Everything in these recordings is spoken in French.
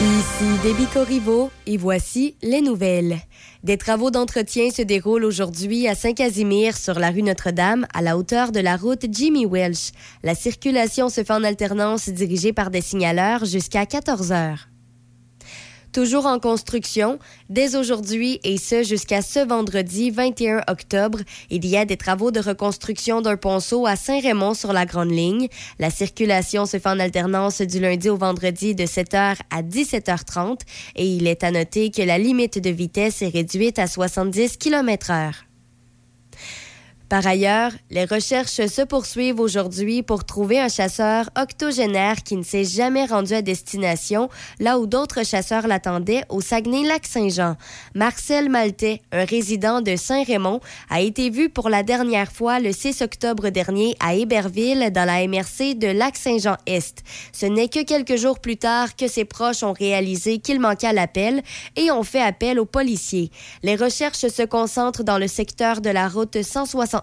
Ici Déby Corriveau et voici les nouvelles. Des travaux d'entretien se déroulent aujourd'hui à Saint-Casimir sur la rue Notre-Dame à la hauteur de la route Jimmy Welsh. La circulation se fait en alternance dirigée par des signaleurs jusqu'à 14 heures toujours en construction. Dès aujourd'hui et ce jusqu'à ce vendredi 21 octobre, il y a des travaux de reconstruction d'un ponceau à Saint-Raymond sur la Grande Ligne. La circulation se fait en alternance du lundi au vendredi de 7h à 17h30 et il est à noter que la limite de vitesse est réduite à 70 km/h. Par ailleurs, les recherches se poursuivent aujourd'hui pour trouver un chasseur octogénaire qui ne s'est jamais rendu à destination, là où d'autres chasseurs l'attendaient au Saguenay-Lac-Saint-Jean. Marcel Maltais, un résident de Saint-Raymond, a été vu pour la dernière fois le 6 octobre dernier à Héberville, dans la MRC de Lac-Saint-Jean-Est. Ce n'est que quelques jours plus tard que ses proches ont réalisé qu'il manquait l'appel et ont fait appel aux policiers. Les recherches se concentrent dans le secteur de la route 160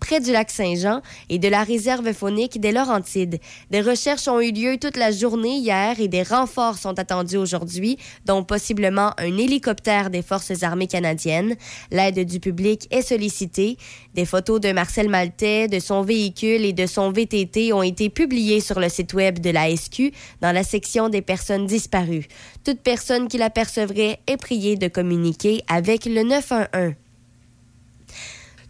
près du lac Saint-Jean et de la réserve faunique des Laurentides. Des recherches ont eu lieu toute la journée hier et des renforts sont attendus aujourd'hui, dont possiblement un hélicoptère des Forces armées canadiennes. L'aide du public est sollicitée. Des photos de Marcel Maltais, de son véhicule et de son VTT ont été publiées sur le site web de la SQ dans la section des personnes disparues. Toute personne qui l'apercevrait est priée de communiquer avec le 911.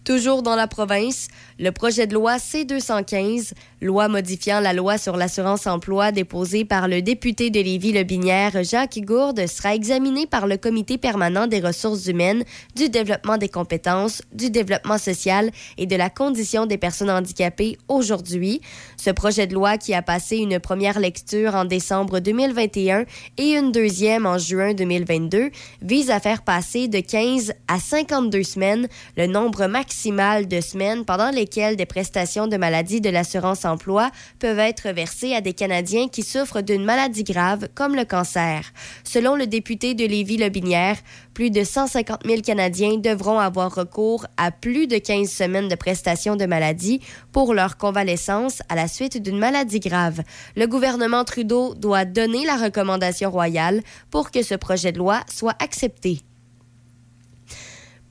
Toujours dans la province, le projet de loi C-215, loi modifiant la loi sur l'assurance-emploi déposée par le député de Lévis-Lebinière Jacques Gourde, sera examiné par le Comité permanent des ressources humaines, du développement des compétences, du développement social et de la condition des personnes handicapées aujourd'hui. Ce projet de loi qui a passé une première lecture en décembre 2021 et une deuxième en juin 2022 vise à faire passer de 15 à 52 semaines le nombre maximal de semaines pendant des prestations de maladie de l'assurance-emploi peuvent être versées à des Canadiens qui souffrent d'une maladie grave comme le cancer. Selon le député de Lévis-Lobinière, plus de 150 000 Canadiens devront avoir recours à plus de 15 semaines de prestations de maladie pour leur convalescence à la suite d'une maladie grave. Le gouvernement Trudeau doit donner la recommandation royale pour que ce projet de loi soit accepté.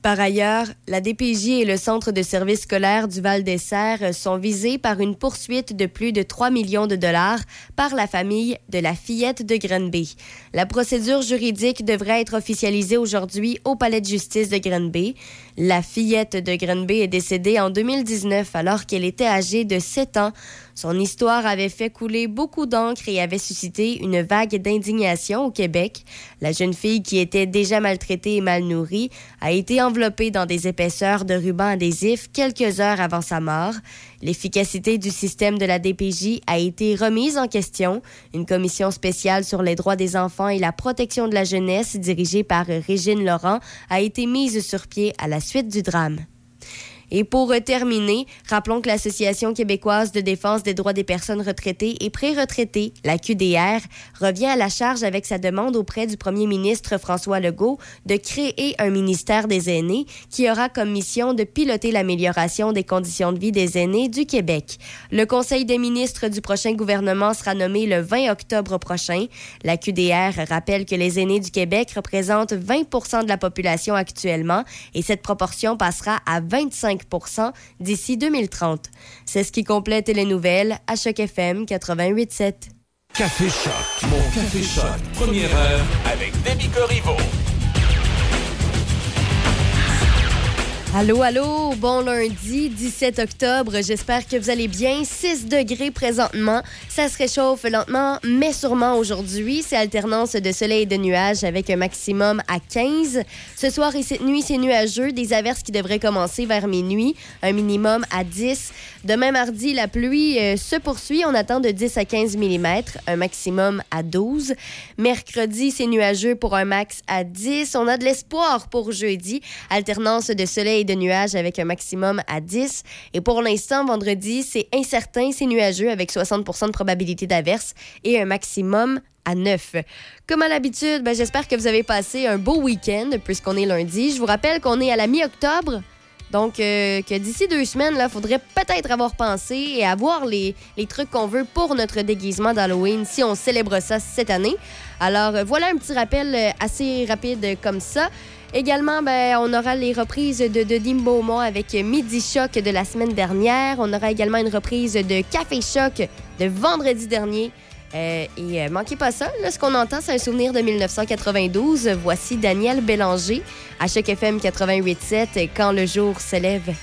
Par ailleurs, la DPJ et le Centre de services scolaires du Val-des-Serres sont visés par une poursuite de plus de 3 millions de dollars par la famille de la fillette de Grenby. La procédure juridique devrait être officialisée aujourd'hui au Palais de justice de Grenby. La fillette de Grenby est décédée en 2019 alors qu'elle était âgée de 7 ans. Son histoire avait fait couler beaucoup d'encre et avait suscité une vague d'indignation au Québec. La jeune fille, qui était déjà maltraitée et mal nourrie, a été enveloppée dans des épaisseurs de ruban adhésif quelques heures avant sa mort. L'efficacité du système de la DPJ a été remise en question. Une commission spéciale sur les droits des enfants et la protection de la jeunesse, dirigée par Régine Laurent, a été mise sur pied à la suite du drame. Et pour terminer, rappelons que l'Association québécoise de défense des droits des personnes retraitées et pré-retraitées, la QDR, revient à la charge avec sa demande auprès du premier ministre François Legault de créer un ministère des aînés qui aura comme mission de piloter l'amélioration des conditions de vie des aînés du Québec. Le Conseil des ministres du prochain gouvernement sera nommé le 20 octobre prochain. La QDR rappelle que les aînés du Québec représentent 20% de la population actuellement et cette proportion passera à 25 d'ici 2030. C'est ce qui complète les nouvelles à Choc FM 88.7. Café Choc, mon Café Choc, première heure avec Demi Corriveau. Allô, allô, bon lundi 17 octobre. J'espère que vous allez bien. 6 degrés présentement. Ça se réchauffe lentement, mais sûrement aujourd'hui. C'est alternance de soleil et de nuages avec un maximum à 15. Ce soir et cette nuit, c'est nuageux. Des averses qui devraient commencer vers minuit. Un minimum à 10. Demain mardi, la pluie euh, se poursuit. On attend de 10 à 15 mm, un maximum à 12. Mercredi, c'est nuageux pour un max à 10. On a de l'espoir pour jeudi. Alternance de soleil et de nuages avec un maximum à 10. Et pour l'instant, vendredi, c'est incertain, c'est nuageux avec 60% de probabilité d'averse et un maximum à 9. Comme à l'habitude, ben, j'espère que vous avez passé un beau week-end puisqu'on est lundi. Je vous rappelle qu'on est à la mi-octobre. Donc, euh, que d'ici deux semaines, il faudrait peut-être avoir pensé et avoir les, trucs qu'on veut pour notre déguisement d'Halloween si on célèbre ça cette année. Alors, euh, voilà un petit rappel euh, assez rapide comme ça. Également, ben, on aura les reprises de, de Dimbaumont avec Midi Choc de la semaine dernière. On aura également une reprise de Café Choc de vendredi dernier. Euh, et euh, manquez pas ça. Là, ce qu'on entend, c'est un souvenir de 1992. Voici Daniel Bélanger à Choc FM 88.7 Quand le jour se lève.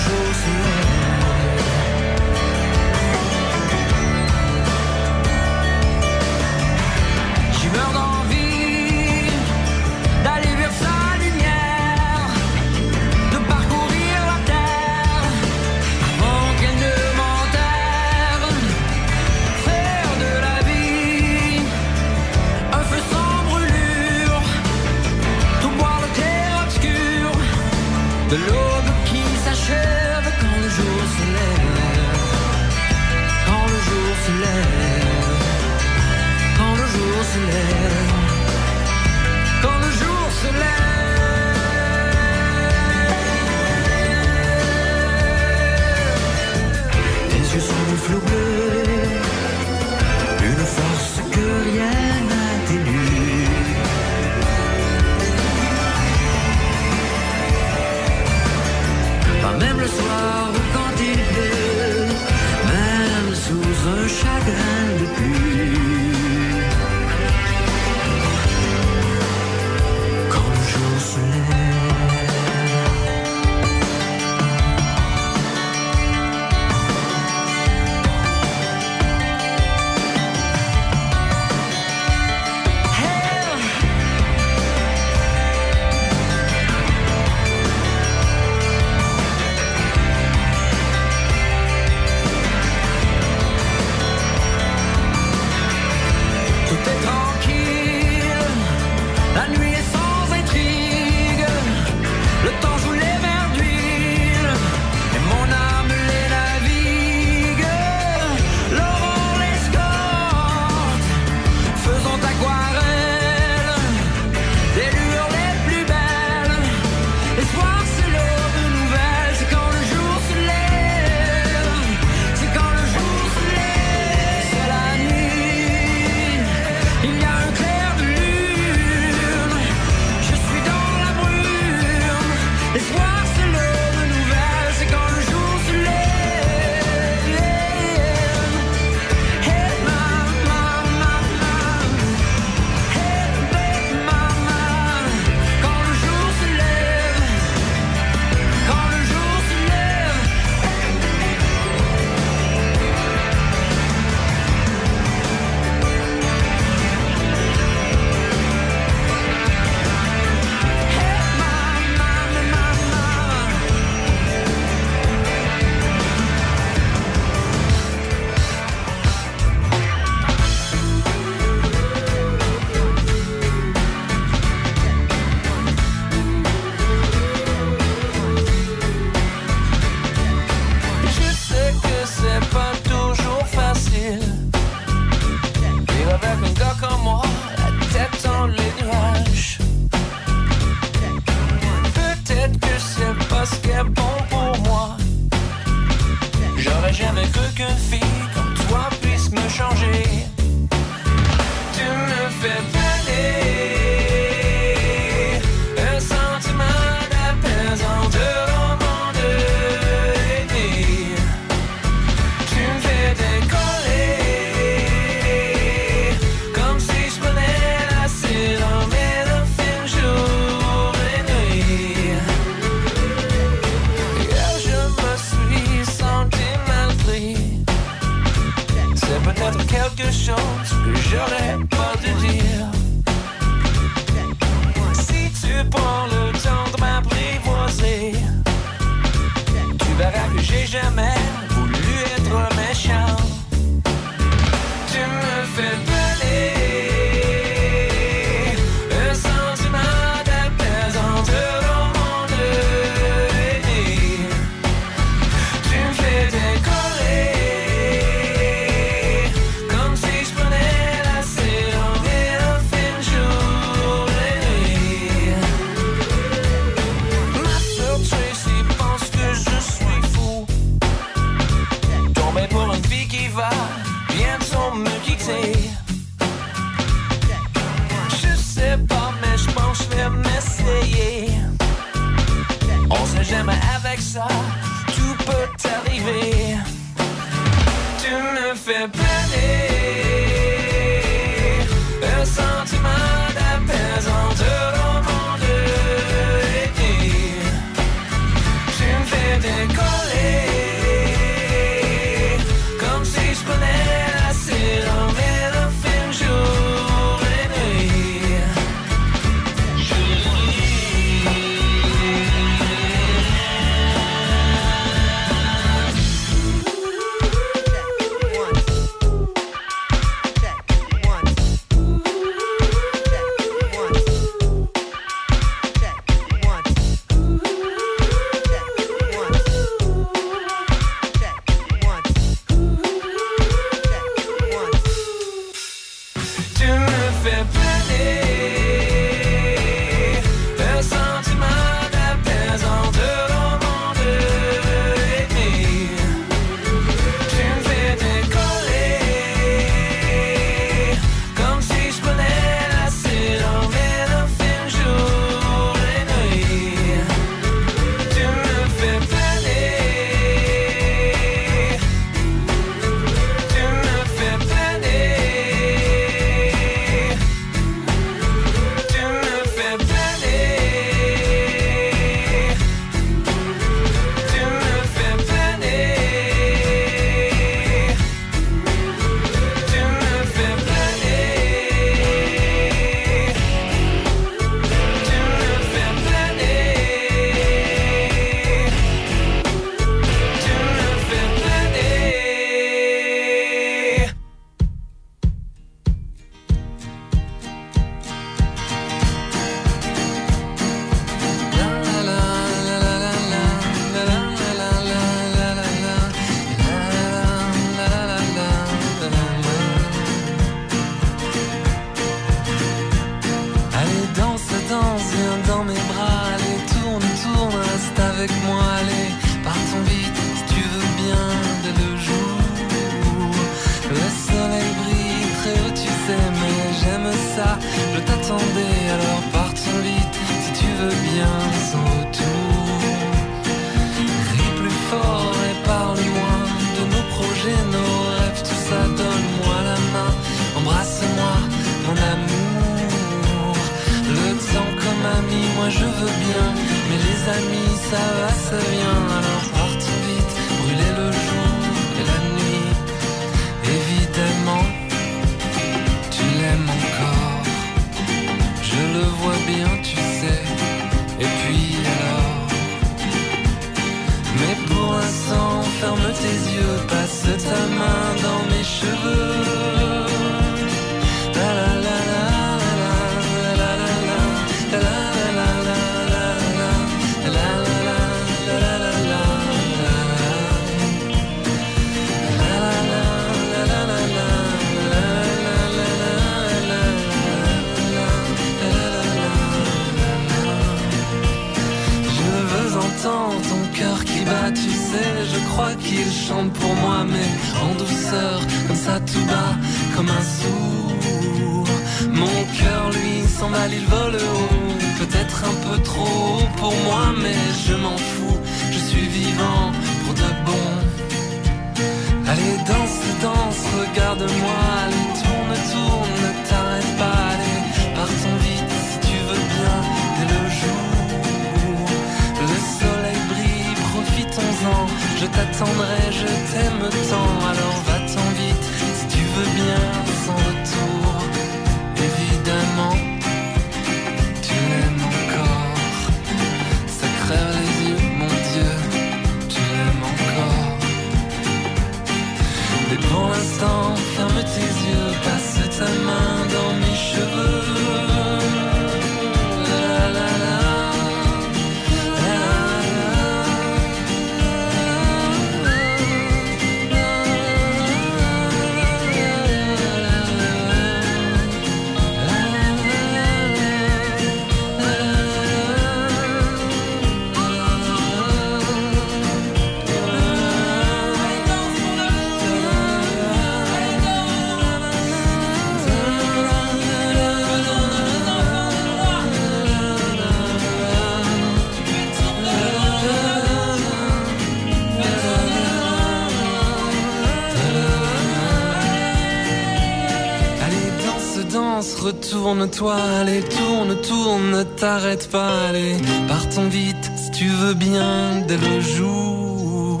Danse, retourne-toi, allez, tourne, tourne, ne t'arrête pas, allez, partons vite si tu veux bien dès le jour.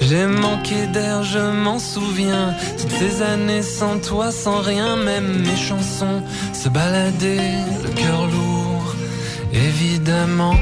J'ai manqué d'air, je m'en souviens, toutes ces années sans toi, sans rien, même mes chansons se baladaient, le cœur lourd, évidemment.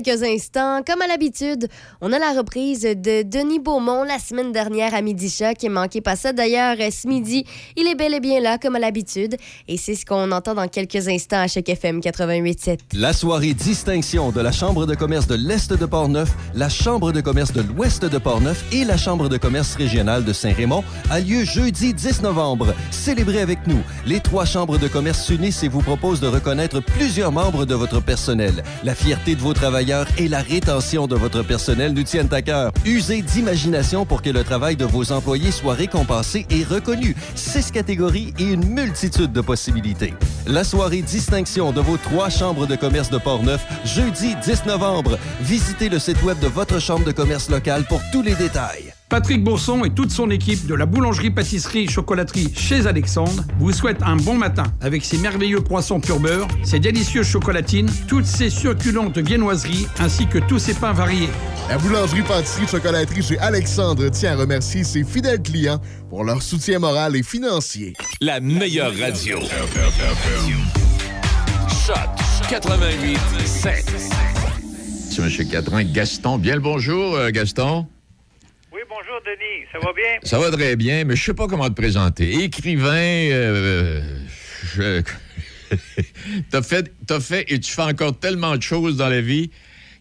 Quelques instants, comme à l'habitude, on a la reprise de Denis Beaumont la semaine dernière à Midi Choc et manqué pas ça. D'ailleurs, ce midi, il est bel et bien là, comme à l'habitude. Et c'est ce qu'on entend dans quelques instants à chaque FM 88.7. La soirée distinction de la Chambre de commerce de l'Est de Portneuf, la Chambre de commerce de l'Ouest de Portneuf et la Chambre de commerce régionale de Saint-Raymond a lieu jeudi 10 novembre. Célébrez avec nous. Les trois chambres de commerce s'unissent et vous proposent de reconnaître plusieurs membres de votre personnel. La fierté de vos travailleurs et la rétention de votre personnel nous tiennent à cœur. Usez d'imagination pour que le travail de vos employés soit récompensé et reconnu. Six catégories et une multitude de possibilités. La soirée distinction de vos trois chambres de commerce de Portneuf, jeudi 10 novembre. Visitez le site web de votre chambre de commerce locale pour tous les détails. Patrick Bourson et toute son équipe de la boulangerie-pâtisserie-chocolaterie chez Alexandre vous souhaitent un bon matin avec ses merveilleux croissants pur beurre, ses délicieuses chocolatines, toutes ses succulentes viennoiseries ainsi que tous ses pains variés. La boulangerie-pâtisserie-chocolaterie chez Alexandre tient à remercier ses fidèles clients pour leur soutien moral et financier. La meilleure radio. Choc 88 7. C'est M. Catrin. Gaston, bien le bonjour, euh, Gaston. Bonjour, Denis. Ça va bien? Ça va très bien, mais je sais pas comment te présenter. Écrivain, euh, je... t'as fait, as fait et tu fais encore tellement de choses dans la vie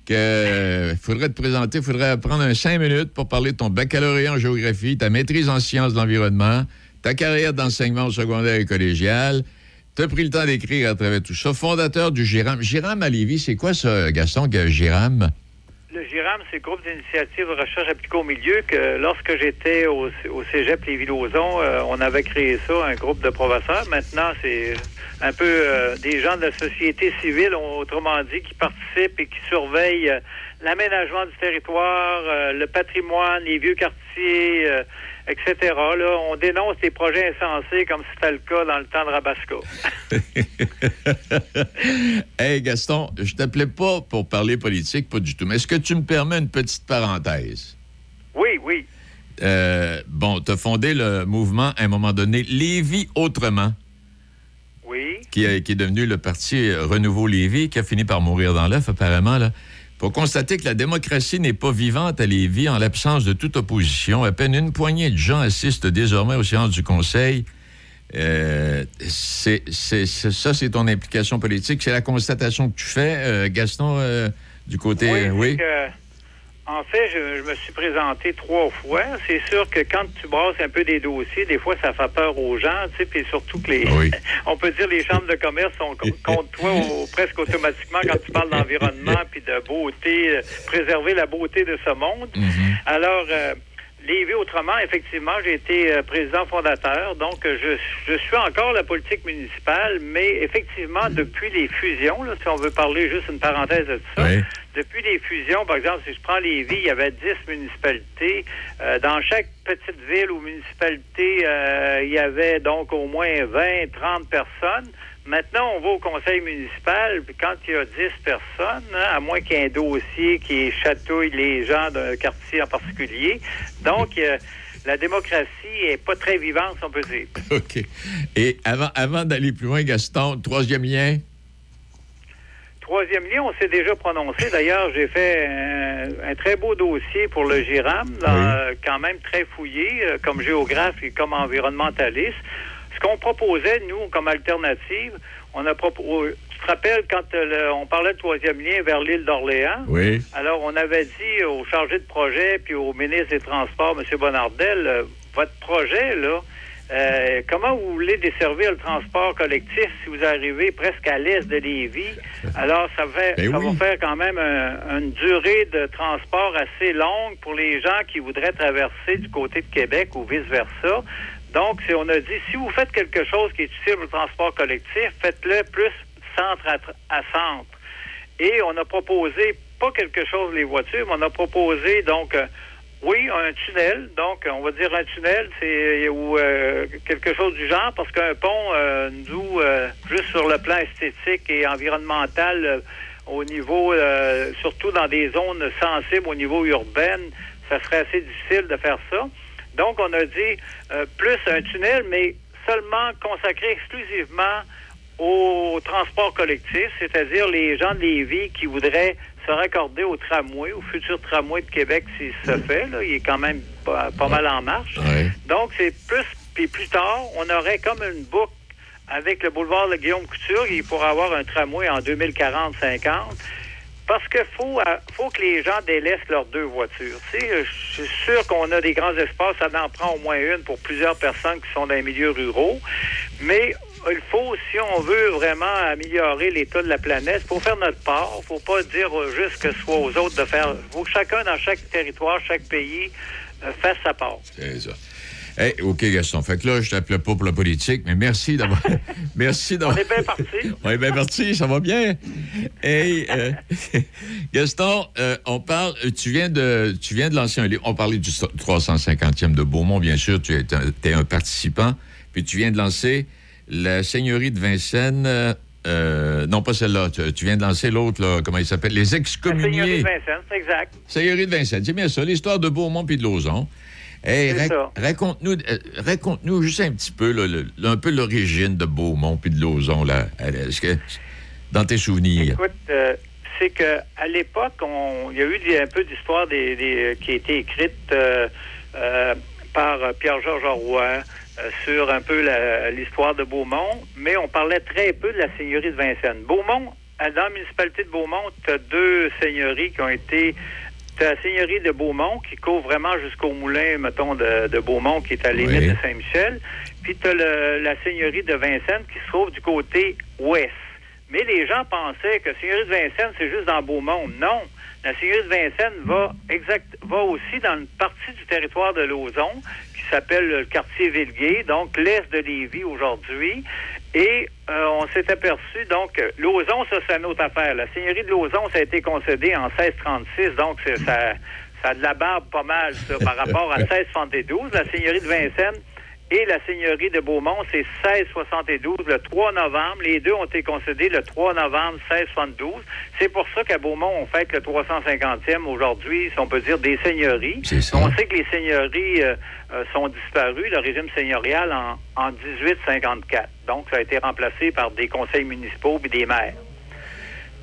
que euh, faudrait te présenter, il faudrait prendre un cinq minutes pour parler de ton baccalauréat en géographie, ta maîtrise en sciences de l'environnement, ta carrière d'enseignement au secondaire et collégial. Tu as pris le temps d'écrire à travers tout ça. Fondateur du GIRAM. GIRAM à c'est quoi ça, Gaston, GIRAM? Le GIRAM, c'est le groupe d'initiative de recherche appliquée au milieu que lorsque j'étais au, au cégep Lévis-Lauzon, euh, on avait créé ça, un groupe de professeurs. Maintenant, c'est un peu euh, des gens de la société civile, autrement dit, qui participent et qui surveillent euh, l'aménagement du territoire, le patrimoine, les vieux quartiers, etc. Là, on dénonce des projets insensés comme c'était le cas dans le temps de Rabasco. hey Gaston, je t'appelais pas pour parler politique, pas du tout. Mais est-ce que tu me permets une petite parenthèse? Oui, oui. Euh, bon, tu as fondé le mouvement à un moment donné, Lévis Autrement. Oui. Qui, qui est devenu le parti Renouveau Lévis, qui a fini par mourir dans l'œuf, apparemment. Là pour constater que la démocratie n'est pas vivante à Lévis en l'absence de toute opposition. À peine une poignée de gens assistent désormais aux séances du Conseil. Euh, c'est, ça, c'est ton implication politique. C'est la constatation que tu fais, euh, Gaston, euh, du côté... Oui, en fait, je, me suis présenté trois fois. C'est sûr que quand tu brasses un peu des dossiers, des fois, ça fait peur aux gens, tu sais, puis surtout que les, on peut dire les chambres de commerce sont contre toi presque automatiquement quand tu parles d'environnement puis de beauté, euh, préserver la beauté de ce monde. Mm-hmm. Alors, euh, Lévis autrement, effectivement, j'ai été euh, président fondateur, donc je, je, suis encore la politique municipale, mais effectivement, depuis les fusions, là, si on veut parler juste une parenthèse de ça, depuis les fusions, par exemple, si je prends Lévis, il y avait 10 municipalités. Euh, dans chaque petite ville ou municipalité, euh, il y avait donc au moins 20, 30 personnes. Maintenant, on va au conseil municipal, puis quand il y a 10 personnes, hein, à moins qu'il y ait un dossier qui chatouille les gens d'un quartier en particulier. Donc, la démocratie est pas très vivante, si on peut dire. OK. Et avant, avant d'aller plus loin, Gaston, troisième lien? Troisième lien, on s'est déjà prononcé. D'ailleurs, j'ai fait un, très beau dossier pour le GIRAM, quand même très fouillé, euh, comme géographe et comme environnementaliste qu'on proposait, nous, comme alternative, on a te rappelles quand euh, on parlait de troisième lien vers l'île d'Orléans? Oui. Alors, on avait dit au chargé de projet puis au ministre des Transports, M. Bonardel, euh, votre projet, là, euh, comment vous voulez desservir le transport collectif si vous arrivez presque à l'est de Lévis? Alors, ça, fait, ben ça va faire quand même une durée de transport assez longue pour les gens qui voudraient traverser du côté de Québec ou vice-versa. Donc, on a dit, si vous faites quelque chose qui est utile pour le transport collectif, faites-le plus centre à, centre. Et on a proposé, pas quelque chose les voitures, mais on a proposé, donc, euh, oui, un tunnel. Donc, on va dire un tunnel, c'est ou euh, quelque chose du genre, parce qu'un pont, euh, nous, juste sur le plan esthétique et environnemental, au niveau, surtout dans des zones sensibles au niveau urbain, ça serait assez difficile de faire ça. Donc, on a dit euh, plus un tunnel, mais seulement consacré exclusivement au transport collectif, c'est-à-dire les gens de Lévis qui voudraient se raccorder au tramway, au futur tramway de Québec, s'il se fait. Là, il est quand même pas, mal en marche. Donc, c'est plus, puis plus tard, on aurait comme une boucle avec le boulevard de Guillaume Couture, il pourrait avoir un tramway en 2040-50 parce qu'il faut, euh, faut que les gens délaissent leurs deux voitures. Tu sais, euh, je suis sûr qu'on a des grands espaces, ça en prend au moins une pour plusieurs personnes qui sont dans les milieux ruraux. Mais il faut, si on veut vraiment améliorer l'état de la planète, il faut faire notre part. Il faut pas dire juste que ce soit aux autres de faire. Il faut que chacun dans chaque territoire, chaque pays, euh, fasse sa part. C'est ça. Hey, OK, Gaston. Fait que là, je t'appelais pas pour la politique, mais merci d'avoir. merci d'avoir. On est bien parti. On est bien parti, ça va bien. Hey, euh, Gaston, euh, on parle. Tu viens de, tu viens de lancer un livre. On parlait du 350e de Beaumont, bien sûr. Tu es un, participant. Puis tu viens de lancer la Seigneurie de Vincennes. euh, euh, non, pas celle-là. Tu, tu viens de lancer l'autre, là. Comment il s'appelle? Les La Seigneurie excommuniés. de Vincennes, c'est exact. Seigneurie de Vincennes. C'est bien ça, l'histoire de Beaumont puis de Lauson. Hey, rac- raconte-nous, euh, raconte-nous juste un petit peu, là, le- le- un peu l'origine de Beaumont puis de Lauson, là. Est-ce que, dans tes souvenirs? Écoute, euh, c'est que à l'époque, il y a eu des- un peu d'histoire des, des- qui a été écrite euh, euh, par Pierre-Georges Roy sur un peu l'histoire de Beaumont, mais on parlait très peu de la seigneurie de Vincennes. Beaumont, dans la municipalité de Beaumont, tu as deux seigneuries qui ont été T'as la seigneurie de Beaumont qui couvre vraiment jusqu'au moulin, mettons, de, de Beaumont, qui est à la limite Oui. de Saint-Michel. Puis tu as la seigneurie de Vincennes qui se trouve du côté ouest. Mais les gens pensaient que la seigneurie de Vincennes, c'est juste dans Beaumont. Non. La seigneurie de Vincennes va exact va aussi dans une partie du territoire de Lauson, qui s'appelle le quartier Villegué, donc l'est de Lévis aujourd'hui. Et euh, on s'est aperçu, donc, euh, Lauson, ça, c'est une autre affaire. La seigneurie de Lauson, ça a été concédé en 1636, donc c'est- ça, ça a de la barbe pas mal, ça, par rapport à 1672. La seigneurie de Vincennes et la seigneurie de Beaumont, c'est 1672, le 3 novembre. Les deux ont été concédés le 3 novembre 1672. C'est pour ça qu'à Beaumont, on fête le 350e aujourd'hui, si on peut dire, des seigneuries. On sait que les seigneuries euh, euh, sont disparues, le régime seigneurial, en, en 1854. Donc, ça a été remplacé par des conseils municipaux et des maires.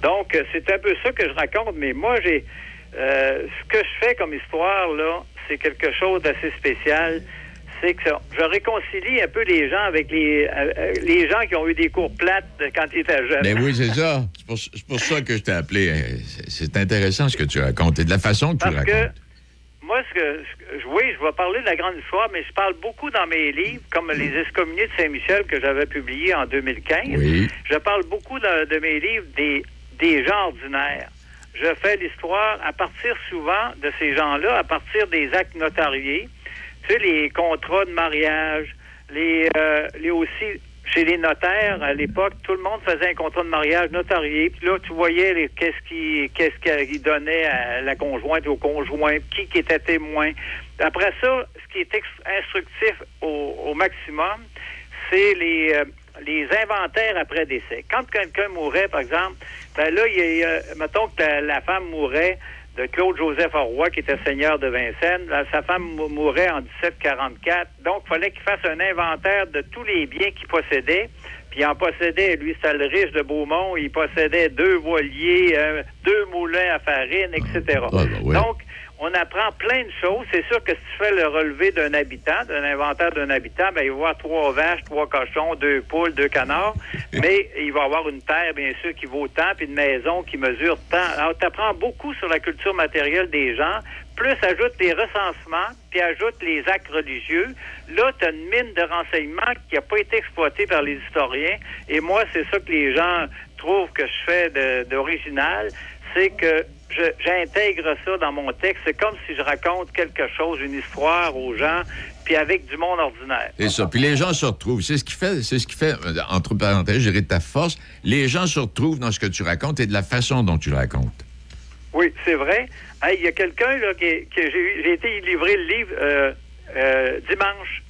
Donc, euh, c'est un peu ça que je raconte, mais moi, j'ai. euh, ce que je fais comme histoire, là, c'est quelque chose d'assez spécial. C'est que ça- je réconcilie un peu les gens avec les, euh, euh, les gens qui ont eu des cours plates quand ils étaient jeunes. Ben oui, c'est ça. C'est pour, ça que je t'ai appelé. C'est intéressant ce que tu racontes et de la façon que tu que racontes. moi, ce que, que- oui, je vais parler de la grande histoire, mais je parle beaucoup dans mes livres, comme Les Excommuniés de Saint-Michel que j'avais publié en 2015. Oui. Je parle beaucoup de, de mes livres des, des gens ordinaires. Je fais l'histoire à partir souvent de ces gens-là, à partir des actes notariés. Tu sais, les contrats de mariage, les, euh, les aussi chez les notaires à l'époque, tout le monde faisait un contrat de mariage notarié. Puis là, tu voyais qu'est-ce qui qu'est-ce donnait à la conjointe ou au conjoint, qui, qui était témoin. Après ça, ce qui est instructif au, au maximum, c'est les, euh, les inventaires après décès. Quand quelqu'un mourait, par exemple, ben là, il y a, mettons que la, la femme mourait de Claude-Joseph Roy, qui était seigneur de Vincennes. Là, sa femme mou- mourait en 1744. Donc, il fallait qu'il fasse un inventaire de tous les biens qu'il possédait. Puis il en possédait, lui, c'était le riche de Beaumont, il possédait deux voiliers, euh, deux moulins à farine, etc. Ah, ben ouais. Donc, on apprend plein de choses. C'est sûr que si tu fais le relevé d'un habitant, d'un inventaire d'un habitant, ben, il va y avoir trois vaches, trois cochons, deux poules, deux canards. Mais il va y avoir une terre, bien sûr, qui vaut tant, puis une maison qui mesure tant. Alors, tu apprends beaucoup sur la culture matérielle des gens, plus ajoute les recensements, puis ajoute les actes religieux. Là, tu as une mine de renseignements qui n'a pas été exploitée par les historiens. Et moi, c'est ça que les gens trouvent que je fais d'original, c'est que j'intègre ça dans mon texte. C'est comme si je raconte quelque chose, une histoire aux gens, puis avec du monde ordinaire. C'est ça. Puis les gens se retrouvent. C'est ce qui fait, c'est ce qui fait, euh, entre parenthèses, je dirais de ta force. Les gens se retrouvent dans ce que tu racontes et de la façon dont tu le racontes. Oui, c'est vrai. Hey, Il y a quelqu'un là qui, que j'ai eu- j'ai été livrer le livre euh, euh, dimanche.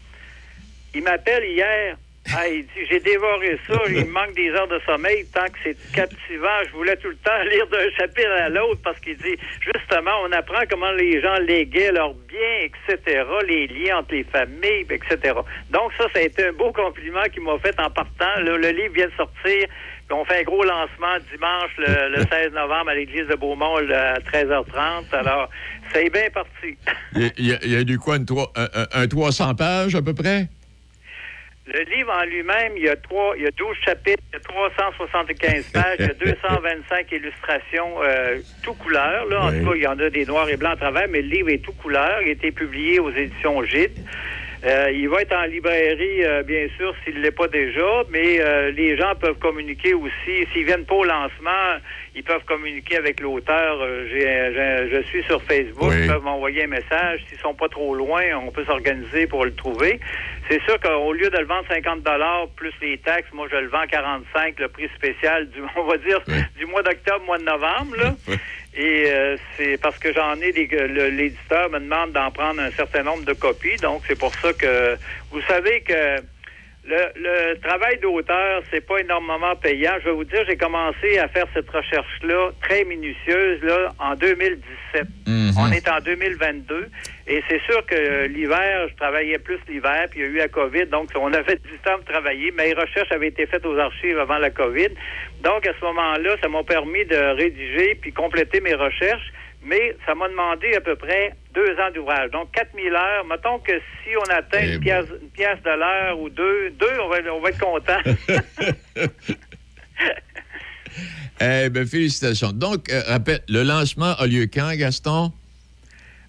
Il m'appelle hier. Ah, il dit j'ai dévoré ça, il me manque des heures de sommeil tant que c'est captivant. Je voulais tout le temps lire d'un chapitre à l'autre parce qu'il dit justement on apprend comment les gens léguaient leurs biens, etc., les liens entre les familles, etc. Donc ça, ça a été un beau compliment qu'il m'a fait en partant. Le, le livre vient de sortir. On fait un gros lancement dimanche, le, le 16 novembre, à l'église de Beaumont, à 13h30. Alors, ça est bien parti. Il y a, il y a- du quoi, une un- un 300 pages à peu près? Le livre en lui-même, il y a trois, il y a 12 chapitres, il y a 375 pages, il y a 225 illustrations euh, tout couleur. Là, en Oui. tout cas, il y en a des noirs et blancs à travers, mais le livre est tout couleur. Il a été publié aux éditions Gîtes. Euh, il va être en librairie, euh, bien sûr, s'il ne l'est pas déjà, mais euh, les gens peuvent communiquer aussi. S'ils viennent pas au lancement, ils peuvent communiquer avec l'auteur. Euh, je suis sur Facebook, Oui. ils peuvent m'envoyer un message. S'ils sont pas trop loin, on peut s'organiser pour le trouver. C'est sûr qu'au lieu de le vendre 50 plus les taxes, moi je le vends 45, le prix spécial du, on va dire, Oui. du mois d'octobre, mois de novembre. Là. Et euh, c'est parce que j'en ai, le- l'éditeur me demande d'en prendre un certain nombre de copies. Donc, c'est pour ça que vous savez que le, le travail d'auteur, c'est pas énormément payant. Je vais vous dire, j'ai commencé à faire cette recherche-là très minutieuse là, en 2017. Mhm. On est en 2022. Et c'est sûr que l'hiver, je travaillais plus l'hiver, puis il y a eu la COVID, donc on avait du temps de travailler. Mes recherches avaient été faites aux archives avant la COVID. Donc, à ce moment-là, ça m'a permis de rédiger puis compléter mes recherches. Mais ça m'a demandé à peu près deux ans d'ouvrage. Donc, 4000 heures. Mettons que si on atteint Eh une, bon. pièce, une pièce de l'heure ou deux, deux, on va, on va être content. Eh bien, félicitations. Donc, euh, rappelle, le lancement a lieu quand, Gaston?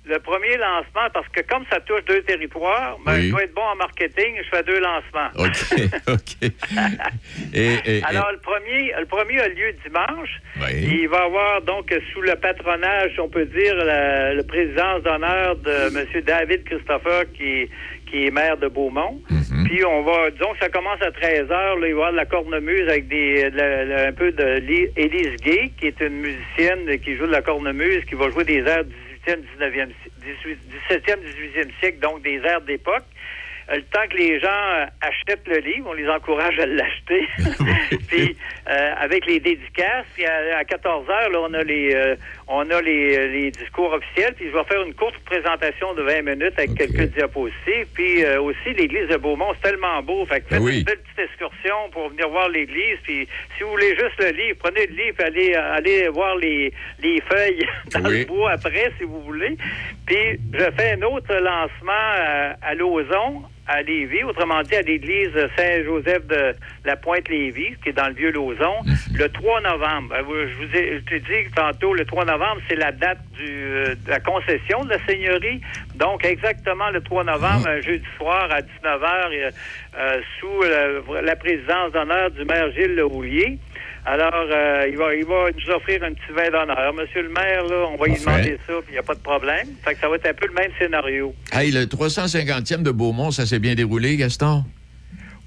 Le premier lancement, parce que comme ça touche deux territoires, ben, Oui. je dois être bon en marketing, je fais deux lancements. OK, OK. Et, et- et- Alors, le premier, le premier a lieu dimanche. Oui. Il va avoir donc sous le patronage, on peut dire, la, la présidence d'honneur de M. David Christopher, qui, qui est maire de Beaumont. Mhm. Puis on va, disons que ça commence à 13 heures, là, il va y avoir de la cornemuse avec des, un peu de Li- Élise Gay, qui est une musicienne qui joue de la cornemuse, qui va jouer des airs 18e, 19e, si- 17e, 18e siècle, donc des airs d'époque. Euh, Le temps que les gens euh, achètent le livre, on les encourage à l'acheter. puis euh, avec les dédicaces, puis à, à 14 heures, là, on a les euh, on a les, les discours officiels, puis je vais faire une courte présentation de 20 minutes avec quelques diapositives. Puis euh, aussi l'église de Beaumont, c'est tellement beau. Fait que faites oui. une belle petite excursion pour venir voir l'église. Puis si vous voulez juste le livre, prenez le livre, allez allez voir les, les feuilles dans Oui. le bois après, si vous voulez. Puis je fais un autre lancement à, à Lauson, à Lévis, autrement dit à l'église Saint-Joseph de la Pointe-Lévis, qui est dans le vieux Lauson, le 3 novembre. Euh, Je vous ai je t'ai dit tantôt, le 3 novembre, c'est la date du, euh, de la concession de la seigneurie. Donc, exactement le 3 novembre, un jeudi soir à 19h, euh, sous la, la présidence d'honneur du maire Gilles Le Roulier. Alors, euh, il, va, il va nous offrir un petit vin d'honneur. Monsieur le maire, là, on va lui demander ça, puis il n'y a pas de problème. Fait que ça va être un peu le même scénario. Hey, le 350e de Beaumont, ça s'est bien déroulé, Gaston?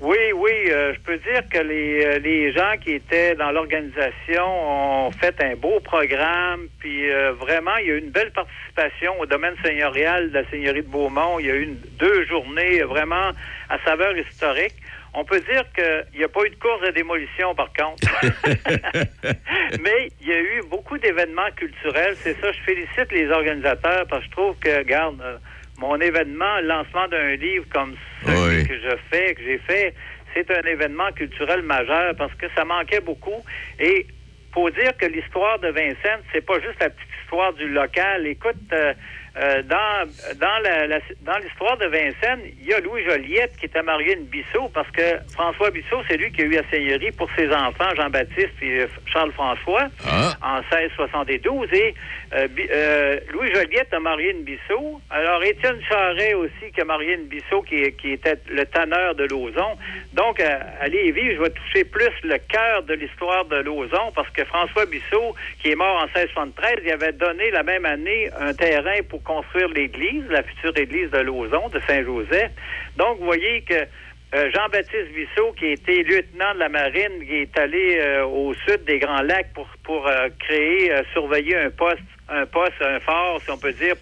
Oui, oui, euh, je peux dire que les, euh, les gens qui étaient dans l'organisation ont fait un beau programme, puis euh, vraiment, il y a eu une belle participation au domaine seigneurial de la Seigneurie de Beaumont. Il y a eu une- deux journées vraiment à saveur historique. On peut dire qu'il n'y a pas eu de course de démolition, par contre. Mais il y a eu beaucoup d'événements culturels. C'est ça, je félicite les organisateurs parce que je trouve que, regarde, euh, mon événement, le lancement d'un livre comme celui Oui. que je fais, que j'ai fait, c'est un événement culturel majeur parce que ça manquait beaucoup. Et faut dire que l'histoire de Vincennes, c'est pas juste la petite histoire du local. Écoute, euh, euh, dans dans la, la- dans l'histoire de Vincennes, il y a Louis Joliette qui était marié à une Bissot parce que François Bissot, c'est lui qui a eu la seigneurie pour ses enfants, Jean-Baptiste et euh, Charles-François Ah. en 1672. Et euh, euh, Louis Joliette a marié une Bissot. Alors, Étienne Charret aussi qui a marié une Bissot qui, qui était le tanneur de Lauson. Donc, à, à Lévis, je vais toucher plus le cœur de l'histoire de Lauson parce que François Bissot, qui est mort en 1673, il avait donné la même année un terrain pour construire l'église, la future église de Lauson, de Saint-Joseph. Donc, vous voyez que euh, Jean-Baptiste Bissot, qui était lieutenant de la marine, qui est allé euh, au sud des Grands Lacs pour, pour euh, créer, surveiller un poste, un poste, un fort, si on peut dire,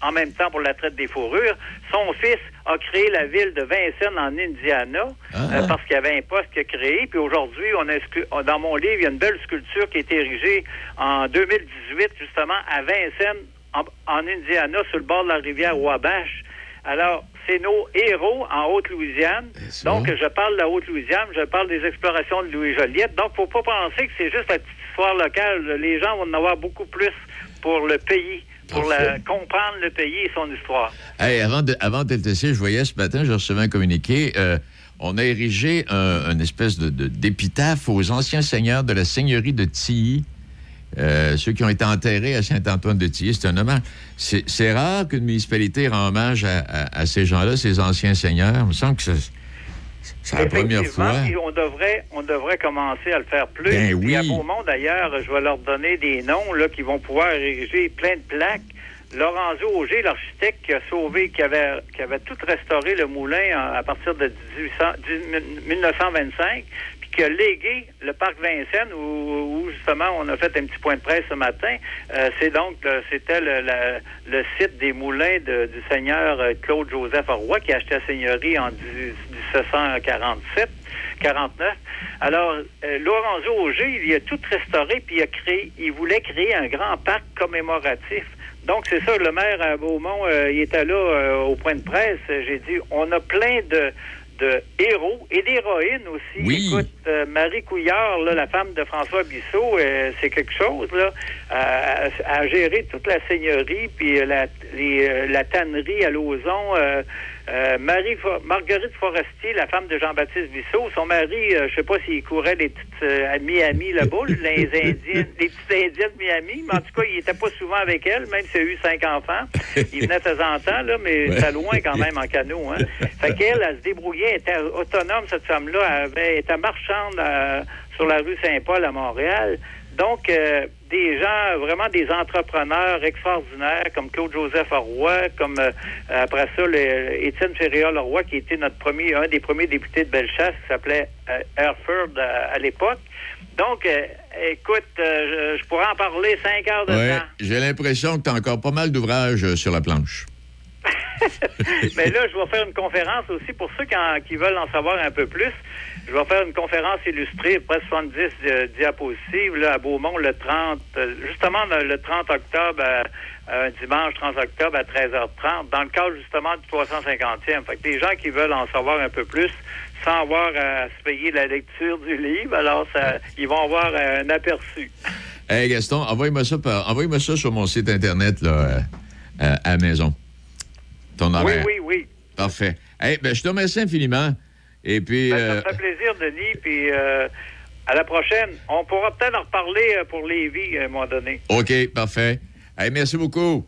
en même temps pour la traite des fourrures. Son fils a créé la ville de Vincennes en Indiana Ah. euh, parce qu'il y avait un poste qu'il a créé. Puis aujourd'hui, on a dans mon livre, il y a une belle sculpture qui a été érigée en 2018, justement, à Vincennes, en, en Indiana, sur le bord de la rivière Wabash. Alors, c'est nos héros en Haute-Louisiane. Donc, je parle de la Haute-Louisiane, je parle des explorations de Louis Joliette. Donc, faut pas penser que c'est juste la petite histoire locale. Les gens vont en avoir beaucoup plus pour le pays, pour la- comprendre le pays et son histoire. Hey, avant de, avant je voyais ce matin, je recevais un communiqué. euh, on a érigé un, une espèce de- d'épitaphe aux anciens seigneurs de la seigneurie de Tilly euh, ceux qui ont été enterrés à Saint-Antoine-de-Tilly. C'est un hommage. C'est c'est rare qu'une municipalité rend hommage à, à- à ces gens-là, ces anciens seigneurs. Il me semble que c'est la première fois. on devrait, on devrait commencer à le faire plus. Ben Puis à oui. Beaumont, d'ailleurs, je vais leur donner des noms là, qui vont pouvoir ériger plein de plaques. Lorenzo Auger, l'architecte qui a sauvé, qui avait, qui avait tout restauré le moulin à partir de 1800 10 1925, puis qui a légué le parc Vincennes, où, justement on a fait un petit point de presse ce matin. Euh, c'est donc, c'était le, site des moulins du seigneur euh, Claude Joseph Roy qui a acheté la seigneurie en 10 1747. 49. Alors, euh, Lorenzo Auger, il a tout restauré, puis il a créé, il voulait créer un grand parc commémoratif. Donc, c'est ça, le maire à Beaumont, euh, il était là au point de presse. J'ai dit, on a plein de, de héros et d'héroïnes aussi. Oui. Écoute, euh, Marie Couillard, là, la femme de François Bissot, euh, c'est quelque chose, là, à, à gérer toute la seigneurie, puis euh, la, les, la tannerie à Lauson. Euh, Marie Fo- Marguerite Forestier, la femme de Jean-Baptiste Bissot, son mari, euh, je sais pas s'il courait des petites euh, à Miami là-bas, les Indiens, les petites Indiennes de Miami, mais en tout cas, il était pas souvent avec elle, même s'il a eu cinq enfants. Il venait de temps en temps, là, mais Ouais. loin quand même en canot. Hein. Fait qu'elle, elle se débrouillait, elle était autonome, cette femme-là, elle, avait- était marchande euh, sur la rue Saint-Paul à Montréal. Donc, euh, des gens, vraiment des entrepreneurs extraordinaires, comme Claude-Joseph Roy, comme euh, après ça, le, Étienne Ferréol-Roy, qui était notre premier, un des premiers députés de Bellechasse, qui s'appelait euh, Hereford à, à l'époque. Donc, euh, écoute, euh, je, je pourrais en parler cinq heures de Ouais, temps. J'ai l'impression que tu as encore pas mal d'ouvrages euh, sur la planche. Mais là, je vais faire une conférence aussi pour ceux qui, en- qui veulent en savoir un peu plus. Je vais faire une conférence illustrée, presque 70 euh, diapositives, là, à Beaumont, le 30, euh, justement le, le 30 octobre, à- à un dimanche 30 octobre à 13h30, dans le cadre justement du 350e. Fait que les gens qui veulent en savoir un peu plus, sans avoir à se payer la lecture du livre, alors ça, ils vont avoir un aperçu. Hey Gaston, envoie-moi ça, par- ça sur mon site Internet là, euh, euh, à la maison. Ton Oui, oui, oui. Parfait. Hey, ben, je te remercie infiniment. Et puis, Ben, euh, Ça me fait plaisir, Denis, puis euh, à la prochaine. On pourra peut-être en reparler euh, pour Lévis à un moment donné. OK, parfait. Hey, merci beaucoup.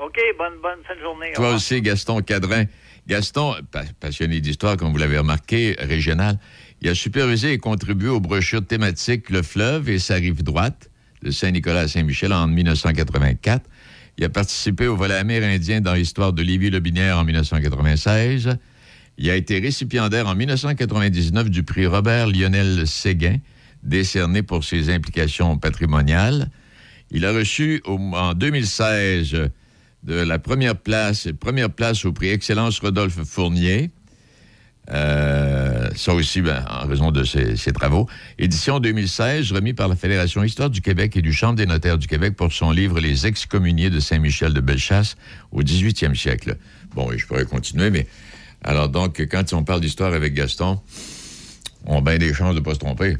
OK, bonne, bonne fin de journée. Toi aussi, Gaston Cadrin. Gaston, pa- passionné d'histoire, comme vous l'avez remarqué, régional, il a supervisé et contribué aux brochures thématiques Le fleuve et sa rive droite de Saint-Nicolas à Saint-Michel en 1984. Il a participé au volet amérindien dans l'histoire de Lévis-Lobinière en 1996. Il a été récipiendaire en 1999 du prix Robert Lionel Séguin, décerné pour ses implications patrimoniales. Il a reçu en 2016 euh, de la première place, au prix Excellence Rodolphe Fournier. Euh, ça aussi, ben, en raison de ses, travaux. Édition 2016, remis par la Fédération Histoire du Québec et du Chambre des notaires du Québec pour son livre Les excommuniés de Saint-Michel de Bellechasse au 18e siècle. Bon, je pourrais continuer, mais alors donc, quand on parle d'histoire avec Gaston, on a bien des chances de ne pas se tromper.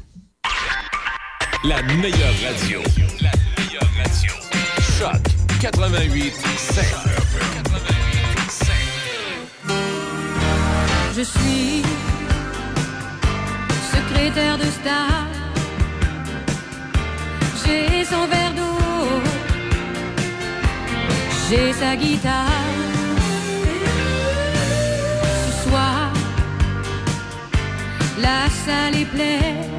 La meilleure radio. La meilleure radio. Choc 88 Je suis secrétaire de star. J'ai son verre d'eau. J'ai sa guitare. La salle est pleine.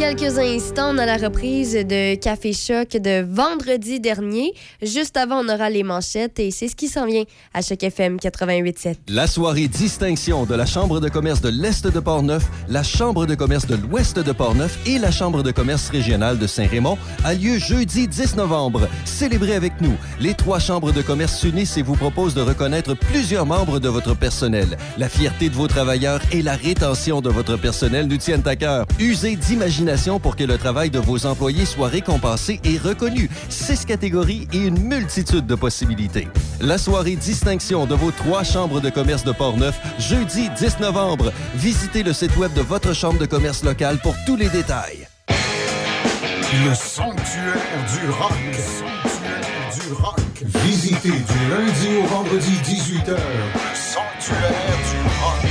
Quelques instants, on a la reprise de Café Choc de vendredi dernier. Juste avant, on aura les manchettes et c'est ce qui s'en vient à Choc FM 88.7. La soirée distinction de la Chambre de commerce de l'Est de Portneuf, la Chambre de commerce de l'Ouest de Portneuf et la Chambre de commerce régionale de Saint-Raymond a lieu jeudi 10 novembre. Célébrez avec nous. Les trois chambres de commerce s'unissent et vous proposent de reconnaître plusieurs membres de votre personnel. La fierté de vos travailleurs et la rétention de votre personnel nous tiennent à cœur. Usez d'imagination pour que le travail de vos employés soit récompensé et reconnu. Six catégories et une multitude de possibilités. La soirée distinction de vos trois chambres de commerce de Portneuf, jeudi 10 novembre. Visitez le site web de votre chambre de commerce locale pour tous les détails. Le sanctuaire du rock. Le sanctuaire du rock. Visitez du lundi au vendredi 18h. Le sanctuaire du rock.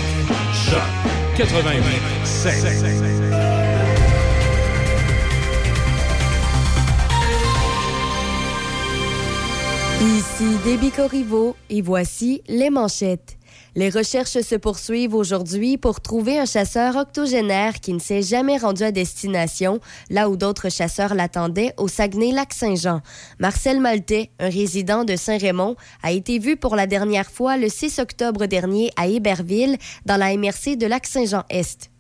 Choc 88 Ici Déby Corriveau et voici les manchettes. Les recherches se poursuivent aujourd'hui pour trouver un chasseur octogénaire qui ne s'est jamais rendu à destination, là où d'autres chasseurs l'attendaient au Saguenay-Lac-Saint-Jean. Marcel Maltais, un résident de Saint-Raymond, a été vu pour la dernière fois le 6 octobre dernier à Héberville, dans la MRC de Lac-Saint-Jean-Est.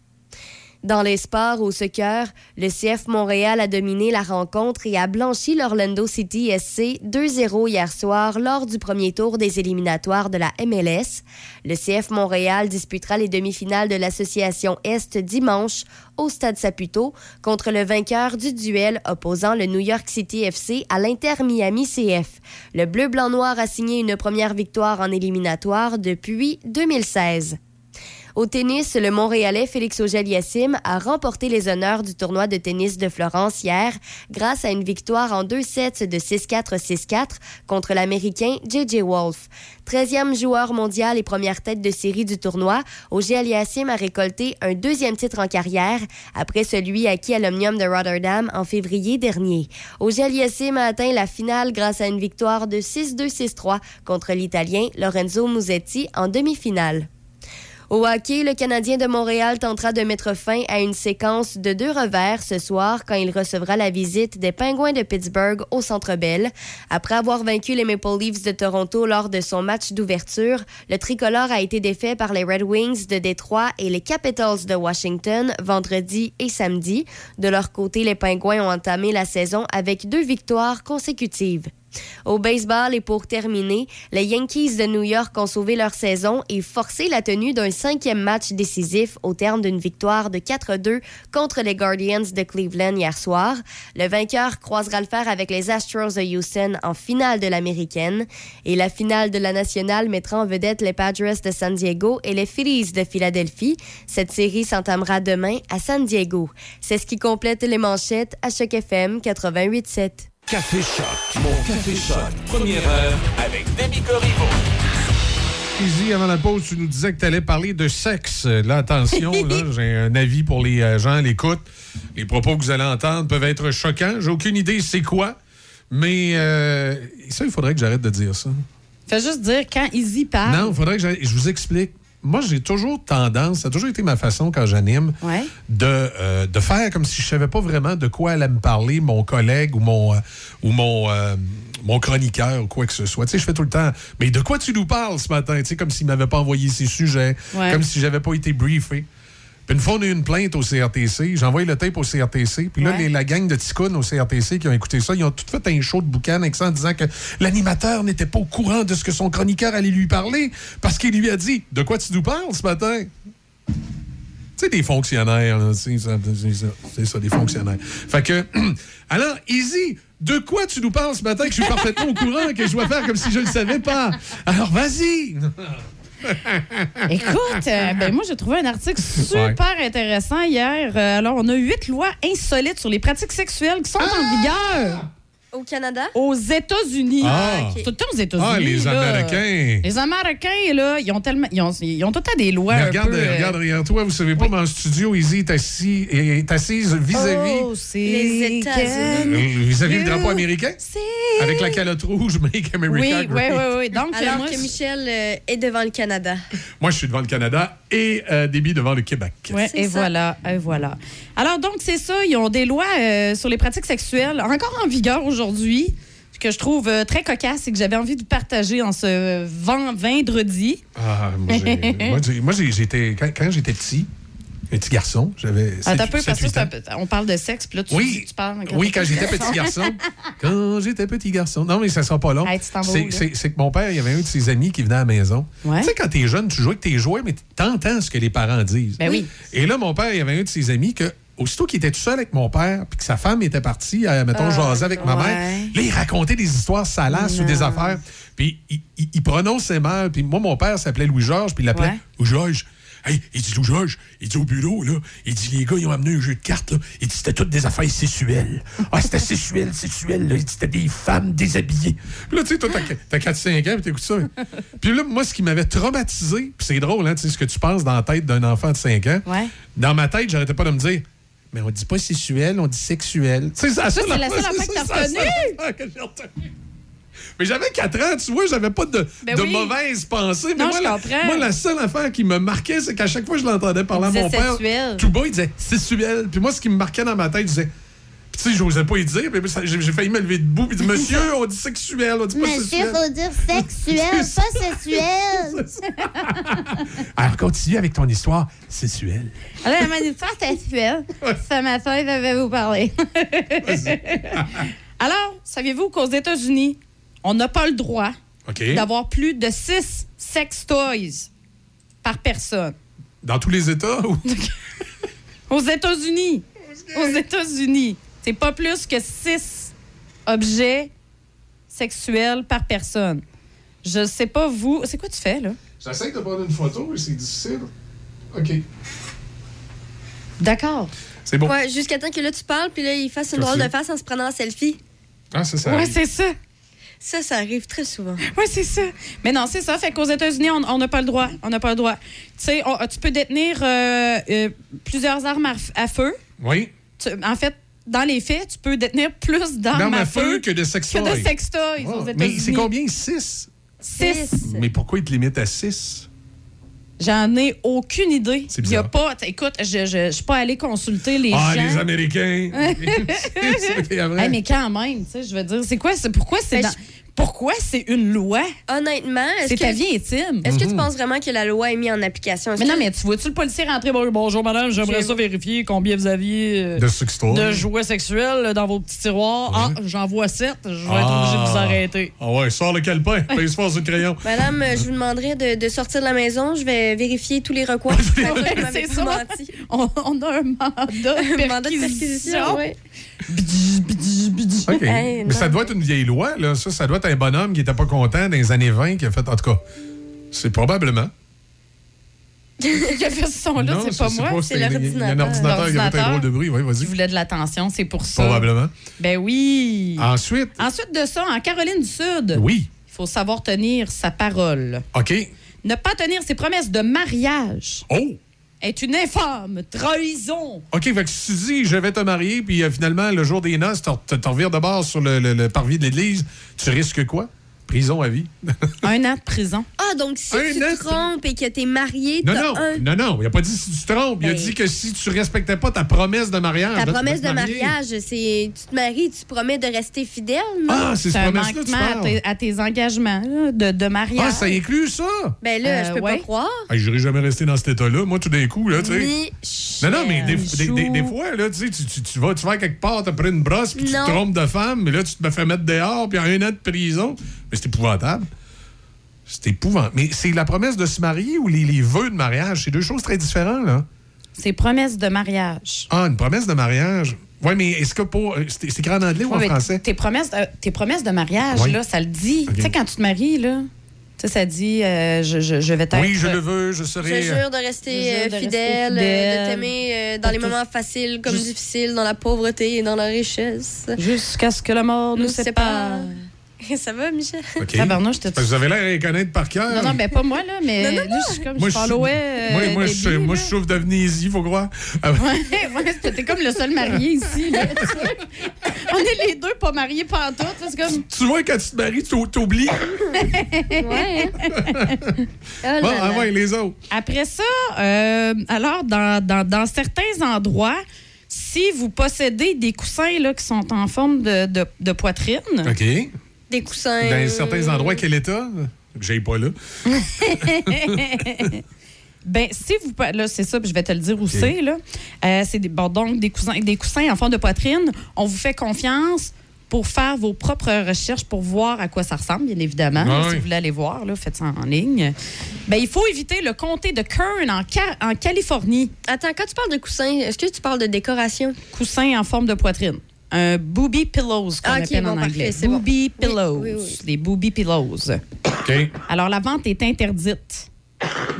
Dans les sports au soccer, le CF Montréal a dominé la rencontre et a blanchi l'Orlando City SC 2-0 hier soir lors du premier tour des éliminatoires de la MLS. Le CF Montréal disputera les demi-finales de l'Association Est dimanche au Stade Saputo contre le vainqueur du duel opposant le New York City FC à l'Inter Miami CF. Le bleu-blanc-noir a signé une première victoire en éliminatoire depuis 2016. Au tennis, le Montréalais Félix Auger-Aliassime a remporté les honneurs du tournoi de tennis de Florence hier grâce à une victoire en deux sets de 6-4, 6-4 contre l'Américain J.J. Wolf. 13e joueur mondial et première tête de série du tournoi, Auger-Aliassime a récolté un deuxième titre en carrière après celui acquis à l'Omnium de Rotterdam en février dernier. Auger-Aliassime a atteint la finale grâce à une victoire de 6-2, 6-3 contre l'Italien Lorenzo Musetti en demi-finale. Au hockey, le Canadien de Montréal tentera de mettre fin à une séquence de deux revers ce soir quand il recevra la visite des Pingouins de Pittsburgh au Centre Bell. Après avoir vaincu les Maple Leafs de Toronto lors de son match d'ouverture, le tricolore a été défait par les Red Wings de Détroit et les Capitals de Washington vendredi et samedi. De leur côté, les Pingouins ont entamé la saison avec deux victoires consécutives. Au baseball et pour terminer, les Yankees de New York ont sauvé leur saison et forcé la tenue d'un cinquième match décisif au terme d'une victoire de 4-2 contre les Guardians de Cleveland hier soir. Le vainqueur croisera le fer avec les Astros de Houston en finale de l'américaine et la finale de la nationale mettra en vedette les Padres de San Diego et les Phillies de Philadelphie. Cette série s'entamera demain à San Diego. C'est ce qui complète les manchettes à Choc FM 88.7. Café Choc. Mon Café Choc. Première heure avec Demi Corriveau. Easy, avant la pause, tu nous disais que tu allais parler de sexe. Là, attention, là, j'ai un avis pour les euh, gens à l'écoute. Les propos que vous allez entendre peuvent être choquants. J'ai aucune idée c'est quoi. Mais euh, ça, il faudrait que j'arrête de dire ça. Fais juste dire quand Izzy parle. Non, il faudrait que j'arrête. Je vous explique. Moi, j'ai toujours tendance, ça a toujours été ma façon quand j'anime, Ouais. de, euh, de faire comme si je savais pas vraiment de quoi allait me parler mon collègue ou mon, euh, ou mon, euh, mon chroniqueur ou quoi que ce soit. Tu sais, je fais tout le temps. Mais de quoi tu nous parles ce matin? Tu sais, comme s'il m'avait pas envoyé ses sujets, Ouais. comme si j'avais pas été briefé. Puis une fois, on a eu une plainte au CRTC. J'ai envoyé le tape au CRTC. Puis là, Ouais. les- la gang de Ticoun au CRTC qui ont écouté ça, ils ont tout fait un show de boucan avec ça en disant que l'animateur n'était pas au courant de ce que son chroniqueur allait lui parler parce qu'il lui a dit De quoi tu nous parles ce matin? Tu sais, des fonctionnaires, c'est ça, c'est ça, des fonctionnaires. Fait que, alors, Easy, de quoi tu nous parles ce matin que je suis parfaitement au courant, que je dois faire comme si je ne le savais pas? Alors, vas-y! Écoute, euh, ben moi, j'ai trouvé un article super intéressant hier. Euh, alors, on a huit lois insolites sur les pratiques sexuelles qui sont en vigueur. Au Canada? Aux États-Unis. Ah. C'est tout le temps aux États-Unis. Ah, les là. Américains. Les Américains, là, ils ont tellement. Ils ont, ils ont tout le temps des lois. Mais un regarde, peu, euh, regarde derrière toi, vous savez pas, mais en studio, Easy est, assis, est assise vis-à-vis Oh, c'est Les États-Unis. euh, vis-à-vis le drapeau américain, C'est- avec la calotte rouge Make Oui, America oui, Great. oui, oui. Donc, Alors moi, que Michel euh, est devant le Canada. Moi, je suis devant le Canada et euh, Déby devant le Québec. Ouais, C'est et ça. voilà, et voilà. Alors donc c'est ça, ils ont des lois euh, sur les pratiques sexuelles encore en vigueur aujourd'hui que je trouve euh, très cocasse et que j'avais envie de partager en ce vent- vendredi. Ah, moi, j'étais, quand, quand j'étais petit, un petit garçon, j'avais. Attends un peu, parce que on parle de sexe, puis là, tu, Oui, tu parles. oui, quand j'étais petit garçon. Quand j'étais petit garçon. Non, mais ça sera pas long. Hey, c'est, que mon père, il y avait un de ses amis qui venait à la maison. Ouais. Tu sais, quand t'es jeune, tu joues avec tes jouets, mais t'entends ce que les parents disent. Ben oui. Et là, mon père, il y avait un de ses amis que, aussitôt qu'il était tout seul avec mon père, puis que sa femme était partie, à, mettons, Ah, jaser avec ma mère, là, il racontait des histoires salaces ou des affaires. Puis il, il- il prononçait mal. Puis moi, mon père s'appelait Louis-Georges, puis il l'appelait Ouais. Louis-Georges. Hey, il dit Louis-Georges, il dit au bureau, là, il dit les gars, ils ont amené un jeu de cartes, là. Il dit c'était toutes des affaires sexuelles. Ah, c'était sexuel, sexuel, là. Il dit c'était des femmes déshabillées. Puis là, tu sais, toi, t'as t'as 4-5 ans, puis t'écoutes ça. puis là, moi, ce qui m'avait traumatisé, puis c'est drôle, hein, tu sais, ce que tu penses dans la tête d'un enfant de 5 ans. Ouais. Dans ma tête, j'arrêtais pas de me dire, mais on dit pas sexuel, on dit sexuel. C'est ça, Ça, c'est la seule affaire que c'est t'as ça, la seule retenue. affaire que j'ai retenue. Mais j'avais 4 ans, tu vois, j'avais pas de, Ben de oui. mauvaises pensées. Mais Non, moi, je la, comprends. moi, la seule affaire qui me marquait, c'est qu'à chaque fois que je l'entendais parler à mon disait père, sexuel. tout bas, il disait sexuel. Puis moi, ce qui me marquait dans ma tête, je disais, tu sais, j'osais pas y dire, mais ça- j'ai failli me lever debout et dire, monsieur, on dit sexuel, on dit pas Monsieur, sexuel. faut dire sexuel, pas sexuel. Alors, continue avec ton histoire sexuelle. Alors, la manifestation sexuelle, ce matin, je vais vous parler. Alors, saviez-vous qu'aux États-Unis, on n'a pas le droit d'avoir plus de six sex toys par personne? Dans tous les États? Ou... Aux États-Unis. Aux États-Unis. C'est pas plus que six objets sexuels par personne. Je sais pas vous. C'est quoi tu fais, là? J'essaie de prendre une photo, mais c'est difficile. OK. D'accord. C'est bon. Ouais, jusqu'à temps que là, tu parles, puis là, il fasse une drôle de face en se prenant en selfie. Ah, ça, ça Ouais, arrive. c'est ça. Ça, ça arrive très souvent. Oui, c'est ça. Mais non, c'est ça. Fait qu'aux États-Unis, on n'a pas le droit. On n'a pas le droit. Tu sais, tu peux détenir euh, euh, plusieurs armes à, feu. Oui. Tu- en fait, dans les faits, tu peux détenir plus d'armes à, feu que de sextoys. que de sextoys Ah, aux mais c'est combien? 6? Six. Mais pourquoi ils te limitent à 6? J'en ai aucune idée. C'est Il y a pas. Écoute, je je- je suis pas allée consulter les Ah, gens. les Américains! c'est vrai. Hey, mais quand même, tu sais, je veux dire, c'est quoi, c'est pourquoi c'est Ben, dans- pourquoi c'est une loi? Honnêtement, est-ce C'est que, ta vie intime. est-ce que Mhm. tu penses vraiment que la loi est mise en application? Est-ce Mais non, que- mais tu vois-tu le policier rentrer? Bon- bonjour madame, j'aimerais J'ai- ça vérifier combien vous aviez euh, De sextoys. de jouets sexuels dans vos petits tiroirs. Ah, j'en vois sept, je vais être Ah. obligé de vous arrêter. Ah ouais, sors le calepin, pèse fort sur le crayon. Madame, euh, je vous demanderais de, de sortir de la maison. Je vais vérifier tous les recoins. que vous m'avez c'est ça. menti. On, on a un mandat de Un mandat de perquisition, perquisition. oui. OK. Hey, mais ça doit être une vieille loi, là. Ça, ça doit être un bonhomme qui était pas content dans les années 20 qui a fait. En tout cas, c'est probablement. Qui a fait ce son-là, c'est pas moi. c'est Il y a un l'ordinateur. ordinateur qui a fait un L'ordinateur. drôle de bruit. Oui, Qui vas-y. voulait de l'attention, c'est pour ça. Probablement. Ben oui. Ensuite, Ensuite de ça, en Caroline du Sud, oui. il faut savoir tenir sa parole. OK. Ne pas tenir ses promesses de mariage Oh! Est une infâme trahison. OK, fait que si tu dis je vais te marier, puis euh, finalement, le jour des noces, t'en- revires de bord sur le parvis de l'église, tu risques quoi? Prison à vie. Un an de prison. Ah, donc si Un tu an, te trompes et que t'es marié, Non, non, un... non, non, il a pas dit si tu te trompes. Il a Ben- dit que si tu respectais pas ta promesse de mariage. Ta de- promesse de mariage, c'est tu te maries, tu promets de rester fidèle, non? Ah, c'est ce un promesse-là tu manquement à parles. tes, à tes engagements là, de, de mariage. Ah, ça inclut ça? Ben là, Euh, je peux ouais. pas croire. Hey, J'irai jamais rester dans cet état-là, moi, tout d'un coup, là, tu sais. Non, non, mais des, des- des- des fois, là, tu sais, tu, tu- tu vas, tu vas quelque part, t'as pris une brosse, puis tu te trompes de femme, mais là, tu te me fais mettre dehors, puis un an de prison. Mais c'est épouvantable. C'est épouvantable. Mais c'est la promesse de se marier ou les, les vœux de mariage? C'est deux choses très différentes, là. C'est promesse de mariage. Ah, une promesse de mariage. Oui, mais est-ce que pour. C'est c'est écrit en anglais ou en français? Tes promesses, euh, tes promesses de mariage, Oui. là, ça le dit. Tu sais, quand tu te maries, là, tu sais, ça dit euh, je, je, je vais t'être. Oui, je le veux, je Je serai. jure de Je rester jure euh, de rester fidèle, euh, fidèle. de t'aimer euh, dans les tout- moments faciles comme difficiles, dans la pauvreté et dans la richesse. Jusqu'à ce que la mort nous, Nous sépare. Ça va, Michel? OK. Tabarnouche, j'étais- Parce que vous avez l'air à les connaître par cœur. Non, non, ben pas moi, là, mais Non, non, là, je suis comme, Moi, je followais. suis- euh, moi, moi, je, Debbie, moi, là. d'amnésie, faut croire. Ah, ouais. Ouais, ouais, t'es comme le seul marié ici. Là. On est les deux pas mariés pantoute. C'est comme. Tu vois, quand tu te maries, tu t'oublies. Ouais. Oh là Bon, là. ah ouais, les autres. Après ça, euh, alors, dans, dans, dans certains endroits, si vous possédez des coussins là, qui sont en forme de, de, de poitrine, OK. Des coussins. Dans certains endroits, quel état? Que j'aille pas là. ben si vous là c'est ça, puis je vais te le dire où c'est là. Euh, c'est des, bon, donc des coussins, des coussins en forme de poitrine. On vous fait confiance pour faire vos propres recherches pour voir à quoi ça ressemble, bien évidemment. Ah Si vous voulez aller voir, là, faites ça en ligne. Ben, il faut éviter le comté de Kern en, Ca- en Californie. Attends, quand tu parles de coussins, est-ce que tu parles de décoration? Coussin en forme de poitrine. Un booby pillows, qu'on Ah, ok, appelle bon, en parfait, anglais. c'est bon. Booby pillows. oui, oui. Des booby pillows. OK. Alors, la vente est interdite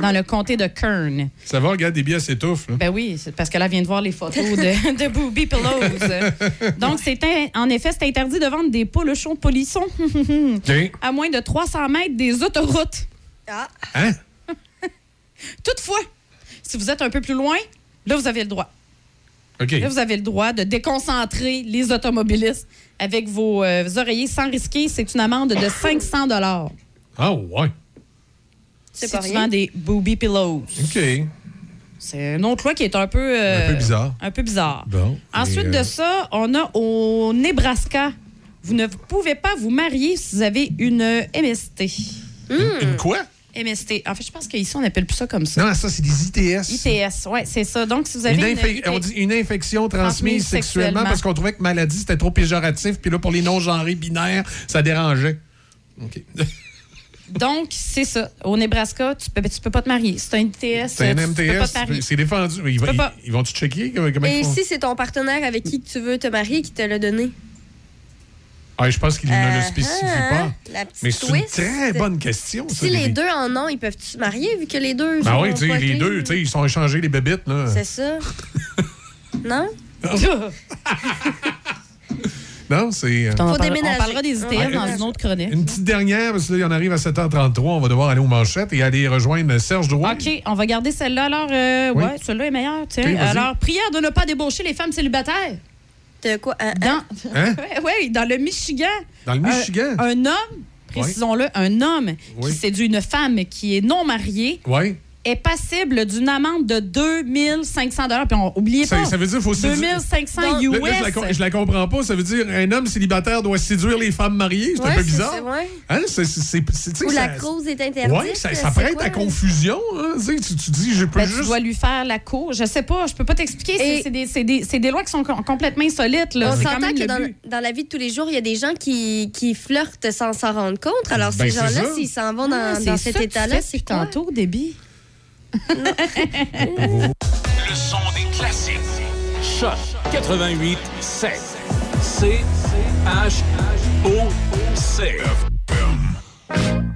dans le comté de Kern. Ça va, regarde, des billets s'étouffent. Ben oui, c'est parce que là, vient de voir les photos de, de Booby Pillows. Donc, c'est en effet, c'est interdit de vendre des polychons polissons à moins de 300 mètres des autoroutes. Ah. Hein? Toutefois, si vous êtes un peu plus loin, là, vous avez le droit. Là, vous avez le droit de déconcentrer les automobilistes avec vos euh, oreillers sans risquer. C'est une amende de 500 Ah, ouais. C'est si pas tu rien. vends des Booby Pillows. OK. C'est une autre loi qui est un peu... euh, Un peu bizarre. Un peu bizarre. Bon. Ensuite euh, de ça, on a au Nebraska. Vous ne pouvez pas vous marier si vous avez une MST. Une quoi? MST. En fait, je pense qu'ici, on n'appelle plus ça comme ça. Non, ça, c'est des ITS. ITS, oui, c'est ça. Donc, si vous avez Une une, infe- IT on dit une infection transmise Transmise sexuellement, sexuellement. parce qu'on trouvait que maladie, c'était trop péjoratif. Puis là, pour les non-genrés binaires, ça dérangeait. OK. Donc, c'est ça. Au Nebraska, tu peux, tu peux pas te marier. C'est un ITS. C'est un tu peux pas MTS. te marier. C'est défendu. Ils, ils- ils vont-tu checker? Comment, comment Et ils font? si c'est ton partenaire avec qui tu veux te marier qui te l'a donné? Ah, je pense qu'il ne le spécifie ah, pas. la petite Mais c'est une twist. très bonne question. ça, Si les Lily. deux en ont, ils peuvent-tu se marier vu que les deux Ben oui, tu sais, les deux, tu sais, ils sont échangés les bébites, là. C'est ça. non? Non, c'est. euh, On, Faut déménager. on parlera des ITS Ouais. dans une autre chronique. Une petite dernière, parce que là, on arrive à 7h33, on va devoir aller aux manchettes et aller rejoindre Serge Drouin. OK, on va garder celle-là. Alors, euh, Oui. ouais, celle-là est meilleure. Tiens. Alors, prière de ne pas débaucher les femmes célibataires. De quoi? Dans, Hein? ouais, ouais, dans le Michigan. Dans le un- Michigan? Un, homme, précisons-le, un homme Oui. qui séduit une femme qui est non mariée Oui. Est passible d'une amende de 2500 Puis on, oubliez Ça, pas, ça veut dire faut séduire. 2500 Là, US. là, je, la, je la comprends pas. Ça veut dire un homme célibataire doit séduire les femmes mariées? C'est un peu bizarre. c'est- ouais. Hein? C'est, c'est, c'est- c'est- tu sais, Ou la cause est interdite. Ouais, ça, ça c'est prête quoi? à confusion. hein, tu, tu, tu dis, je peux Ben, tu juste. dois lui faire la cour. Je sais pas, je peux pas t'expliquer. C'est- Et- C'est des, c'est des- c'est des lois qui sont com- complètement insolites. Là. On s'entend que dans, dans la vie de tous les jours, il y a des gens qui, qui flirtent sans s'en rendre compte. Alors, Ben, ces c'est gens-là, s'ils s'en vont dans, Ah, cet tu état-là, c'est tantôt, débit. Le son des classiques. Choc 88 7. C H O C. bloody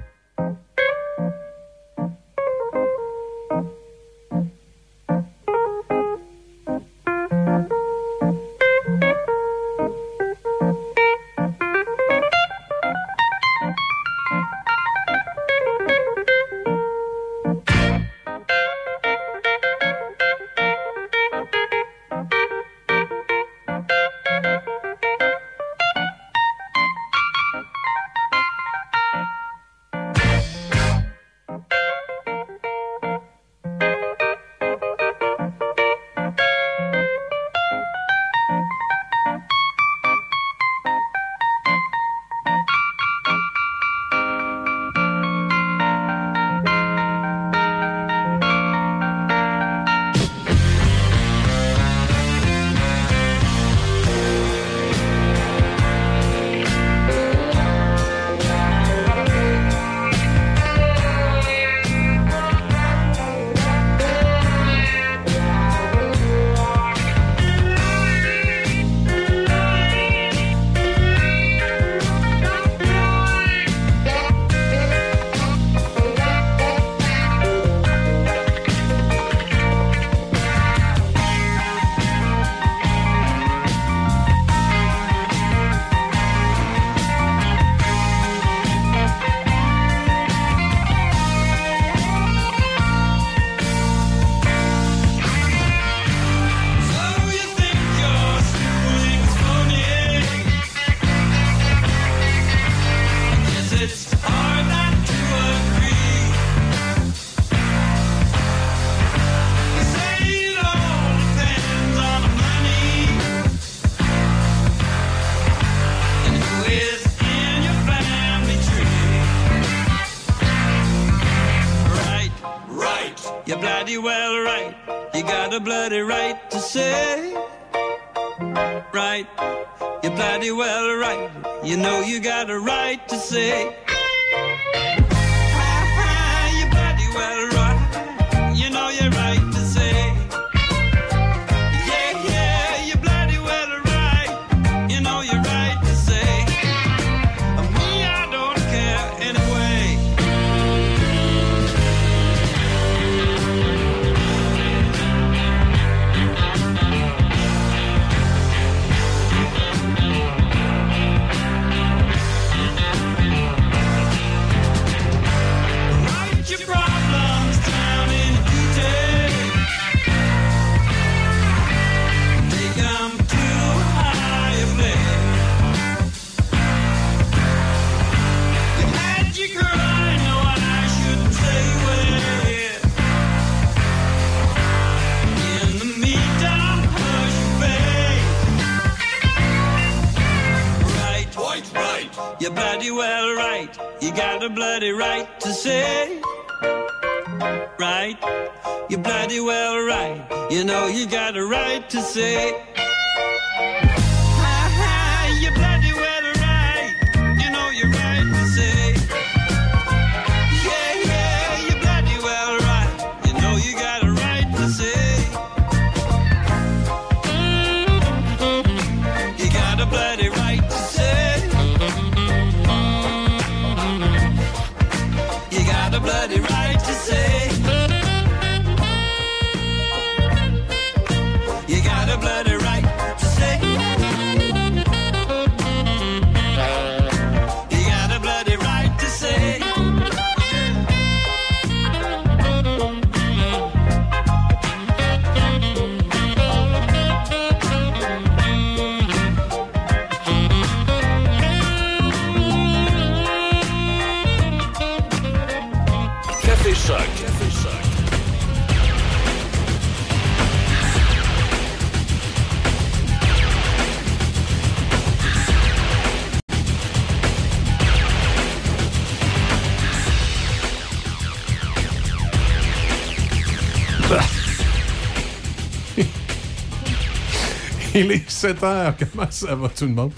Il est 7 heures. Comment ça va, tout le monde?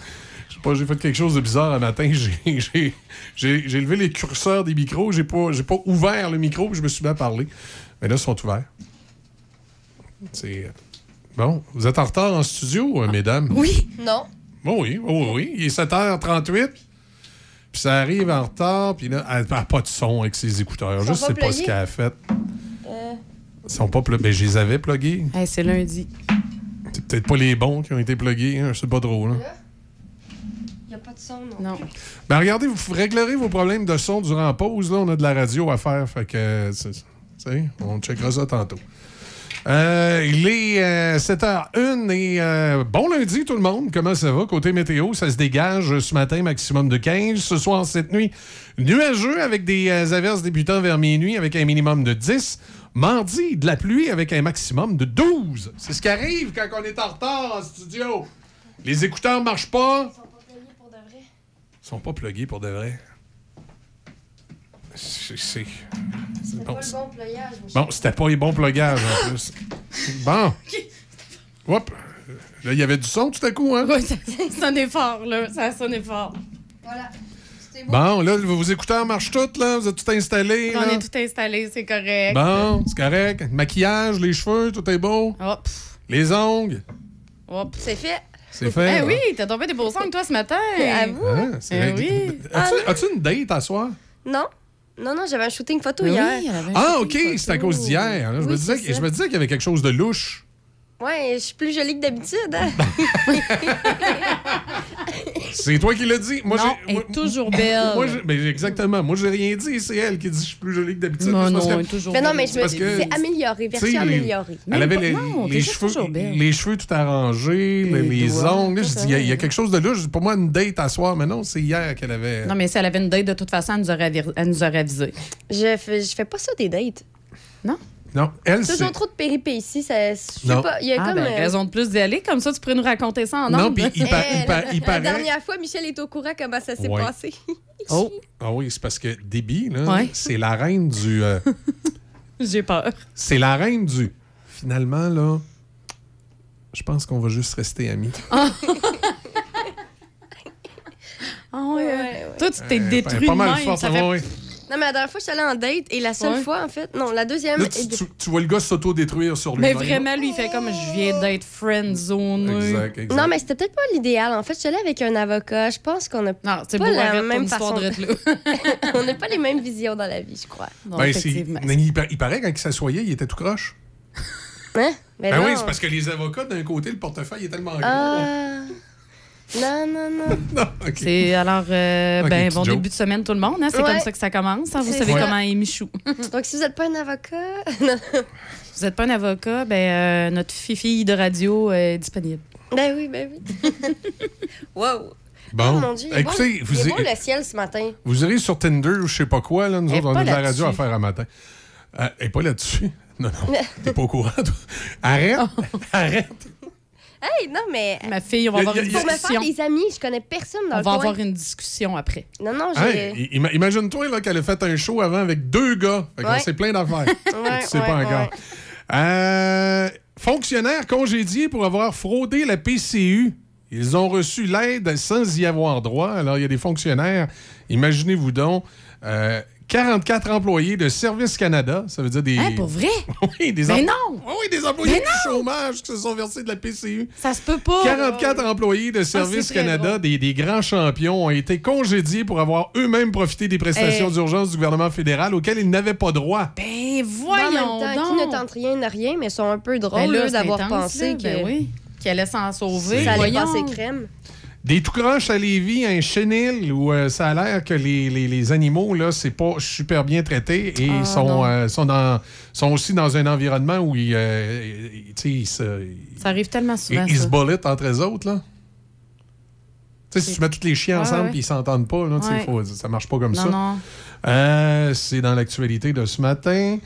Je sais pas, j'ai fait quelque chose de bizarre un matin. J'ai- J'ai j'ai- j'ai levé les curseurs des micros. J'ai pas, j'ai pas ouvert le micro. puis Je me suis mis à parler. Mais là, ils sont ouverts. C'est. euh, Bon, vous êtes en retard en studio, euh, mesdames? Oui. Non. Oh oui, oh oui. Il est 7h38. Puis ça arrive en retard. Puis là, elle n'a pas de son avec ses écouteurs. Sont sais pas pas ce qu'elle a fait. Euh, Ils sont pas plugués. Ben, je les avais plugués. hey, c'est lundi. C'est peut-être pas les bons qui ont été plugués. Hein? Je sais pas trop. Là. Il n'y a pas de son, non. Non. Ben regardez, vous réglerez vos problèmes de son durant la pause. Là, on a de la radio à faire. Fait que, on checkera ça tantôt. Euh, il est euh, 7h01 et euh, bon lundi tout le monde. Comment ça va? Côté météo, ça se dégage ce matin, maximum de 15. Ce soir, cette nuit, nuageux avec des euh, averses débutant vers minuit avec un minimum de 10. Mardi, de la pluie avec un maximum de 12. C'est ce qui arrive quand on est en retard en studio. Les écouteurs marchent pas. Ils sont pas plugués pour de vrai. C'est. c'est- c'est bon, c'est- bon ployage. Bon, c'était pas les bons plugages en plus. Bon. Hop. Là, il y avait du son tout à coup, hein? Oui, ça, ça sonnait fort, là. Ça sonnait fort. Voilà. Bon, là, vos écouteurs marchent tous, là? Vous êtes tout installés, On là? est tout installé, c'est correct. Bon, c'est correct. Maquillage, les cheveux, tout est beau. Hop. Les ongles, Hop. C'est fait. c'est fait. Eh oui, t'as tombé des beaux sons toi ce matin. À vous. Hein, c'est- Eh oui. As-tu as-tu une date à soir? Non. Non, non, j'avais un shooting photo Oui, hier. Ah, OK, c'est à cause d'hier. là. Je, me disais, je me disais qu'il y avait quelque chose de louche. Ouais, je suis plus jolie que d'habitude. Hein? C'est toi qui l'as dit. Moi, non, j'ai- elle moi- est toujours belle. Moi, ben, exactement. Moi, j'ai rien dit. C'est elle qui dit que je suis plus jolie que d'habitude. Non, non, elle est toujours mais non, belle. mais je me parce que- c'est amélioré, version améliorée. Elle avait les, non, les cheveux, toujours belle. les cheveux tout arrangés, les, Les les doigts, ongles. Je dis, il y, a- y quelque chose de là. Je dis, Pour moi, une date à soir, mais non, c'est hier qu'elle avait. Non, mais si elle avait une date, de toute façon, elle nous aurait, elle nous aurait avisé. Je fais, je fais pas ça des dates. Non? Non, elle, c'est. Toujours trop de péripéties. Ça, je sais Non. pas. Il y a Ah, comme. ben, euh, raison de plus d'y aller. Comme ça, tu pourrais nous raconter ça en Non, puis il, pa- il eh, pa- la, il la paraît. dernière fois, Michel est au courant comment ça s'est Ouais. passé. Oh, Ah oui, c'est parce que Debbie, là, Ouais. c'est la reine du. euh, J'ai peur. C'est la reine du. Finalement, là, je pense qu'on va juste rester amis. Ah ouais. Toi, tu t'es Euh, détruit pas de mal même. forte, ça ouais, fait- ouais. Non, mais la dernière fois, je suis allée en date et la seule Ouais. fois, en fait, non, la deuxième. Là, tu, tu- tu vois le gars s'auto-détruire sur lui. Mais vraiment, lui, il fait comme je viens d'être friend-zoné. Exact, exact. Non, mais c'était peut-être pas l'idéal. En fait, je suis allée avec un avocat. Je pense qu'on a Non, pas beau, la même façon. de on n'a pas les mêmes visions dans la vie, je crois. Non, Ben, effectivement. mais il, par- il paraît quand il s'assoyait, il était tout croche. Hein? Ben oui, c'est parce que les avocats, d'un côté, le portefeuille est tellement gros. Ah. Non, non, non. C'est alors, euh, ben, bon joke. début de semaine, tout le monde. hein? C'est Ouais. comme ça que ça commence. hein? Vous savez ça. comment est Michou. Donc, si vous n'êtes pas un avocat. Vous n'êtes pas un avocat, ben, euh, notre fifi de radio est disponible. ben oui, ben oui. wow. Bon. Oh mon Dieu, Écoutez, vous, il est i- beau le ciel ce matin. vous irez sur Tinder ou je sais pas quoi, là. Nous autres, on a de la radio là-dessus. à faire un matin. Euh, elle est pas là-dessus. Non, non. T'es pas au courant, toi. Arrête. Arrête. Hey, non, mais. Ma fille, on va Y a- avoir y a- une y a- Pour me faire discussion. des amis, je connais personne dans On le va coin. avoir une discussion après. Non, non, j'ai. Hey, ima- Imagine-toi là, qu'elle a fait un show avant avec deux gars. Fait qu'on Ouais. sait plein d'affaires. Ouais, tu sais ouais, pas encore. ouais. Euh, fonctionnaires congédiés pour avoir fraudé la PCU. Ils ont reçu l'aide sans y avoir droit. Alors, il y a des fonctionnaires, imaginez-vous donc, euh, 44 employés de Service Canada, ça veut dire des... Hein, pour vrai? oui, des Mais em- non! Ah oui, des employés du chômage qui se sont versés de la PCU. Ça se peut pas. 44 employés de Service c'est très Canada, des, des grands champions, ont été congédiés pour avoir eux-mêmes profité des prestations Eh. d'urgence du gouvernement fédéral auxquelles ils n'avaient pas droit. Ben, en voyons même temps, donc. qui ne tente rien n'a rien, mais sont un peu Ben drôles d'avoir pensé là. que Ben oui. Qu'elle allait s'en sauver. ça allait Voyons. passer crème. Des tout croches à Lévis, un chenil, où euh, ça a l'air que les, les- les animaux, là, c'est pas super bien traité et Ah, sont, euh, sont, dans, sont aussi dans un environnement où ils, euh, ils- ils se, Ça arrive tellement souvent. ils se bulletent entre eux autres, là. Tu sais, si tu mets tous les chiens ensemble ouais. et ils s'entendent pas, là, Ouais. faut- ça marche pas comme Non, ça. Euh, c'est dans l'actualité de ce matin.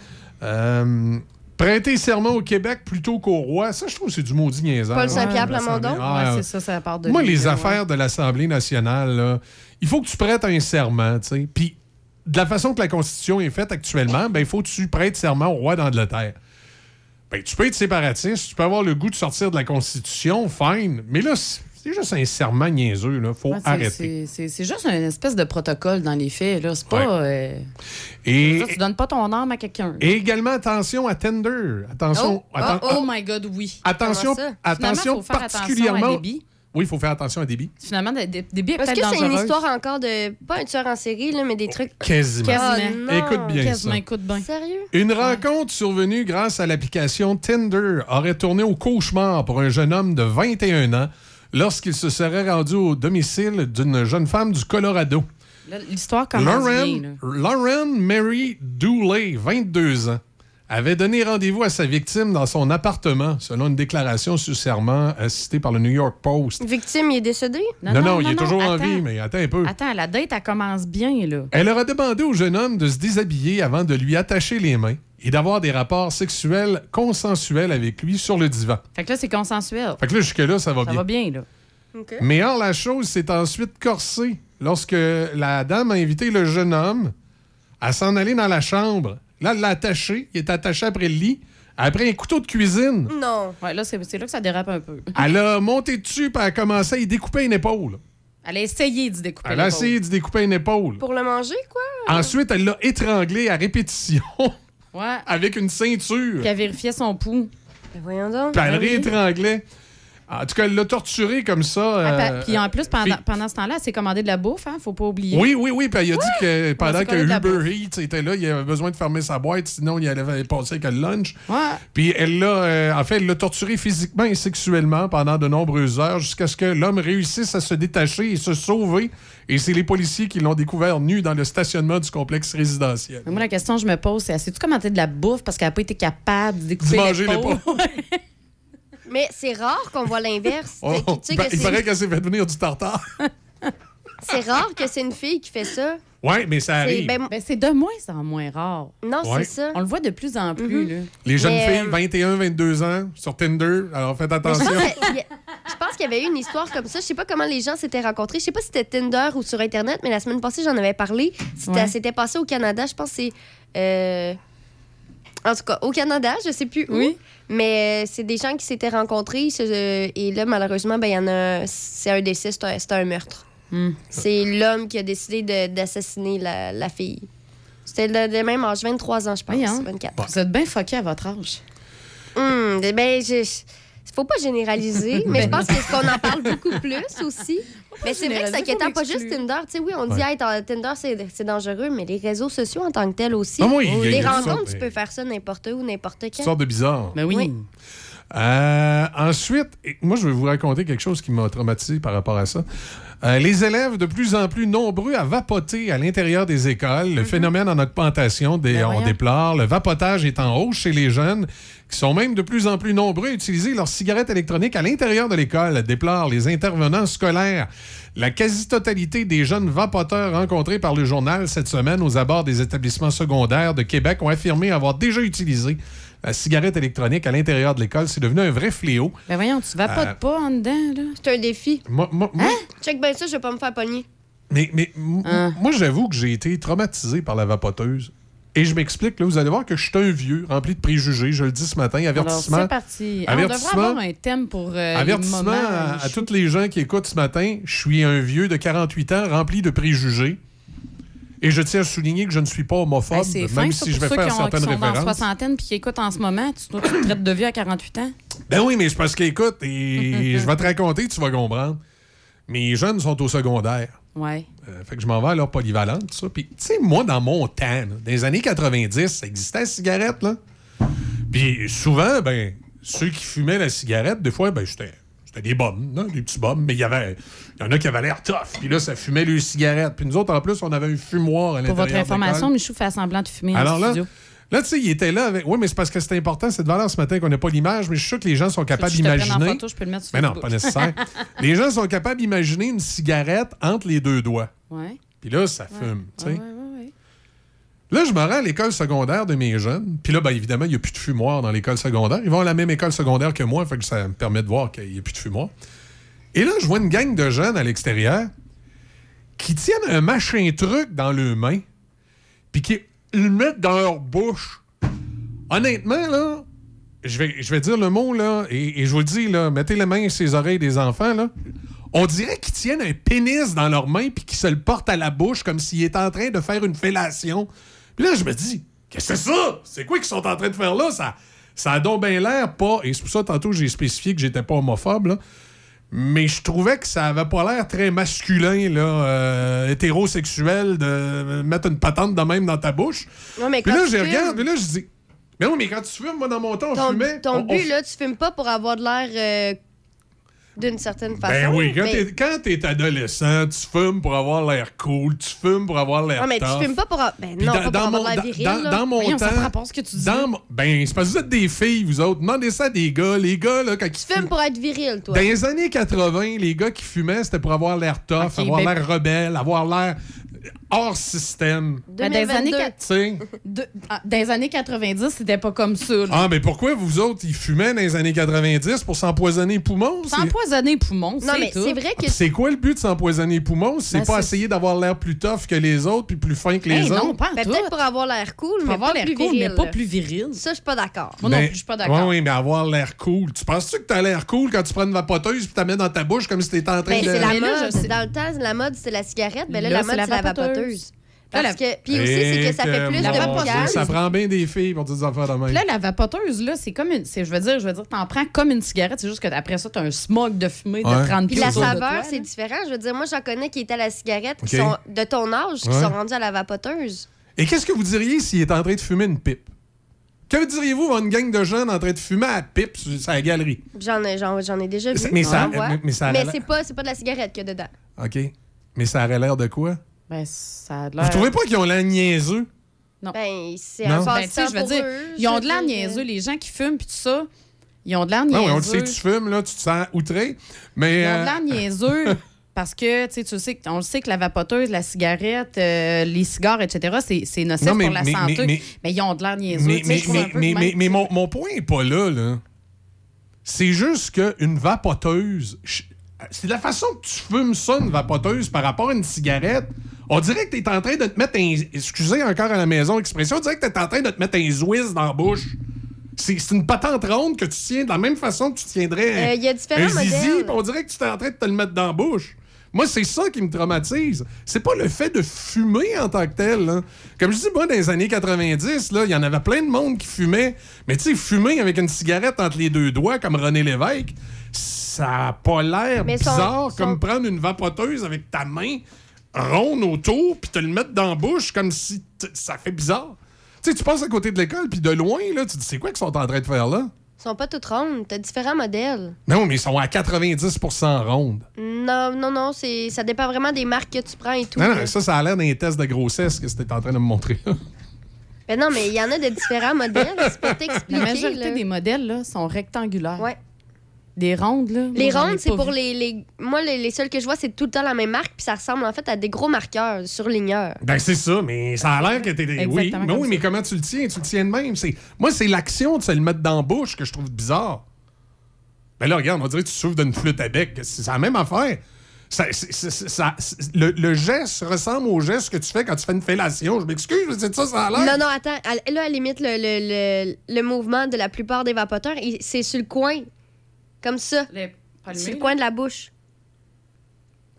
Prêter serment au Québec plutôt qu'au roi, ça, je trouve que c'est du maudit niaisage. Paul Saint-Pierre Plamondon? Ouais, c'est ça, ça part de Moi, lui, les affaires de l'Assemblée nationale, là, il faut que tu prêtes un serment, tu sais. Puis, de la façon que la Constitution est faite actuellement, ben, il faut que tu prêtes serment au roi d'Angleterre. Ben, tu peux être séparatiste, tu peux avoir le goût de sortir de la Constitution, fine. Mais là, c'est juste un serment niaiseux, là. Faut arrêter. c'est- juste une espèce de protocole dans les faits. là. C'est pas. euh, Et, ça, tu donnes pas ton arme à quelqu'un. et également, attention à Tender. Attention. Oh, atten- oh, oh my God, oui. Attention, attention Finalement, faut faire particulièrement. attention à débit. Oui, il faut faire attention à débit. Finalement, débit est Est-ce peut-être que c'est une histoire encore de. Pas un tueur en série, là, mais des trucs. Quasiment. Quasiment. Écoute bien Quasiment, ça. écoute bien. Sérieux? Une rencontre survenue grâce à l'application Tinder aurait tourné au cauchemar pour un jeune homme de 21 ans lorsqu'il se serait rendu au domicile d'une jeune femme du Colorado. L'histoire commence bien. là. Lauren, Lauren Mary Dooley, 22 ans, avait donné rendez-vous à sa victime dans son appartement, selon une déclaration sous serment assistée par le New York Post. Victime, il est décédé? Non, non, il est non, toujours en attends. vie, mais attends un peu. Attends, la date, elle commence bien, là. Elle aurait demandé au jeune homme de se déshabiller avant de lui attacher les mains et d'avoir des rapports sexuels consensuels avec lui sur le divan. Fait que là, c'est consensuel. Fait que là, jusque-là, ça va Ça bien. va bien, là. Mais or, la chose s'est ensuite corsée lorsque la dame a invité le jeune homme à s'en aller dans la chambre. Là, elle l'a attaché. Il est attaché après le lit. Après un couteau de cuisine. Non. Ouais, là, c'est là que ça dérape un peu. Elle a monté dessus puis elle a commencé à y découper une épaule. Elle a essayé d'y découper. Elle a essayé de découper une épaule. Pour le manger, quoi? Ensuite, elle l'a étranglé à répétition Ouais. avec une ceinture. Puis elle vérifiait son pouls. Ben voyons donc. Puis elle oui. réétranglait. En tout cas, elle l'a torturé comme ça. Ah, euh, Puis en plus, pendant, pendant ce temps-là, elle s'est commandé de la bouffe, hein? Faut pas oublier. Oui, oui, oui. Puis il a dit que pendant que Uber Eats était là, il avait besoin de fermer sa boîte, sinon il allait passer avec le lunch. Ouais. Puis elle l'a, euh, en fait, elle l'a torturé physiquement et sexuellement pendant de nombreuses heures jusqu'à ce que l'homme réussisse à se détacher et se sauver. Et c'est les policiers qui l'ont découvert nu dans le stationnement du complexe résidentiel. Mais moi, la question que je me pose, c'est sais-tu commenté de la bouffe parce qu'elle n'a pas été capable de découper manger l'épaule? Mais c'est rare qu'on voit l'inverse. Oh, ben, que il c'est- paraît qu'elle s'est fait venir du tartare. C'est rare que c'est une fille qui fait ça. Oui, mais ça C'est- arrive. ben, Ben, c'est de moins en moins rare. non, Ouais. c'est ça. On le voit de plus en plus. là. Les jeunes Mais, filles, euh, 21, 22 ans, sur Tinder, alors faites attention. je pense qu'il y avait eu une histoire comme ça. Je sais pas comment les gens s'étaient rencontrés. Je sais pas si c'était Tinder ou sur Internet, mais la semaine passée, j'en avais parlé. C'était- Ouais. C'était passé au Canada. Je pense que c'est. euh, En tout cas, au Canada, je sais plus où. Mais euh, c'est des gens qui s'étaient rencontrés. et là, malheureusement, ben, il y en a. C'est un décès, c'est un, meurtre. Hmm. C'est l'homme qui a décidé d'assassiner la, la fille. C'était le, le même âge, 23 ans, je pense. Voyons. 24. Vous êtes bien fucké à votre âge. Hum, ben, je. Je- faut pas généraliser, mais je pense que- qu'on en parle beaucoup plus aussi. Mais c'est vrai que c'est inquiétant, pas juste. Tinder. Tu sais, oui, on dit, hey, Tinder, c'est c'est dangereux, mais les réseaux sociaux en tant que tels aussi. Ah oui, les rencontres, tu mais- peux faire ça n'importe où, n'importe quand. Toutes sortes de bizarres. Ben oui. Euh, ensuite, moi, je vais vous raconter quelque chose qui m'a traumatisé par rapport à ça. Euh, les élèves de plus en plus nombreux à vapoter à l'intérieur des écoles. Le phénomène en augmentation, des, Mhm. Ben on déplore. Le vapotage est en hausse chez les jeunes, qui sont même de plus en plus nombreux à utiliser leurs cigarettes électroniques à l'intérieur de l'école, déplore les intervenants scolaires. La quasi-totalité des jeunes vapoteurs rencontrés par le journal cette semaine aux abords des établissements secondaires de Québec ont affirmé avoir déjà utilisé la cigarette électronique à l'intérieur de l'école. C'est devenu un vrai fléau. Ben voyons, tu vapotes Euh, pas en dedans, là. C'est un défi. Moi, moi- moi- Check bien ça, je vais pas me faire pogner. mais mais Hein? moi, j'avoue que j'ai été traumatisé par la vapoteuse. Et je m'explique, là, vous allez voir que je suis un vieux, rempli de préjugés. Je le dis ce matin, Alors, avertissement. c'est parti. Ah, on devrait Avertissement. avoir un thème pour euh, les Avertissement moments, à, euh, à tous les gens qui écoutent ce matin. Je suis un vieux de 48 ans rempli de préjugés. Et je tiens à souligner que je ne suis pas homophobe, c'est même fin, si je vais faire qui certaines sont dans la références. soixantaine puis qui écoutent en ce moment. Tu, toi, tu te traites de vieux à 48 ans? Ben oui, mais c'est parce qu'écoute, et je vais te raconter, tu vas comprendre. Mes jeunes sont au secondaire. Ouais. Euh, fait que je m'en vais à leur polyvalente, tout ça. Puis, tu sais, moi, dans mon temps, là, dans les années 90, ça existait la cigarette, là. Puis souvent, ben, ceux qui fumaient la cigarette, des fois, ben, c'était c'était des bombes, des petits bombes, mais il y avait. Il y en a qui avaient l'air tough. Puis là, ça fumait les cigarettes. Puis nous autres, en plus, on avait un fumoir à Pour l'intérieur. votre de information. Michou fait semblant de fumer Alors là, studio. là, tu sais, il était là avec. Oui, mais c'est parce que c'est important, cette valeur ce matin qu'on n'a pas l'image, mais je suis sûr que les gens sont capables d'imaginer. Mais non, pas nécessaire. les gens sont capables d'imaginer une cigarette entre les deux doigts. Ouais. Puis là, ça fume, tu sais. Ouais, ouais. Là, je me rends à l'école secondaire de mes jeunes. Puis là, ben, évidemment, il n'y a plus de fumoir dans l'école secondaire. Ils vont à la même école secondaire que moi, fait que ça me permet de voir qu'il n'y a plus de fumoir. Et là, je vois une gang de jeunes à l'extérieur qui tiennent un machin truc dans leurs mains, puis qui le mettent dans leur bouche. Honnêtement, là, je vais, je vais dire le mot, là, et, je vous le dis, là, mettez les mains sur les oreilles des enfants, là. On dirait qu'ils tiennent un pénis dans leurs mains puis qu'ils se le portent à la bouche comme s'ils étaient en train de faire une fellation. Puis là, je me dis, qu'est-ce que c'est ça? C'est quoi qu'ils sont en train de faire là? Ça, ça a donc bien l'air pas. Et c'est pour ça, tantôt, j'ai spécifié que j'étais pas homophobe, là. Mais je trouvais que ça avait pas l'air très masculin, là, euh, hétérosexuel, de mettre une patente de même dans ta bouche. Non, mais Puis là, je fumes- regarde, puis là, je dis, mais oui, mais quand tu fumes, moi, dans mon temps, on Ton, fumait. ton on- on but, f- là, tu fumes pas pour avoir de l'air euh, d'une certaine façon. Ben oui, quand mais- t'es- adolescent, tu fumes pour avoir l'air cool, tu fumes pour avoir l'air Non, mais tu tough. fumes pas pour. a- Ben non, dans, pas pour dans avoir mon, de l'air dans- viril. dans- là. dans mon Voyons, temps. ce que tu dis. dans ben, c'est parce que vous êtes des filles, vous autres. Demandez ça à des gars. Les gars, là, quand ils Tu fumes pour être viril, toi. Dans les années 80, les gars qui fumaient, c'était pour avoir l'air tough, avoir ben- l'air rebelle, avoir l'air hors système. Ben, dans, les années, 2022. quat- Tu sais. de- ah, dans les années 90, c'était pas comme ça. là. Ah, mais pourquoi vous autres, ils fumaient dans les années 90 pour s'empoisonner les poumons? C'est- S'empoisonner les poumons, Non, c'est mais tout. c'est vrai que. C'est quoi le but de s'empoisonner les poumons? C'est Ben, pas c'est- essayer d'avoir l'air plus tough que les autres puis plus fin que les Hey, autres? non, pas Ben. Peut-être pour avoir l'air cool, mais avoir pas l'air plus cool, viril. mais pas plus viril. Ça, je suis pas d'accord. Moi non Mais- plus, je suis pas d'accord. Oui, oui, mais avoir l'air cool. Tu penses-tu que t'as l'air cool quand tu prends une vapoteuse puis tu la mets dans ta bouche comme si t'étais en train Ben, de. c'est la Mais mode. Dans le temps, la mode, c'était la cigarette. Ben là, Là, la c'est mode, c'est la vapoteuse. vapoteuse. Là, Parce la- que, puis aussi, c'est que ça fait plus de que. Dieu, Ça prend bien des filles pour dire des affaires de même. Là, la vapoteuse, là, c'est comme une. c'est- Je veux dire, je veux dire, t'en prends comme une cigarette, c'est juste qu'après ça, t'as un smog de fumée Ouais. de 30 Puis la saveur, c'est différent. Je veux dire, moi, j'en connais qui étaient à la cigarette, qui sont de ton âge, qui Ouais. sont rendus à la vapoteuse. Et qu'est-ce que vous diriez s'il est en train de fumer une pipe? Que diriez-vous voir une gang de jeunes en train de fumer à la pipe sur sa galerie? J'en ai, j'en, j'en ai déjà vu. Mais- ça- mais- mais ça a Mais l'air- c'est pas, c'est pas de la cigarette qu'il y a dedans. OK. Mais ça aurait l'air de quoi? Ben, ça a l'air. Vous trouvez pas qu'ils ont l'air niaiseux? Non. Ben, c'est Non. un Ben, tu passe-temps sais, je veux pour dire, eux. ils ont de l'air veux dire. niaiseux. Les gens qui fument, puis tout ça, ils ont de l'air Non, niaiseux. oui, on le sait, tu fumes, là, tu te sens outré. Mais. Ils ont euh, de l'air niaiseux parce que, tu sais, tu sais, que- on le sait que la vapoteuse, la cigarette, euh, les cigares, etc., c'est, c'est nocif Non, mais- pour la mais- santé. mais- Mais, mais- ils ont de l'air niaiseux. Mais, tu sais, mais, je trouve mais, un peu mais, de mais, même. mais mon, mon point n'est pas là, là. C'est juste qu'une vapoteuse. je- C'est de la façon que tu fumes ça, une vapoteuse, par rapport à une cigarette. On dirait que tu es en train de te mettre un. Excusez encore à la maison l'expression, on dirait que tu es en train de te mettre un Zwiz dans la bouche. C'est une patente ronde que tu tiens de la même façon que tu tiendrais un, Euh, y a différents un zizi, modèles. on dirait que tu es en train de te le mettre dans la bouche. Moi, c'est ça qui me traumatise. C'est pas le fait de fumer en tant que tel. là. Comme je dis, moi, dans les années 90, là, il y en avait plein de monde qui fumait. Mais tu sais, fumer avec une cigarette entre les deux doigts, comme René Lévesque, ça a pas l'air son- bizarre son- comme prendre une vapoteuse avec ta main ronde autour puis te le mettre dans la bouche comme si ça fait bizarre. Tu sais, tu passes à côté de l'école puis de loin, là, tu te dis, c'est quoi qu'ils sont en train de faire là? Ils sont pas toutes rondes. T'as différents modèles. Non, mais ils sont à 90% rondes. Non, non, non. c'est Ça dépend vraiment des marques que tu prends et tout. Non, non, ça, ça a l'air d'un test de grossesse que c'était en train de me montrer. Ben non, mais il y en a de différents modèles. C'est pas t'expliquer. La majorité là. des modèles là, sont rectangulaires. Ouais. Des rondes, là? Les moi, rondes, c'est pour les, les- Moi, les, les seuls que je vois, c'est tout le temps la même marque, puis ça ressemble en fait à des gros marqueurs surligneurs. Ben, c'est ça, mais ça a l'air que t'es. Oui, Exactement mais, comme oui, mais comment tu le tiens? Tu le tiens de même. C'est... Moi, c'est l'action de se le mettre dans la bouche que je trouve bizarre. Ben là, regarde, on dirait que tu souffles d'une flûte à bec. C'est la même affaire. Ça- c'est- c'est- c'est- ça- c'est- le, le geste ressemble au geste que tu fais quand tu fais une fellation. Je m'excuse, mais c'est ça, ça a l'air. Non, non, attends. À- Là, à la limite, le, le, le, le mouvement de la plupart des vapoteurs, il- c'est sur le coin. Comme ça. sur le coin de la bouche.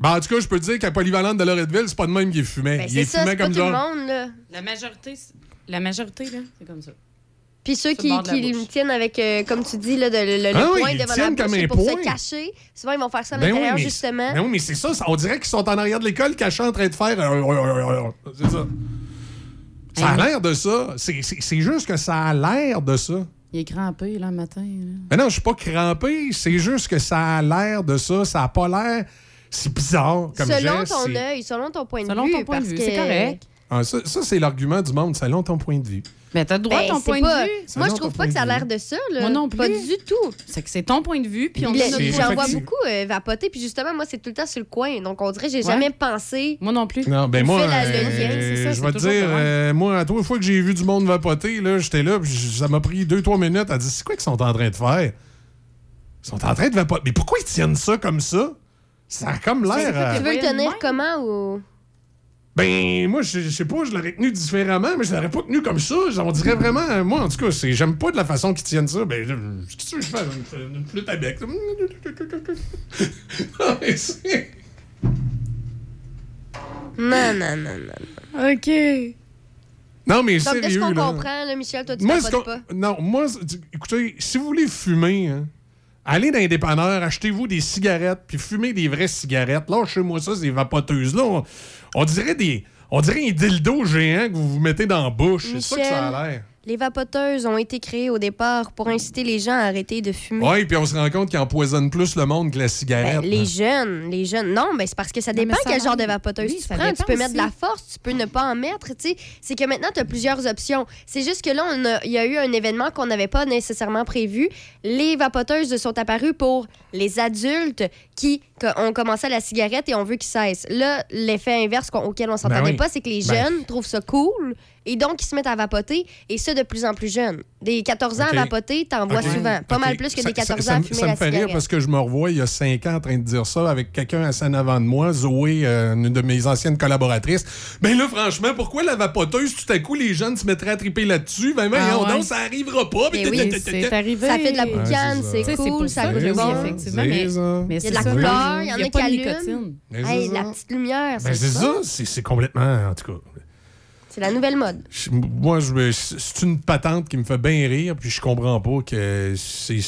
Ben, en tout cas, je peux te dire qu'à Polyvalente de Loretteville, c'est pas de même qu'il fumait. Ben, il c'est est ça, fumé c'est pas comme tout le ça. monde, là. La majorité, c'est- la majorité, là, c'est comme ça. Puis ceux qui, qui le tiennent avec, euh, comme tu dis, là, de- le, le Ah oui, point ils devant la tiennent bouche, comme c'est un pour point. se cacher. Souvent, ils vont faire ça à Ben l'intérieur, mais- justement. Ben oui, mais c'est ça, ça- On dirait qu'ils sont en arrière de l'école cachés en train de faire. euh, euh, C'est ça. Ça a l'air de ça. C'est- C'est c'est juste que ça a l'air de ça. Il est crampé, là, le matin. là. Mais non, je suis pas crampé. C'est juste que ça a l'air de ça. Ça a pas l'air. C'est bizarre comme selon geste. ton c'est- œil, selon ton point de Selon vue. ton point de parce vue, que- c'est correct. Ah, ça, ça, c'est l'argument du monde, selon ton point de vue. Mais t'as le droit Ben, à ton c'est point pas- de vue. Moi, je trouve ton pas que ça a l'air de ça. Là. Moi non Pas plus. du tout. C'est que c'est ton point de vue, puis on J'en vois beaucoup euh, vapoter, puis justement, moi, c'est tout le temps sur le coin. Donc, on dirait que j'ai Ouais. jamais pensé. Moi non plus. Non, ben moi, euh, lien, c'est ça, je vais te dire, euh, moi, à trois fois que j'ai vu du monde vapoter, là, j'étais là, puis ça m'a pris deux, trois minutes à dire, c'est quoi qu'ils sont en train de faire? Ils sont en train de vapoter. Mais pourquoi ils tiennent ça comme ça? Ça a comme l'air... Tu veux le tenir comment ou. Ben, moi, je je sais pas, je l'aurais tenu différemment, mais je l'aurais pas tenu comme ça. On dirait vraiment, moi, en tout cas, c'est, j'aime pas de la façon qu'ils tiennent ça. Ben, je- qu'est-ce que tu veux que je fasse? Une, une flûte à bec. Mais c'est- Non, non, non, non. OK. non, mais Donc, sérieux, qu'on là. comprend, là, Michel, toi, tu Moi, pas. Non, moi, écoutez, si vous voulez fumer, hein, allez dans les dépanneurs, achetez-vous des cigarettes, puis fumez des vraies cigarettes. Lâchez-moi ça, ces vapoteuses-là. On, on dirait des. On dirait un dildo géant que vous vous mettez dans la bouche. C'est ça que ça a l'air. Les vapoteuses ont été créées au départ pour inciter les gens à arrêter de fumer. Oui, puis on se rend compte qu'ils empoisonnent plus le monde que la cigarette. Ben, les jeunes, les jeunes. Non, mais c'est parce que ça dépend ça quel genre de va. vapoteuse Oui, tu ça prends. Tu peux mettre de la force, tu peux ne pas en mettre. tu sais. C'est que maintenant, tu as plusieurs options. C'est juste que là, on a- il y a eu un événement qu'on n'avait pas nécessairement prévu. Les vapoteuses sont apparues pour les adultes qui ont commencé à la cigarette et on veut qu'ils cessent. Là, l'effet inverse auquel on s'entendait Ben oui. pas, c'est que les Ben. jeunes trouvent ça cool et donc ils se mettent à vapoter et ça de plus en plus jeunes. Des 14 ans à vapoter, t'en vois souvent. Pas mal plus que Ça- des 14 ça- ans à ça- fumer Ça la me fait rire parce que je me revois il y a cinq ans en train de dire ça avec quelqu'un assez en avant de moi, Zoé, euh, une de mes anciennes collaboratrices. Ben là, franchement, pourquoi la vapoteuse, tout à coup, les jeunes se mettraient à triper là-dessus? Ben, Ah ouais. donc, ça arrivera pas. Ben oui, C'est arrivé. Ça fait de la boucane, c'est cool, ça goûte bon. effectivement. Mais, mais Il y a c'est de la couleur, il y en Il y a qui de allument. Ben, la petite lumière, Ben, c'est c'est ça. c'est complètement, en tout cas. C'est la nouvelle mode. Je- Moi, je c'est une patente qui me fait bien rire, puis je comprends pas que c'est.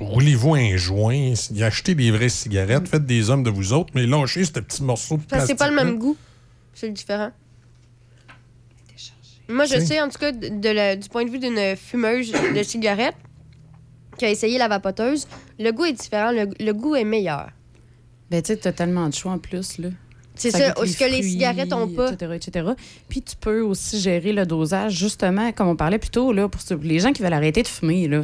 Roulez-vous un joint, achetez des vraies cigarettes, faites des hommes de vous autres, mais lâchez ce petit morceau de plastique. c'est pas le même goût. C'est différent. Moi, je sais, en tout cas, de, de la- du point de vue d'une fumeuse de cigarette qui a essayé la vapoteuse, le goût est différent, le, le goût est meilleur. Ben, tu sais, t'as tellement de choix en plus, là. C'est ça, ce que les cigarettes ont pas. Etc., etc. Puis tu peux aussi gérer le dosage, justement, comme on parlait plus tôt, là, pour les gens qui veulent arrêter de fumer, là.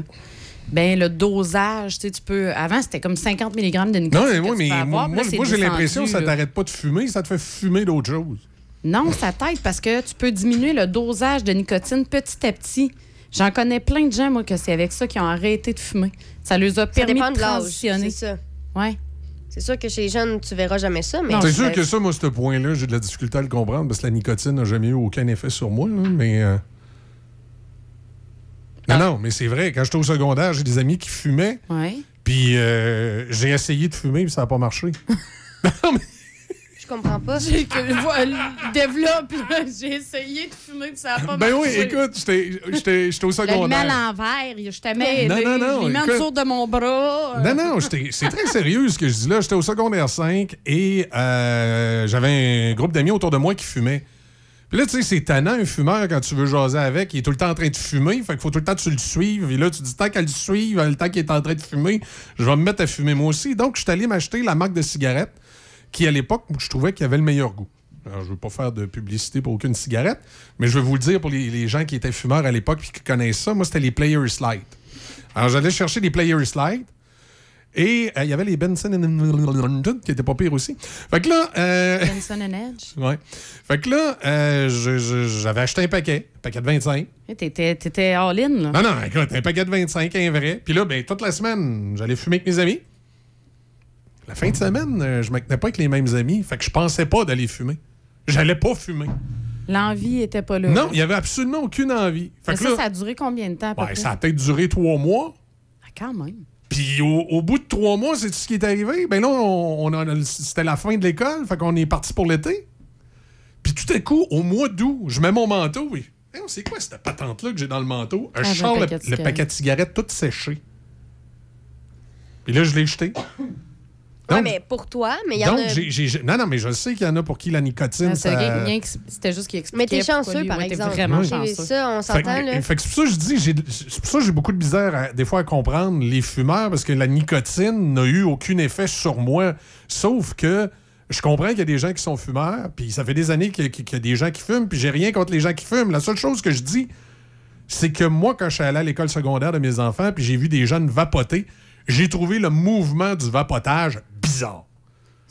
Ben, le dosage, tu sais, tu peux. Avant, c'était comme 50 mg de nicotine. Non, mais moi, mais avoir, moi, j'ai l'impression que ça t'arrête pas de fumer, ça te fait fumer d'autres choses. Non, ça t'aide parce que tu peux diminuer le dosage de nicotine petit à petit. J'en connais plein de gens, moi, que c'est avec ça qu'ils ont arrêté de fumer. Ça leur a Ça permis dépend de de transitionner. C'est ça. Ouais. C'est sûr que chez les jeunes, tu verras jamais ça, mais. C'est sûr que ça, moi, ce point-là, j'ai de la difficulté à le comprendre parce que la nicotine n'a jamais eu aucun effet sur moi, là, mais. euh, Non, non, mais c'est vrai. Quand j'étais au secondaire, j'ai des amis qui fumaient. Oui. Puis euh, j'ai essayé de fumer, puis ça n'a pas marché. Je comprends pas. J'ai que voilà, développe, là, j'ai essayé de fumer, puis ça n'a pas ben oui, marché. écoute, j'étais j'étais- j'étais au Je le secondaire. l'envers, je t'ai mis. Non, non, non, Je l'ai mis en écoute. dessous de mon bras. Non, non, j'étais- c'est très sérieux ce que je dis là. J'étais au secondaire 5 et euh, j'avais un groupe d'amis autour de moi qui fumaient. Puis là, tu sais, c'est tannant, un fumeur, quand tu veux jaser avec. Il est tout le temps en train de fumer. Fait qu'il faut tout le temps que tu le suives. Et là, tu dis, tant qu'elle le suive, le temps qu'il est en train de fumer, je vais me mettre à fumer moi aussi. Donc, je suis allé m'acheter la marque de cigarette qui, à l'époque, je trouvais qu'il avait le meilleur goût. Alors, je veux pas faire de publicité pour aucune cigarette, mais je vais vous le dire pour les, les gens qui étaient fumeurs à l'époque et qui connaissent ça. Moi, c'était les Players Light. Alors, j'allais chercher les Players Light. Et euh, il y avait les Benson qui étaient pas pires aussi. Fait que là. euh, Benson and Edge. ouais. Fait que là, euh, j'avais acheté un paquet, un paquet de 25. Eh, T'étais t'étais all-in, là. Non, non, écoute, un paquet de 25, un vrai. Puis là, ben, toute la semaine, j'allais fumer avec mes amis. La fin de semaine, euh, je ne pas avec les mêmes amis. Fait que je pensais pas d'aller fumer. J'allais pas fumer. L'envie était pas là. Non, il y avait absolument aucune envie. Fait que ça, là, ça a duré combien de temps? à peu ben, près? ça a peut-être duré trois mois. Ah, quand même. Puis au, au bout de trois mois, c'est ce qui est arrivé? Ben là, on, c'était la fin de l'école, fait qu'on est parti pour l'été. Puis tout à coup, au mois d'août, je mets mon manteau. Et, Hey, c'est quoi cette patente-là que j'ai dans le manteau? Ah, je le sors le, paquet de le cigarettes. paquet de cigarettes tout séché. Puis là, je l'ai jeté. Ouais, Donc- mais pour toi, mais il y en Donc, a. non, non, mais je sais qu'il y en a pour qui la nicotine. Ah, c'est ça- rien- rien que- C'était juste qu'il expliquait. Mais t'es chanceux, lui, par ouais, t'es exemple. vraiment Oui. chanceux. Ça, on Fait s'entend, fait que c'est pour ça que je dis, j'ai- c'est pour ça que j'ai beaucoup de misère à- des fois à comprendre les fumeurs parce que la nicotine n'a eu aucun effet sur moi. Sauf que je comprends qu'il y a des gens qui sont fumeurs, puis ça fait des années qu'il y, y a des gens qui fument, puis j'ai rien contre les gens qui fument. La seule chose que je dis, c'est que moi, quand je suis allé à l'école secondaire de mes enfants, puis j'ai vu des jeunes vapoter, j'ai trouvé le mouvement du vapotage bizarre.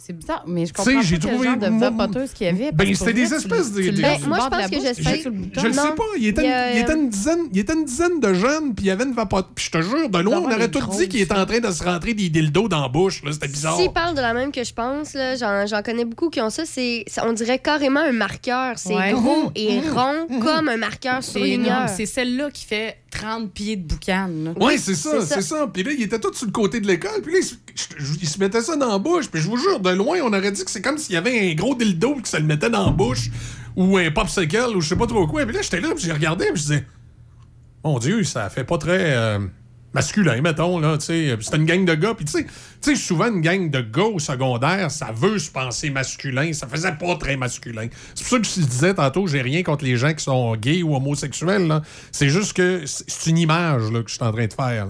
C'est bizarre, mais je comprends j'ai pas quel trouvé genre de mon- vapoteuse qu'il y avait. Ben, que c'était pour des vrai, tu espèces de- tu Ben, sur le moi, je bord de pense la que bouche, je tu sur le bouton. Je le sais Non. pas. Il était, Il y a- il était une dizaine, il était une dizaine de jeunes, puis il y avait une vapote. Puis je te jure, de loin, on D'avoir aurait des tout grosses, dit qu'il était en train de se rentrer des dildos dans la bouche. là. C'était bizarre. S'ils parlent de la même que je pense, là, j'en, j'en connais beaucoup qui ont ça, c'est, on dirait carrément un marqueur. C'est Ouais. gros Mhm. et Mhm. rond comme un marqueur C'est surligneur. énorme. C'est celle-là qui fait 30 pieds de boucan. là. Oui, c'est ça, c'est ça. Puis là, il était tout sur le côté de l'école. Puis là, il se, il se mettait ça dans la bouche. Puis je vous jure, de loin, on aurait dit que c'est comme s'il y avait un gros dildo qui se le mettait dans la bouche. Ou un popsicle, ou je sais pas trop quoi. Puis là, j'étais là, puis j'ai regardé, puis je disais, mon Dieu, ça fait pas très euh, masculin, mettons, là, tu sais. C'était une gang de gars. Puis tu sais, souvent, une gang de gars au secondaire, ça veut se penser masculin. Ça faisait pas très masculin. C'est pour ça que je disais tantôt, j'ai rien contre les gens qui sont gays ou homosexuels. C'est juste que c'est c'est une image, que je suis en train de faire.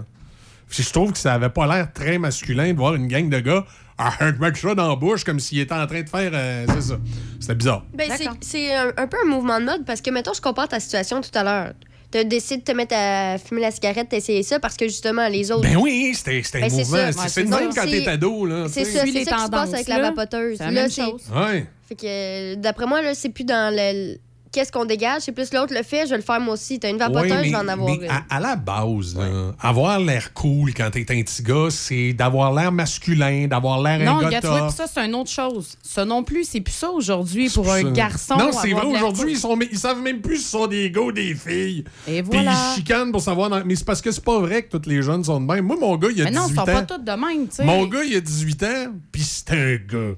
Puis je trouve que ça avait pas l'air très masculin de voir une gang de gars ah, mettre ça dans la bouche comme s'ils étaient en train de faire. euh, c'est ça. C'était bizarre. Ben, c'est, un, un peu un mouvement de mode parce que, mettons, je compare ta situation tout à l'heure. Tu décides de te mettre à fumer la cigarette, t'essayes ça parce que justement, les autres. Ben oui, c'était c'était un Ben, c'est mouvement. C'est le même quand t'es C'est- ado, là. C'est ça, c'est les ça qui se passe tendances, avec la vapoteuse. C'est la Là, même c'est- chose. Ouais. Fait que, d'après moi, là, c'est plus dans le. Qu'est-ce qu'on dégage? C'est plus l'autre le fait, je vais le faire moi aussi. T'as une vapoteuse, Ouais, je vais en avoir mais une. à, à la base, là, avoir l'air cool quand t'es un petit gars, c'est d'avoir l'air masculin, d'avoir l'air Non, un gars regarde, tu vois, puis ça, c'est une autre chose. Ça non plus, c'est plus ça aujourd'hui pour un Ça- garçon. Non, c'est vrai, aujourd'hui, cool. ils, sont, ils savent même plus si ce sont des gars ou des filles. Et Puis voilà. ils chicanent pour savoir. dans- Mais c'est parce que c'est pas vrai que tous les jeunes sont de même. Moi, mon gars, il a Mais non, 18 ils sont ans. pas tous de même, tu sais. Mon gars, il a 18 ans, puis c'est un gars.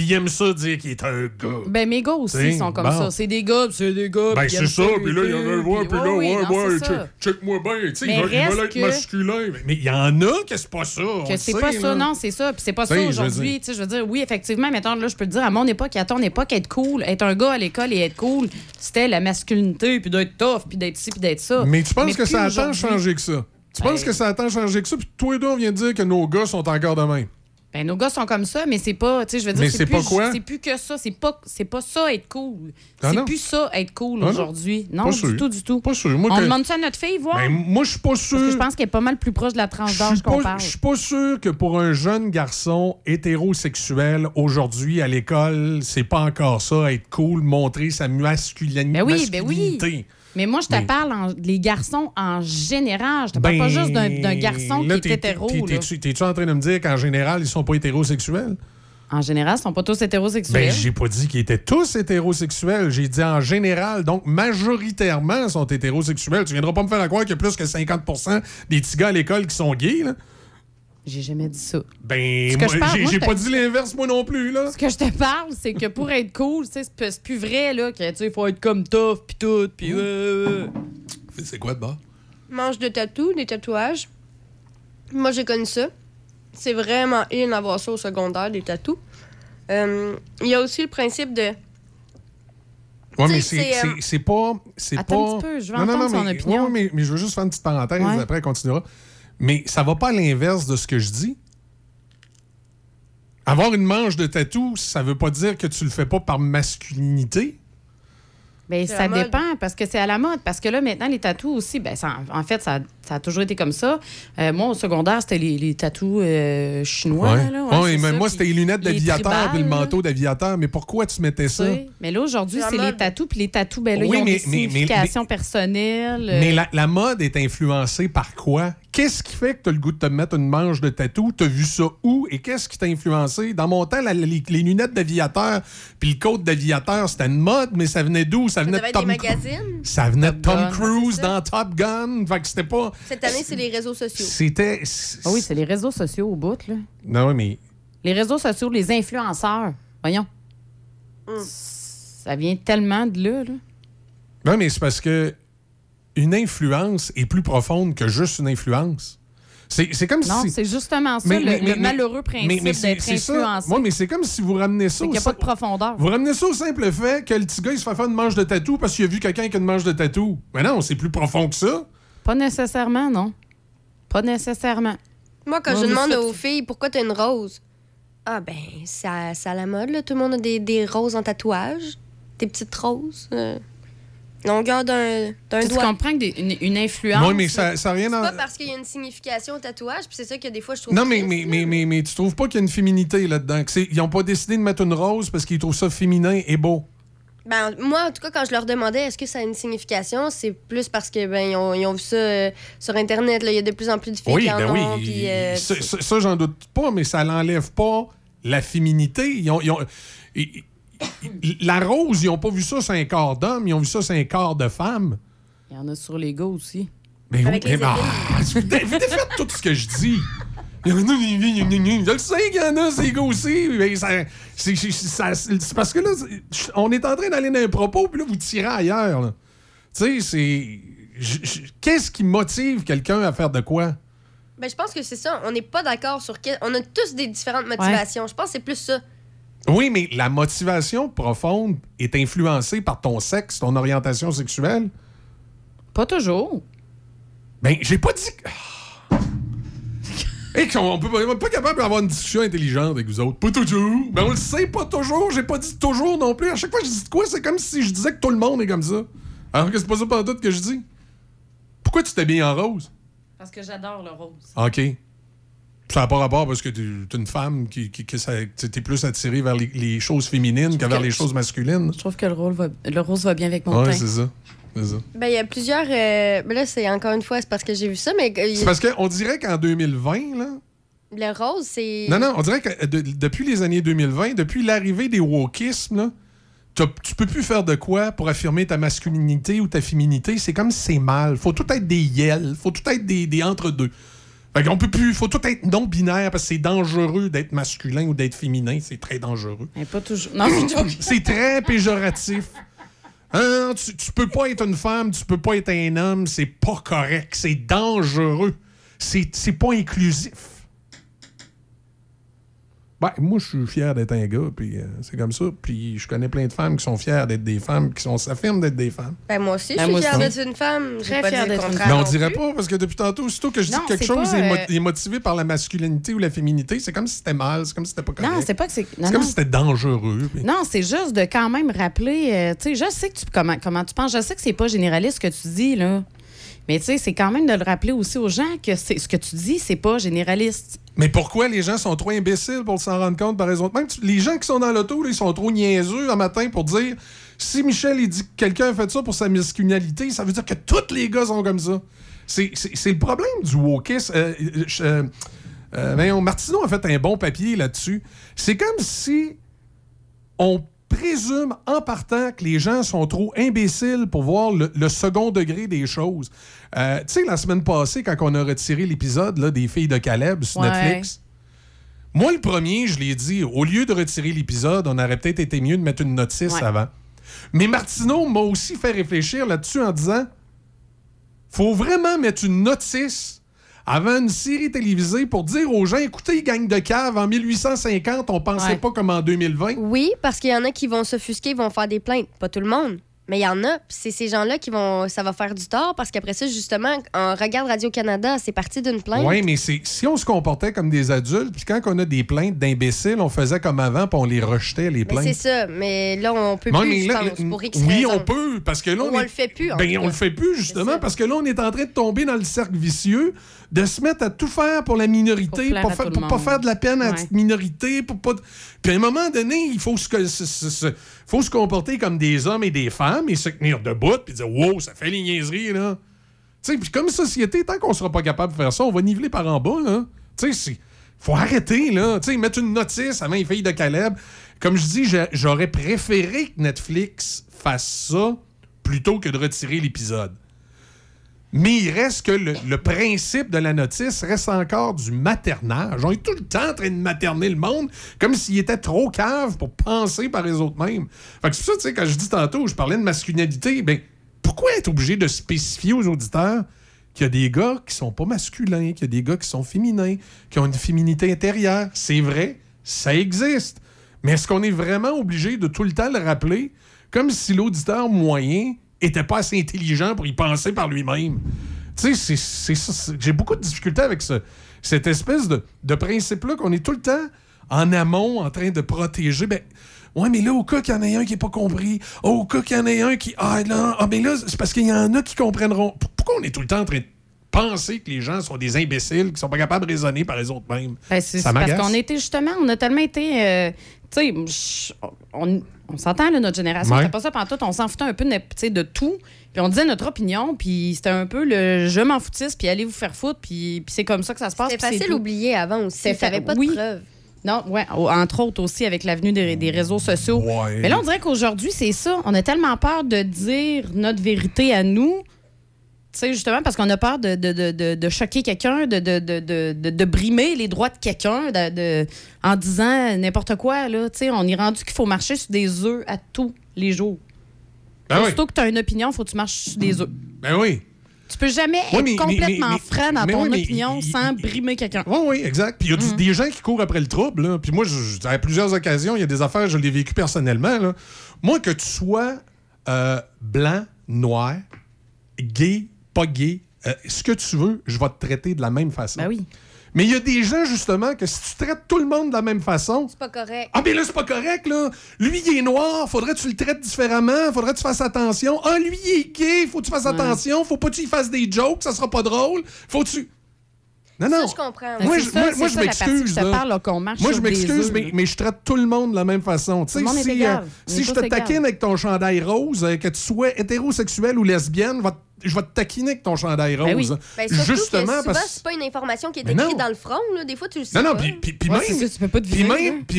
Puis il aime ça dire qu'il est un gars. Ben, mes gars aussi T'sais, sont comme bon. ça. C'est des gars, c'est des gars. Ben, c'est ça, puis là, il y en a un voir, puis là, ouais, ouais, check-moi bien. Tu sais, il va- être que- masculin. Mais- il y en a que c'est pas ça. Que c'est pas ça, non, c'est ça. Puis c'est pas ça aujourd'hui. Tu sais, je veux dire, oui, effectivement, mettons, là, je peux te dire, à mon époque et à ton époque, être cool, être un gars à l'école et être cool, c'était la masculinité, puis d'être tough, puis d'être ci, puis d'être ça. Mais tu penses que ça a tant changé que ça? Tu penses Ben- que ça a tant changé que ça? Puis toi et deux, on vient de dire que nos gars sont encore de même. Ben, nos gars sont comme ça, mais c'est pas, tu sais, je veux dire, c'est plus? C'est plus que ça. C'est pas, c'est pas ça être cool. Ah c'est non? plus ça être cool Ah non? aujourd'hui. Non, Pas du sûr. tout, du tout. Pas sûr. Moi, On que- demande ça à notre fille, voir. Ben, moi, je suis pas sûr. Parce que je pense qu'elle est pas mal plus proche de la tranche d'âge qu'on parle. Je suis pas sûr que pour un jeune garçon hétérosexuel aujourd'hui à l'école, c'est pas encore ça, être cool, montrer sa masculin- Ben oui, ben oui. Mais moi, je te Mais- parle en- des garçons en général. Je te parle pas Ben, juste d'un garçon là, qui est hétéro. t'es-tu en train de me dire qu'en général, ils sont pas hétérosexuels? En général, ils sont pas tous hétérosexuels. Ben, j'ai pas dit qu'ils étaient tous hétérosexuels. J'ai dit en général. Donc, majoritairement, sont hétérosexuels. Tu viendras pas me faire croire qu'il y a plus que 50% des petits gars à l'école qui sont gays, là? J'ai jamais dit ça. Ben, j'ai pas dit l'inverse, moi non plus, là. Ce que je te parle, c'est que pour être cool, tu sais, c'est plus- vrai, là, que, tu sais, faut être comme tough, pis tout, pis... euh, euh. C'est quoi de bas? Mange de tatou, des tatouages. Moi, j'ai connu ça. C'est vraiment in d'avoir ça au secondaire, des tatous. Euh, Il y a aussi le principe de. Ouais, mais c'est c'est, euh, c'est- c'est pas. c'est Attends pas... un petit peu, je veux Non, non, entendre non, son mais, opinion. ouais, mais, mais je veux juste faire une petite parenthèse, Ouais. après, on continuera. Mais ça va pas à l'inverse de ce que je dis. Avoir une manche de tatou, ça veut pas dire que tu le fais pas par masculinité. Ben, C'est ça dépend, parce que c'est à la mode. Parce que là, maintenant, les tatous aussi, ben, ça- en fait, ça, ça a toujours été comme ça. Euh, moi, au secondaire, c'était les, les tatous euh, chinois. Ouais. Là, Ouais, ouais, c'est mais ça, moi, c'était les lunettes d'aviateur puis le manteau d'aviateur. Mais pourquoi tu mettais ça? sais. Mais là, aujourd'hui, C'est les tatous, puis les tatous, ben là, Oui, ils ont mais- des mais- mais- significations personnelles. euh, Mais la, la mode est influencée par quoi? Qu'est-ce qui fait que tu as le goût de te mettre une manche de tatou? Tu as vu ça où? Et qu'est-ce qui t'a influencé? Dans mon temps, la- les, les lunettes d'aviateur puis le coat d'aviateur, c'était une mode, mais ça venait d'où? Ça Ça venait de des Tom Cruise. magazines? Ça venait de Top Tom Gun. Cruise C'est ça? dans Top Gun. Fait que c'était pas. Cette année, c'est les réseaux sociaux. C'était. Ah oui, c'est les réseaux sociaux au bout, là. Non, mais. Les réseaux sociaux, les influenceurs. Voyons. Mm. Ça vient tellement de là, là. Non, mais c'est parce que une influence est plus profonde que juste une influence. C'est c'est comme Non, si. c'est justement ça, Mais- le, mais- le mais- malheureux principe mais- mais c'est- d'être influencé. Moi, mais c'est comme si vous ramenez ça qu'il n'y a pas de profondeur. Vous ramenez ça au simple fait que le petit gars, il se fait faire une manche de tatou parce qu'il a vu quelqu'un qui a une manche de tatou. Mais non, c'est plus profond que ça. Pas nécessairement, non. Pas nécessairement. Moi, quand je demande aux filles pourquoi t'as une rose, ah ben, c'est à, la mode, là. Tout le monde a des, des roses en tatouage. Des petites roses. euh, longueur d'un d'un Tu doigt. comprends que des- une, une influence. Oui, mais ça n'a rien C'est à. pas parce qu'il y a une signification au tatouage, puis c'est ça que des fois je trouve. Non, mais, mais, mais, mais, mais tu trouves pas qu'il y a une féminité là-dedans? C'est- Ils n'ont pas décidé de mettre une rose parce qu'ils trouvent ça féminin et beau. Ben, moi, en tout cas, quand je leur demandais est-ce que ça a une signification, c'est plus parce que ben ils ont, ils ont vu ça euh, sur Internet. là. Il y a de plus en plus de filles Oui, qui en ben oui. euh, ça, ça- ça, j'en doute pas, mais ça n'enlève pas la féminité. Ils ont, ils ont- ils- ils- la rose, ils n'ont pas vu ça sur un corps d'homme, ils ont vu ça sur un corps de femme. Il y en a sur les gars aussi. Mais Avec oui, mais- ah, vous dé- vous défaites tout ce que je dis. Il y en a, je le sais qu'il y en a, ces gars aussi. mais ça- c'est c'est- ça- c'est parce que là, on est en train d'aller dans un propos, puis là, vous tirez ailleurs. Tu sais, c'est. je- je- Qu'est-ce qui motive quelqu'un à faire de quoi? ben, je pense que c'est ça. On n'est pas d'accord sur quel. On a tous des différentes motivations. Je pense que c'est plus ça. Oui, mais la motivation profonde est influencée par ton sexe, ton orientation sexuelle. Pas toujours. Ben, j'ai pas dit. que- Et qu'on peut pas, on est pas capable d'avoir une discussion intelligente avec vous autres. Pas toujours. Ben, on le sait pas toujours. J'ai pas dit toujours non plus. À chaque fois que je dis de quoi, c'est comme si je disais que tout le monde est comme ça. Alors que c'est pas ça pendant tout que je dis. Pourquoi tu t'habilles en rose? Parce que j'adore le rose. OK. Ça n'a pas rapport parce que t'es t'es une femme qui, qui, t'es plus attirée vers les, les choses féminines que vers que- les choses masculines. Je trouve que le, rôle va- le rose va bien avec mon Ouais, teint. c'est ça. C'est ça. Ben, il y a plusieurs. euh, ben là, c'est encore une fois, c'est parce que j'ai vu ça, mais. euh, y C'est parce qu'on dirait qu'en 2020, là. Le rose, c'est. Non, non, on dirait que euh, de- depuis les années 2020, depuis l'arrivée des wokismes, là, tu peux plus faire de quoi pour affirmer ta masculinité ou ta féminité. C'est comme si c'est mal. Faut tout être des yels, faut tout être des, des entre-deux. Fait qu'on peut plus, faut tout être non-binaire parce que c'est dangereux d'être masculin ou d'être féminin. C'est très dangereux. Mais pas toujours. Non, c'est toujours- C'est très péjoratif. Hein, tu, tu peux pas être une femme, tu peux pas être un homme, c'est pas correct, c'est dangereux. C'est pas inclusif. Ben, moi, je suis fier d'être un gars, puis euh, c'est comme ça. Puis je connais plein de femmes qui sont fières d'être des femmes, qui sont- s'affirment d'être des femmes. Ben, moi aussi, Ben, je suis moi fière d'être une femme. Très pas fière d'être une contraire Mais on dirait pas, parce que depuis tantôt, aussitôt que je dis que quelque chose euh, est motivé par la masculinité ou la féminité, c'est comme si c'était mal, c'est comme si c'était pas correct. Non, c'est pas que c'est. C'est comme si c'était dangereux. puis- Non, c'est juste de quand même rappeler. euh, tu sais, je sais que tu comment, comment tu penses. Je sais que c'est pas généraliste ce que tu dis là, Mais tu sais, c'est quand même de le rappeler aussi aux gens que ce que tu dis, c'est pas généraliste. Mais pourquoi les gens sont trop imbéciles pour s'en rendre compte, par exemple? Même les gens qui sont dans l'auto, ils sont trop niaiseux un matin pour dire si Michel il dit que quelqu'un a fait ça pour sa masculinité, ça veut dire que tous les gars sont comme ça. C'est le problème du wokisme. Euh, euh, euh, Martineau a fait un bon papier là-dessus. C'est comme si on présume en partant que les gens sont trop imbéciles pour voir le, le second degré des choses. Euh, tu sais, la semaine passée, quand on a retiré l'épisode des filles de Caleb sur Ouais. Netflix, moi, le premier, je l'ai dit, au lieu de retirer l'épisode, on aurait peut-être été mieux de mettre une notice Ouais. avant. Mais Martineau m'a aussi fait réfléchir là-dessus en disant faut vraiment mettre une notice avant une série télévisée pour dire aux gens écoutez, gang de cave, en 1850, on pensait Ouais. pas comme en 2020. Oui, parce qu'il y en a qui vont s'offusquer, vont faire des plaintes. Pas tout le monde. Mais il y en a, puis c'est ces gens-là qui vont. Ça va faire du tort parce qu'après ça, justement, en regarde Radio-Canada, c'est parti d'une plainte. Oui, mais c'est si on se comportait comme des adultes, puis quand on a des plaintes d'imbéciles, on faisait comme avant, puis on les rejetait, les plaintes. c'est ça. Mais là, on peut Non, plus, je là, pense, pour X oui, on peut, parce que là, Ou on, on est- le fait plus, en Ben, on le fait plus, justement, parce que là, on est en train de tomber dans le cercle vicieux de se mettre à tout faire pour la minorité, Pour pour, pas faire de la peine à la Ouais. petite minorité, pour pas. Puis à un moment donné, il faut se, se- se- se- faut se comporter comme des hommes et des femmes et se tenir debout puis dire wow, ça fait les niaiseries là. Tu sais, comme société, tant qu'on sera pas capable de faire ça, on va niveler par en bas là. Tu sais, faut arrêter là. Tu sais, mettre une notice avant les filles de Caleb. Comme je dis, j'aurais préféré que Netflix fasse ça plutôt que de retirer l'épisode. Mais il reste que le, principe de la notice reste encore du maternage. On est tout le temps en train de materner le monde comme s'il était trop cave pour penser par les autres mêmes. Fait que c'est ça, tu sais, quand je dis tantôt, je parlais de masculinité, ben, pourquoi être obligé de spécifier aux auditeurs qu'il y a des gars qui sont pas masculins, qu'il y a des gars qui sont féminins, qui ont une féminité intérieure? C'est vrai, ça existe. Mais est-ce qu'on est vraiment obligé de tout le temps le rappeler comme si l'auditeur moyen était pas assez intelligent pour y penser par lui-même? Tu sais, c'est- ça. J'ai beaucoup de difficultés avec ce- cette espèce de, de principe-là qu'on est tout le temps en amont en train de protéger. Ben, ouais, mais là, au cas qu'il y en ait un qui n'est pas compris, au cas qu'il y en ait un qui. Ah, là, ah, mais là, c'est parce qu'il y en a qui comprendront. Pourquoi on est tout le temps en train de penser que les gens sont des imbéciles, qui sont pas capables de raisonner par les autres mêmes? Ben, c'est parce qu'on était justement, on a tellement été. euh, tu sais, on, on s'entend, là, notre génération, Ouais. c'était pas ça pendant tout. On s'en foutait un peu de, tu sais, de tout. Puis on disait notre opinion, puis c'était un peu le je m'en foutisse, puis allez vous faire foutre, puis, puis c'est comme ça que ça se passe. C'est facile d'oublier avant aussi. T'avais fait- pas oui. de preuves. Non, ouais, entre autres aussi avec l'avenue des, des réseaux sociaux. Ouais. Mais là, on dirait qu'aujourd'hui, c'est ça. On a tellement peur de dire notre vérité à nous. Tu sais, justement, parce qu'on a peur de, de, de, de- choquer quelqu'un, de, de, de, de, de- de brimer les droits de quelqu'un en disant n'importe quoi. Là. Tu sais, on est rendu qu'il faut marcher sur des œufs à tous les jours. Ben oui. Aussitôt que tu as une opinion, il faut que tu marches sur des œufs. Ben oui. Tu peux jamais être mais- complètement mais- franc dans ton oui, opinion sans brimer quelqu'un. Oui, oui, exact. Puis il y a du- des gens qui courent après le trouble. là. Puis moi, je- à plusieurs occasions, il y a des affaires, je l'ai vécu personnellement. là. Moi, que tu sois euh, blanc, noir, gay, pas gay, euh, ce que tu veux, je vais te traiter de la même façon. Ben oui. Mais il y a des gens, justement, que si tu traites tout le monde de la même façon, C'est pas correct. ah, mais là, c'est pas correct, là. Lui, il est noir, faudrait que tu le traites différemment, faudrait que tu fasses attention. Ah, lui, il est gay, faut que tu fasses attention, faut pas que tu y fasses des jokes, ça sera pas drôle. Faut que tu. Non, non. Ça, je comprends. Moi, je, ça, moi, moi, que m'excuse. Moi, je m'excuse, mais, je traite tout le monde de la même façon. Tu sais, le monde est si, égal. euh, si je te taquine avec ton chandail rose, euh, que tu sois hétérosexuel ou lesbienne, va- je vais te taquiner avec ton chandail rose. Ben oui. Ben, Justement que souvent, parce c'est pas une information qui est écrite dans le front. Là. Des fois, tu le sais non, non, puis, Ouais,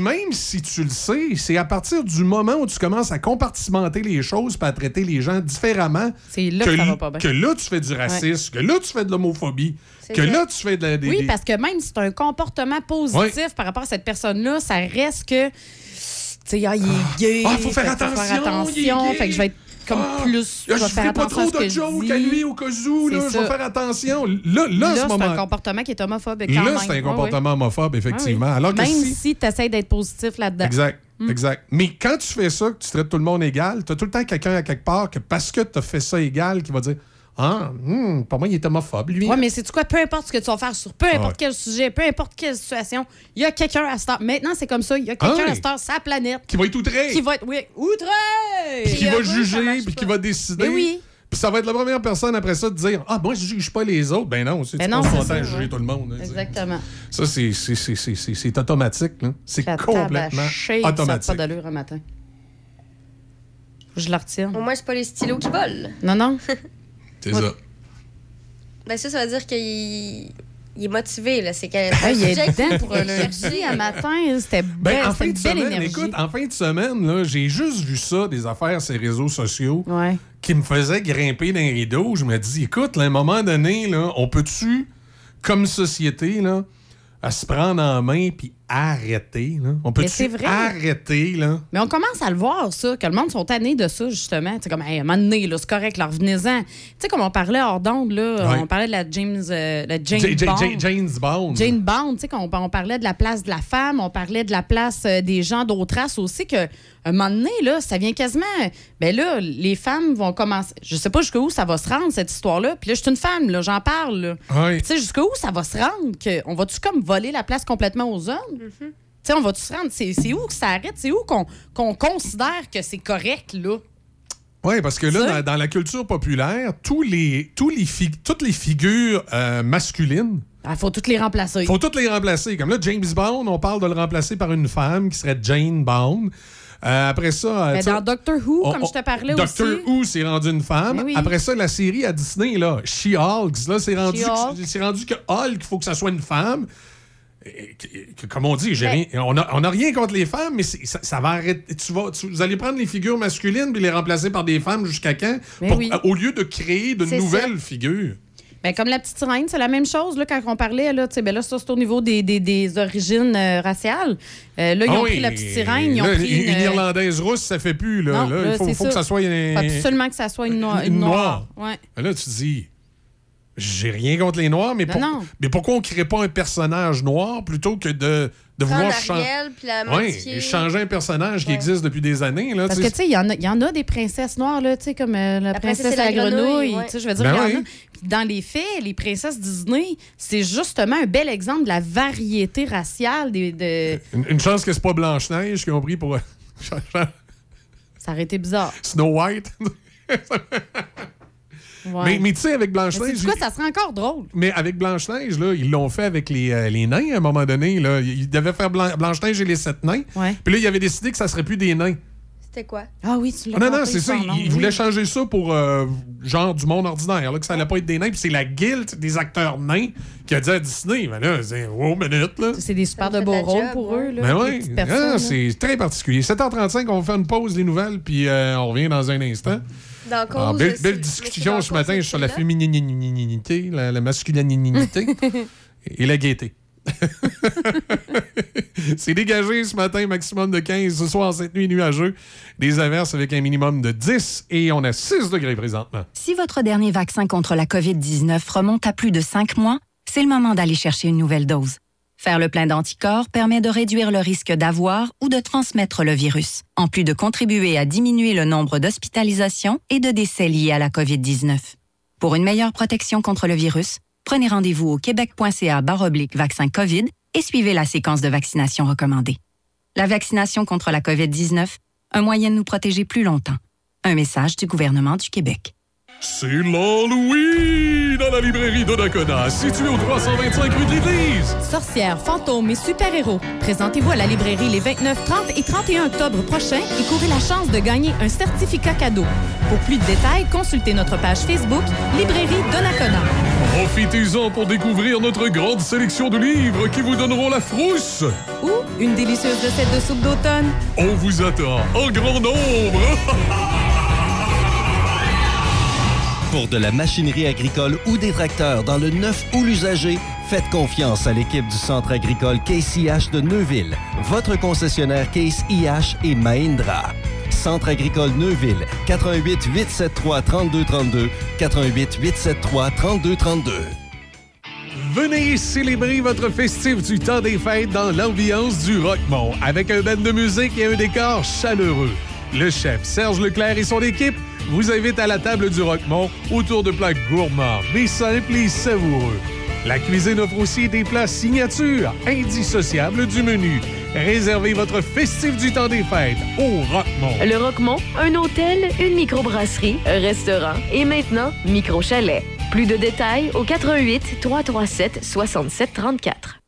même, si tu le sais, c'est à partir du moment où tu commences à compartimenter les choses puis à traiter les gens différemment là que ça l- va pas bien. que là, tu fais du racisme, que là, tu fais de l'homophobie, que là, tu fais de la... des- Oui, parce que même si c'est un comportement positif par rapport à cette personne-là, ça reste que. Tu sais, ah, il est gay. Ah, faut faire attention, attention, il est gay. Fait que je vais être comme Ah, plus. là, je vais je faire ferai pas attention trop de jokes à lui au cas où, là, C'est je vais faire attention. Là, là, Là, à ce c'est moment un comportement qui est homophobe. Quand Là, c'est un comportement homophobe, effectivement. Oui. Alors que Même si- si, tu essaies d'être positif là-dedans. Exact, Mm. exact. Mais quand tu fais ça, que tu traites tout le monde égal, tu as tout le temps quelqu'un à quelque part que parce que tu as fait ça égal qui va dire Ah, hmm, pour moi, il est homophobe, lui. Oui, mais c'est quoi? Peu importe ce que tu vas faire sur peu importe Ouais. quel sujet, peu importe quelle situation, il y a quelqu'un à Star. Maintenant, c'est comme ça. Il y a quelqu'un Ah à Star, sa planète. Qui va être outré. Qui va être. Oui, outré! Puis qui va juger, puis qui pas. va décider. Mais oui. Puis ça va être la première personne après ça de dire Ah, moi, je juge pas les autres. Ben non, c'est Ben ça, temps à juger tout le monde. hein. Exactement. Ça, c'est- c'est- c'est c'est- c'est- c'est automatique. là. C'est complètement tabaché, Ça pas automatique. d'allure un matin. Je la retienne. Au moins, c'est pas les stylos qui volent. Non, non. C'est ça. Ben ça, ça veut dire qu'il il est motivé, là. C'est que. Ah, il est dedans pour un lundi chercher. à matin. C'était Ben, belle, en c'était fin une de belle semaine, énergie. écoute, en fin de semaine, là, j'ai juste vu ça, des affaires sur les réseaux sociaux, Ouais. qui me faisaient grimper dans les rideaux. Je me dis, écoute, là, à un moment donné, là, on peut-tu, comme société, là, à se prendre en main puis arrêter, là? On c'est vrai. arrêter, là? Mais on commence à le voir, ça, que le monde sont tannés de ça, justement. C'est comme, hey, à un moment donné, c'est correct, là, revenez-en. Tu sais, comme on parlait hors d'onde, là, Ouais. on parlait de la James, euh, la Jane J- J- Bond. J- James Bond. Jane Bond, tu sais, qu'on on parlait de la place de la femme, on parlait de la place euh, des gens d'autres races aussi, que un moment donné, là, ça vient quasiment. Ben là, les femmes vont commencer. Je sais pas jusqu'où ça va se rendre, cette histoire-là. Puis là, je suis une femme, là, j'en parle. Tu sais, jusqu'où ça va se rendre? Que, on va-tu comme voler la place complètement aux hommes? Tu sais, on va-tu se rendre? C'est où que ça arrête? C'est où qu'on considère que c'est correct, là? Oui, parce que là, dans, dans la culture populaire, tous les, tous les toutes les figures euh, masculines, Il Ah, faut toutes les remplacer. il faut toutes les remplacer. Comme là, James Bond, on parle de le remplacer par une femme qui serait Jane Bond. Euh, après ça... euh, Ben, dans Doctor Who, on- comme je te parlais Doctor aussi. Who, c'est rendu une femme. Ben oui. Après ça, la série à Disney, là, She-Hulk, là, c'est rendu, que- rendu que Hulk, il faut que ça soit une femme. Et que- comme on dit, j'ai Ben- rien, on n'a on a rien contre les femmes, mais ça, ça va arrêter. Tu vas, tu- vous allez prendre les figures masculines puis les remplacer par des femmes jusqu'à quand? Mais Pour- oui. euh, Au lieu de créer de nouvelles figures. Ben, comme la petite sirène, c'est la même chose là, quand on parlait. Là, ben là, ça, c'est au niveau des, des, des origines euh, raciales. Euh, là, ils Ah ont oui, pris la petite sirène. Ils ont là, pris une, une, euh, Irlandaise rousse, ça fait plus. Là, Non, Là, là, il faut, que ça soit une, Faut absolument que ça soit une, noire. une noire. Ouais. Là, tu te dis, j'ai rien contre les noirs, mais, Non, pour- non. mais pourquoi on ne crée pas un personnage noir plutôt que de, de vouloir changer. La un personnage qui existe depuis des années. Là, Parce tu que, tu sais, il y, en a- il y en a des princesses noires, là, tu sais, comme euh, la, princesse, princesse et la la grenouille. ouais. Je veux dire, Ben il y en a. Dans les faits, les princesses Disney, c'est justement un bel exemple de la variété raciale. Des, de... une, une chance que c'est pas Blanche-Neige qui ont pris pour euh, Ça aurait été bizarre. Snow White. Ouais. Mais, mais tu sais, avec Blanche-Neige. ça serait encore drôle. Mais avec Blanche-Neige, là, ils l'ont fait avec les, euh, les nains à un moment donné. Là. Ils devaient faire Blan- Blanche-Neige et les sept nains. Ouais. Puis là, ils avaient décidé que ça serait plus des nains. C'était quoi? Ah oui, tu l'as Ah non, non, c'est ça. Ils, oui. voulaient changer ça pour euh, genre du monde ordinaire, là, que ça allait pas être des nains. Puis c'est la guilde des acteurs nains qui a dit à Disney, mais là, c'est wow, minute, là. C'est des super de fait beaux rôles job, pour ouais. eux. Là, Ben oui, petites Ah, là. c'est très particulier. 7h35, on va faire une pause des nouvelles, puis euh, on revient dans un instant. Dans cause, Ah, belle, mais discussion ce matin sur la fémininité, la, la masculinité et la gaieté. C'est dégagé ce matin, maximum de 15. Ce soir, cette nuit nuageux. Des averses avec un minimum de 10 et on a 6 degrés présentement. Si votre dernier vaccin contre la COVID-19 remonte à plus de 5 mois, c'est le moment d'aller chercher une nouvelle dose. Faire le plein d'anticorps permet de réduire le risque d'avoir ou de transmettre le virus, en plus de contribuer à diminuer le nombre d'hospitalisations et de décès liés à la COVID-19. Pour une meilleure protection contre le virus, prenez rendez-vous au québec.ca baroblique vaccin COVID et suivez la séquence de vaccination recommandée. La vaccination contre la COVID-19, un moyen de nous protéger plus longtemps. Un message du gouvernement du Québec. C'est l'Halloween dans la librairie Donnacona, située au 325 rue de l'Église. Sorcières, fantômes et super-héros. Présentez-vous à la librairie les 29, 30 et 31 octobre prochains et courez la chance de gagner un certificat cadeau. Pour plus de détails, consultez notre page Facebook Librairie Donnacona. Profitez-en pour découvrir notre grande sélection de livres qui vous donneront la frousse. Ou une délicieuse recette de soupe d'automne. On vous attend en grand nombre. Pour de la machinerie agricole ou des tracteurs dans le neuf ou l'usager, faites confiance à l'équipe du Centre agricole Case IH de Neuville, votre concessionnaire Case IH et Mahindra. Centre agricole Neuville, 88 873 3232, 88 873 3232. Venez célébrer votre festif du temps des fêtes dans l'ambiance du Rockmont avec un band de musique et un décor chaleureux. Le chef Serge Leclerc et son équipe vous invitent à la table du Rockmont autour de plats gourmands, mais simples et savoureux. La cuisine offre aussi des plats signatures, indissociables du menu. Réservez votre festif du temps des fêtes au Rockmont. Le Roquemont, un hôtel, une microbrasserie, un restaurant et maintenant micro-chalet. Plus de détails au 88 337 67 34.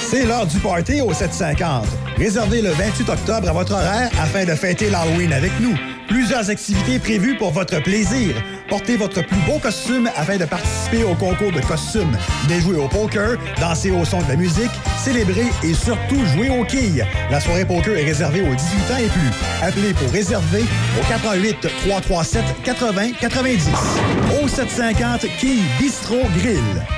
C'est l'heure du party au 750. Réservez le 28 octobre à votre horaire afin de fêter l'Halloween avec nous. Plusieurs activités prévues pour votre plaisir. Portez votre plus beau costume afin de participer au concours de costumes. Venez jouer au poker, danser au son de la musique, célébrer et surtout jouer aux quilles. La soirée poker est réservée aux 18 ans et plus. Appelez pour réserver au 88 337 80 90. Au 750 Quilles Bistro Grill.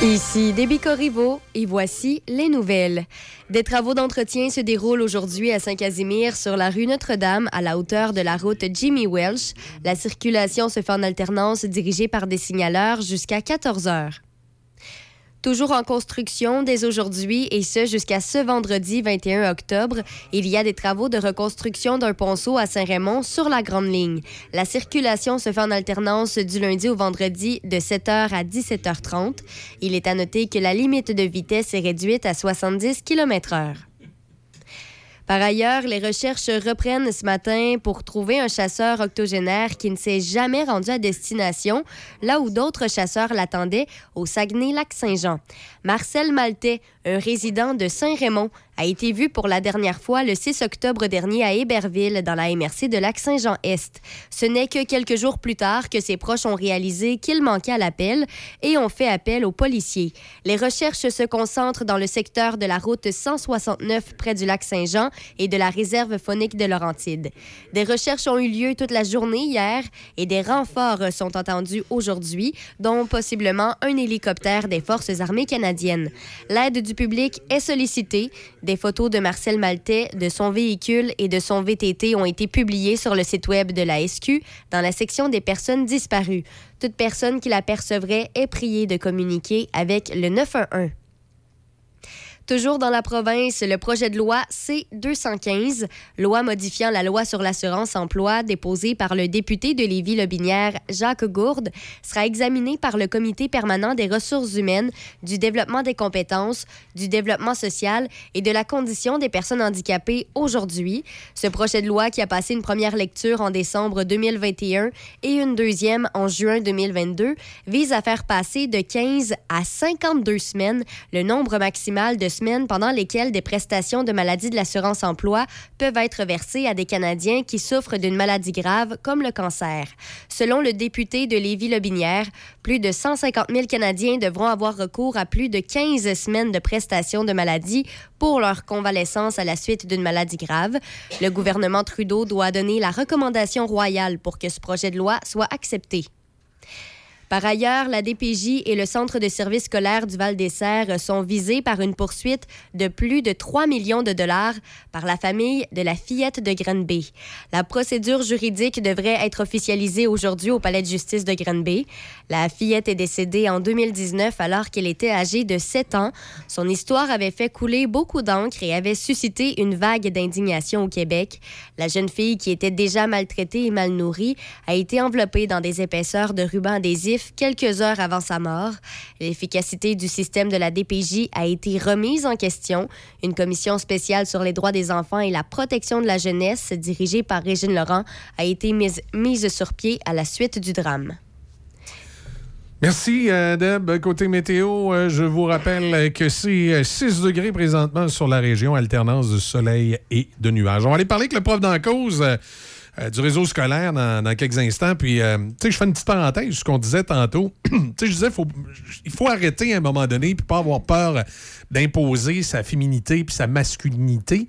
Ici Déby Corriveau et voici les nouvelles. Des travaux d'entretien se déroulent aujourd'hui à Saint-Casimir sur la rue Notre-Dame à la hauteur de la route Jimmy Welsh. La circulation se fait en alternance dirigée par des signaleurs jusqu'à 14 heures. Toujours en construction dès aujourd'hui et ce jusqu'à ce vendredi 21 octobre, il y a des travaux de reconstruction d'un ponceau à Saint-Raymond sur la Grande Ligne. La circulation se fait en alternance du lundi au vendredi de 7h à 17h30. Il est à noter que la limite de vitesse est réduite à 70 km/h. Par ailleurs, les recherches reprennent ce matin pour trouver un chasseur octogénaire qui ne s'est jamais rendu à destination, là où d'autres chasseurs l'attendaient, au Saguenay-Lac-Saint-Jean. Marcel Maltais, un résident de Saint-Raymond, a été vu pour la dernière fois le 6 octobre dernier à Héberville, dans la MRC de Lac-Saint-Jean-Est. Ce n'est que quelques jours plus tard que ses proches ont réalisé qu'il manquait à l'appel et ont fait appel aux policiers. Les recherches se concentrent dans le secteur de la route 169 près du lac Saint-Jean et de la réserve phonique de Laurentide. Des recherches ont eu lieu toute la journée hier et des renforts sont entendus aujourd'hui, dont possiblement un hélicoptère des Forces armées canadiennes. L'aide du public est sollicitée. Des photos de Marcel Maltais, de son véhicule et de son VTT ont été publiées sur le site web de la SQ dans la section des personnes disparues. Toute personne qui l'apercevrait est priée de communiquer avec le 911. Toujours dans la province, le projet de loi C-215, loi modifiant la loi sur l'assurance-emploi déposée par le député de Lévis-Lobinière, Jacques Gourde, sera examiné par le Comité permanent des ressources humaines, du développement des compétences, du développement social et de la condition des personnes handicapées aujourd'hui. Ce projet de loi qui a passé une première lecture en décembre 2021 et une deuxième en juin 2022 vise à faire passer de 15 à 52 semaines le nombre maximal de pendant lesquelles des prestations de maladie de l'assurance-emploi peuvent être versées à des Canadiens qui souffrent d'une maladie grave comme le cancer. Selon le député de Lévis-Lobinière, plus de 150 000 Canadiens devront avoir recours à plus de 15 semaines de prestations de maladie pour leur convalescence à la suite d'une maladie grave. Le gouvernement Trudeau doit donner la recommandation royale pour que ce projet de loi soit accepté. Par ailleurs, la DPJ et le Centre de services scolaires du Val-des-Serres sont visés par une poursuite de plus de 3 millions de dollars par la famille de la fillette de Granby. La procédure juridique devrait être officialisée aujourd'hui au Palais de justice de Granby. La fillette est décédée en 2019 alors qu'elle était âgée de 7 ans. Son histoire avait fait couler beaucoup d'encre et avait suscité une vague d'indignation au Québec. La jeune fille, qui était déjà maltraitée et mal nourrie, a été enveloppée dans des épaisseurs de ruban adhésif quelques heures avant sa mort. L'efficacité du système de la DPJ a été remise en question. Une commission spéciale sur les droits des enfants et la protection de la jeunesse, dirigée par Régine Laurent, a été mise, mise sur pied à la suite du drame. Merci, euh, Deb. Côté météo, euh, je vous rappelle que c'est euh, 6 degrés présentement sur la région, alternance de soleil et de nuages. On va aller parler avec le prof d'en cause euh, euh, du réseau scolaire dans, quelques instants. Puis, euh, tu sais, je fais une petite parenthèse, ce qu'on disait tantôt. tu sais, je disais, faut, il faut arrêter à un moment donné, puis pas avoir peur d'imposer sa féminité puis sa masculinité.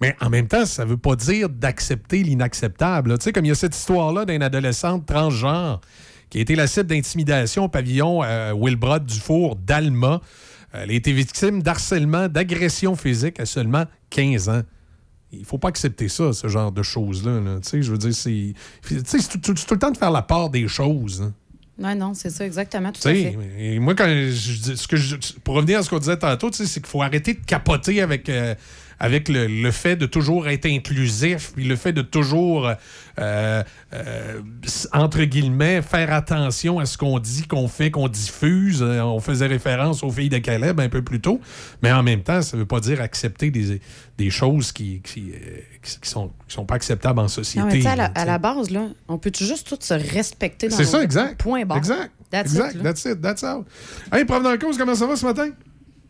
Mais en même temps, ça veut pas dire d'accepter l'inacceptable. Tu sais, comme il y a cette histoire-là d'une adolescente transgenre qui a été la cible d'intimidation au pavillon euh, Wilbrod Dufour d'Alma. Elle a été victime d'harcèlement, d'agression physique à seulement 15 ans. Il faut pas accepter ça, ce genre de choses-là. là. Tu sais, je veux dire, c'est. tu sais, c'est tout, tout- le temps de faire la part des choses. hein. Non, non, c'est ça, exactement. Tout Tu à sais, fait. et moi, quand je, dis- ce que je- pour revenir à ce qu'on disait tantôt, tu sais, c'est qu'il faut arrêter de capoter avec, euh, avec le, le fait de toujours être inclusif, puis le fait de toujours, euh, euh, entre guillemets, faire attention à ce qu'on dit, qu'on fait, qu'on diffuse. Euh, on faisait référence aux filles de Caleb un peu plus tôt, mais en même temps, ça ne veut pas dire accepter des, des choses qui, qui, sont, qui sont pas acceptables en société. Non, mais à, la, à la base, là, on peut juste tous se respecter dans C'est ça, exact. Point barre. Exact. That's exact. it, that's it. That's all. Hey, prof dans le cause, comment ça va ce matin?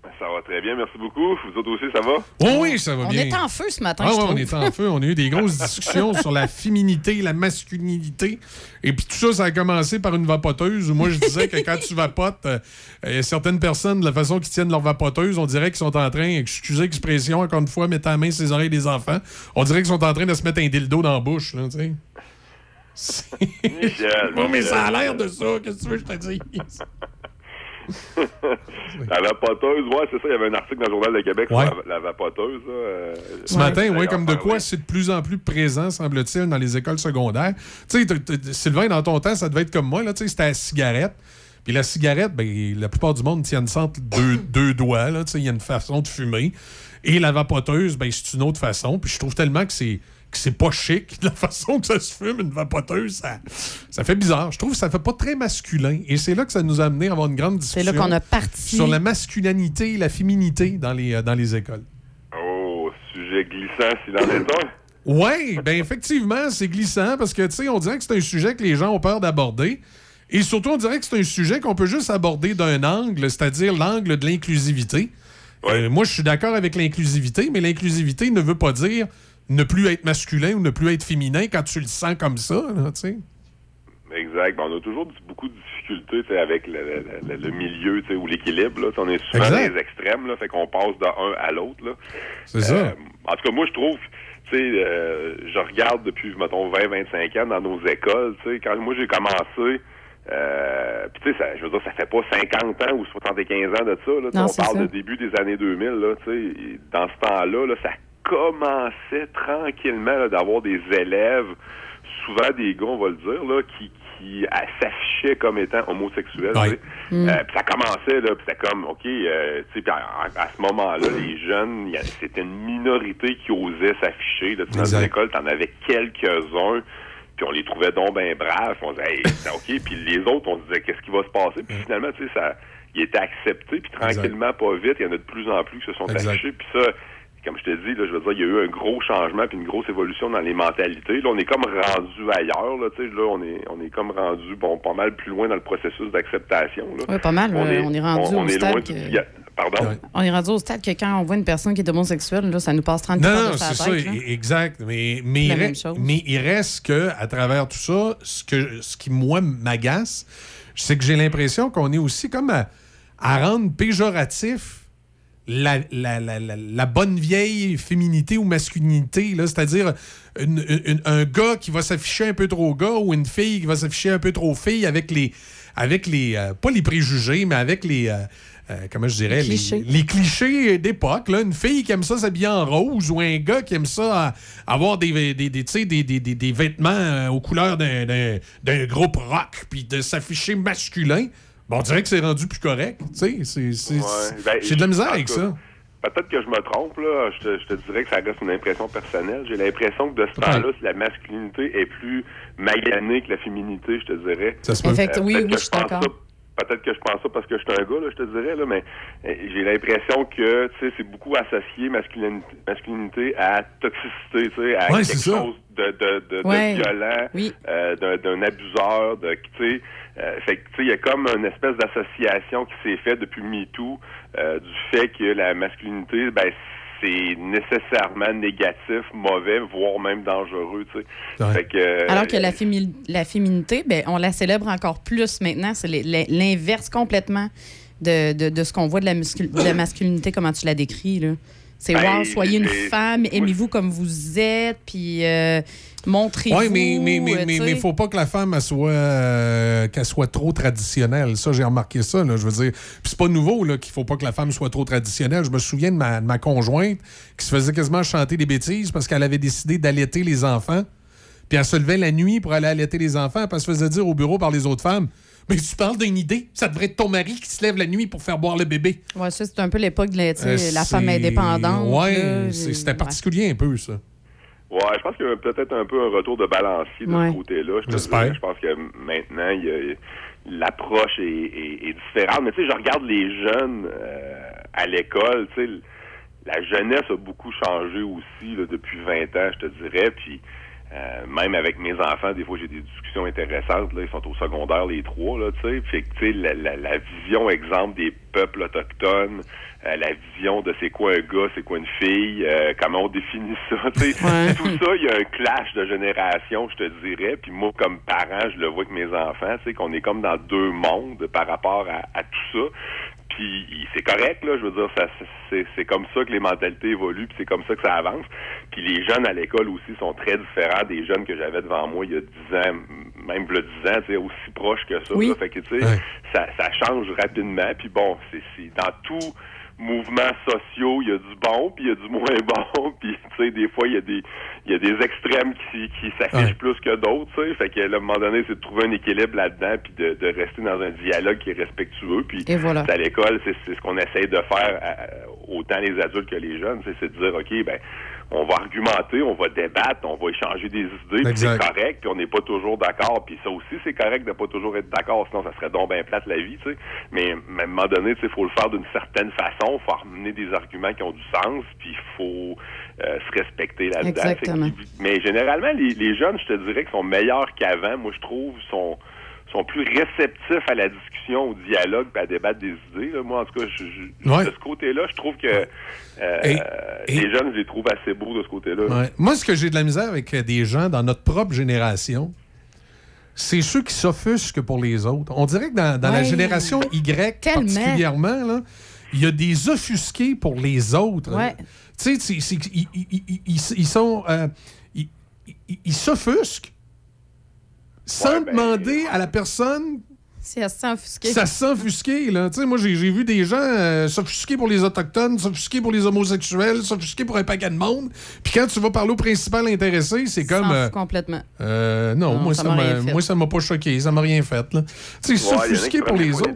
Ça va très bien, merci beaucoup. Vous autres aussi, ça va? Oh oui, ça va On bien. est en feu ce matin, Ah je ouais, on est en feu. On a eu des grosses discussions sur la féminité, la masculinité. Et puis tout ça, ça a commencé par une vapoteuse où moi, je disais que quand tu vapotes, euh, certaines personnes, de la façon qu'ils tiennent leur vapoteuse, on dirait qu'ils sont en train, excusez l'expression, encore une fois, mettre la main sur les oreilles des enfants, on dirait qu'ils sont en train de se mettre un dildo dans la bouche. Là. Michel. Bon, mais ça a l'air de ça. Qu'est-ce que tu veux que je te dise? la vapoteuse, ouais, c'est ça. Il y avait un article dans le Journal de Québec Ouais. sur la, la vapoteuse. là, euh, Ce matin, oui, comme de quoi c'est de plus en plus présent, semble-t-il, dans les écoles secondaires. Tu sais, Sylvain, dans ton temps, ça devait être comme moi, là, tu sais, c'était la cigarette. Puis la cigarette, ben, la plupart du monde tiennent ça entre deux, deux doigts, là, tu sais, il y a une façon de fumer. Et la vapoteuse, ben, c'est une autre façon. Puis je trouve tellement que c'est c'est pas chic, la façon que ça se fume, une vapoteuse, ça, ça fait bizarre. Je trouve que ça fait pas très masculin. Et c'est là que ça nous a amené à avoir une grande C'est discussion là qu'on a parti. sur la masculinité et la féminité dans les, euh, dans les écoles. Oh, sujet glissant, s'il en est un. Oui, ben effectivement, c'est glissant parce que, tu sais, on dirait que c'est un sujet que les gens ont peur d'aborder. Et surtout, on dirait que c'est un sujet qu'on peut juste aborder d'un angle, c'est-à-dire l'angle de l'inclusivité. Euh, moi, je suis d'accord avec l'inclusivité, mais l'inclusivité ne veut pas dire ne plus être masculin ou ne plus être féminin quand tu le sens comme ça, tu sais? Exact. Ben, on a toujours beaucoup de difficultés avec le, le- le- le milieu ou l'équilibre. là. On est souvent Exact. dans les extrêmes, là, fait qu'on passe d'un à l'autre. C'est ça. Euh, en tout cas, moi, je trouve, tu sais, euh, je regarde depuis, mettons, 20-25 ans dans nos écoles. tu sais, Quand moi, j'ai commencé, euh, puis tu sais, ça- je veux dire, ça fait pas 50 ans ou 75 ans de ça. Là, Non, on parle ça. de début des années 2000. Là, dans ce temps-là, là, ça commençait tranquillement d'avoir des élèves, souvent des gars, on va le dire, là, qui, qui s'affichaient comme étant homosexuels. sais. Mm. Euh, puis ça commençait, là, puis c'était comme, OK, euh, tu sais, à, à ce moment-là, les jeunes, c'était une minorité qui osait s'afficher. Dans Exact. une école, t'en avais quelques-uns, puis on les trouvait donc bien braves. On disait, hey, OK. Puis les autres, on se disait, qu'est-ce qui va se passer? Puis finalement, tu sais, ça, il était accepté, puis tranquillement, pas vite, il y en a de plus en plus qui se sont Exact. affichés. Puis ça, comme je te dis, là, je veux dire, il y a eu un gros changement puis une grosse évolution dans les mentalités. Là, on est comme rendu ailleurs, là, tu sais, là, on est, on est comme rendu, bon, pas mal plus loin dans le processus d'acceptation, là. Oui, pas mal. euh, on est rendu on au est stade que- du Pardon? On est rendu au stade que quand on voit une personne qui est homosexuelle, là, ça nous passe 30 Non, non, de c'est ça, là. e- exact. Mais, il reste, mais il reste que, à travers tout ça, ce, que, ce qui, moi, m'agace, c'est que j'ai l'impression qu'on est aussi comme à, à rendre péjoratif la, la- la- la- la bonne vieille féminité ou masculinité, c'est-à-dire un gars qui va s'afficher un peu trop gars ou une fille qui va s'afficher un peu trop fille avec les, avec les euh, pas les préjugés, mais avec les, euh, euh, comment je dirais, Les clichés. les clichés d'époque. Une fille qui aime ça s'habiller en rose ou un gars qui aime ça avoir des, des, des, tu sais, des, des, des- des vêtements aux couleurs d'un groupe rock puis de s'afficher masculin. Bon, on dirait que c'est rendu plus correct. tu sais. C'est- c'est- Ouais, ben, J'ai de la misère avec ça. Peut-être que je me trompe, là. Je te, je te dirais que ça reste une impression personnelle. J'ai l'impression que de ce temps-là, la masculinité est plus maganée que la féminité, je te dirais. Ça se peut. Effect- oui, peut-être oui, que je suis pense d'accord. ça- Peut-être que je pense ça parce que je suis un gars, là, je te dirais, là, mais euh, j'ai l'impression que, tu sais, c'est beaucoup associé masculinité, masculinité à toxicité, tu sais, à Ouais, quelque chose de, de, de, de Ouais. violent, Oui. euh, d'un, d'un abuseur, de, tu sais, euh, fait que, tu sais, il y a comme une espèce d'association qui s'est faite depuis MeToo euh, du fait que la masculinité, ben, c'est nécessairement négatif, mauvais, voire même dangereux, tu sais. Ouais. Fait que, euh, Alors que la, fémi- la féminité, ben, on la célèbre encore plus maintenant. C'est l'inverse complètement de, de- de ce qu'on voit de la, muscul- de la masculinité, comment tu la décris. Là. C'est Ben, wow, soyez une femme, aimez-vous comme vous êtes, puis euh, montrez-vous. Oui, mais mais mais euh, mais, mais faut pas que la femme elle soit euh, qu'elle soit trop traditionnelle. Ça, j'ai remarqué ça. Là, je veux dire, puis c'est pas nouveau là qu'il faut pas que la femme soit trop traditionnelle. Je me souviens de ma, de ma conjointe qui se faisait quasiment chanter des bêtises parce qu'elle avait décidé d'allaiter les enfants. Puis elle se levait la nuit pour aller allaiter les enfants. Puis elle se faisait dire au bureau par les autres femmes. Mais tu parles d'une idée. Ça devrait être ton mari qui se lève la nuit pour faire boire le bébé. Ouais, ça, c'est un peu l'époque de la, Euh, la femme indépendante. Ouais, c'était ouais. particulier un peu, ça. Ouais, je pense qu'il y a peut-être un peu un retour de balancier de Ouais. ce côté-là. Je. Je pense que maintenant, il y a- l'approche est, est- est différente. Mais tu sais, je regarde les jeunes euh, à l'école, tu sais, la jeunesse a beaucoup changé aussi là, depuis 20 ans, je te dirais. Puis euh, même avec mes enfants, des fois j'ai des discussions intéressantes. Là, ils sont au secondaire les trois, là, tu sais. Fait que tu sais, la, la, la vision, exemple, des peuples autochtones, euh, la vision de c'est quoi un gars, c'est quoi une fille, euh, comment on définit ça, tu sais. Ouais. Tout ça, il y a un clash de génération, je te dirais. Puis moi, comme parent, je le vois avec mes enfants, tu sais, qu'on est comme dans deux mondes par rapport à, à tout ça. Puis c'est correct, là, je veux dire, ça, c'est, c'est comme ça que les mentalités évoluent, puis c'est comme ça que ça avance. Puis les jeunes à l'école aussi sont très différents des jeunes que j'avais devant moi il y a 10 ans, même le 10 ans, aussi proches que ça. Oui. là. Fait que, tu sais, ça, ça change rapidement. Puis bon, c'est, c'est dans tout mouvements sociaux, il y a du bon, puis il y a du moins bon, puis tu sais, des fois, il y a des il y a des extrêmes qui, qui s'affichent plus que d'autres, tu sais. Fait que, là, à un moment donné, c'est de trouver un équilibre là-dedans, puis de, de rester dans un dialogue qui est respectueux. Puis Et voilà. à l'école, c'est c'est ce qu'on essaye de faire, euh, autant les adultes que les jeunes, c'est- c'est de dire, OK, ben on va argumenter, on va débattre, on va échanger des idées, puis c'est correct, puis on n'est pas toujours d'accord, puis ça aussi, c'est correct de pas toujours être d'accord, sinon ça serait donc bien plate la vie, tu sais. Mais à un moment donné, tu sais, faut le faire d'une certaine façon, faut amener des arguments qui ont du sens, puis il faut euh, se respecter là-dedans. Mais généralement, les, les jeunes, je te dirais, qu'ils sont meilleurs qu'avant. Moi, je trouve, sont sont plus réceptifs à la discussion, au dialogue, puis à débattre des idées. là. Moi, en tout cas, je, je- Ouais. de ce côté-là, je trouve que euh, Et- les jeunes, je les trouve assez beaux de ce côté-là. Ouais. Moi, ce que j'ai de la misère avec euh, des gens dans notre propre génération, c'est ceux qui s'offusquent pour les autres. On dirait que dans, dans la génération Y Tellement. particulièrement, là, il y a des offusqués pour les autres. Ouais. Tu sais, ils, ils- ils- ils- ils sont... euh, ils ils- ils s'offusquent sans ben, demander à la personne Sent offusquée. ça se sent offusqué, là. Tu sais, moi, j'ai j'ai vu des gens euh, s'offusquer pour les Autochtones, s'offusquer pour les homosexuels, s'offusquer pour un paquet de monde. Puis quand tu vas parler au principal intéressé, c'est comme... euh, complètement. euh, non, Non, moi, ça moi, ça m'a pas choqué. Ça m'a rien fait, là. Tu sais, Ouais, s'offusquer pour les des fois autres.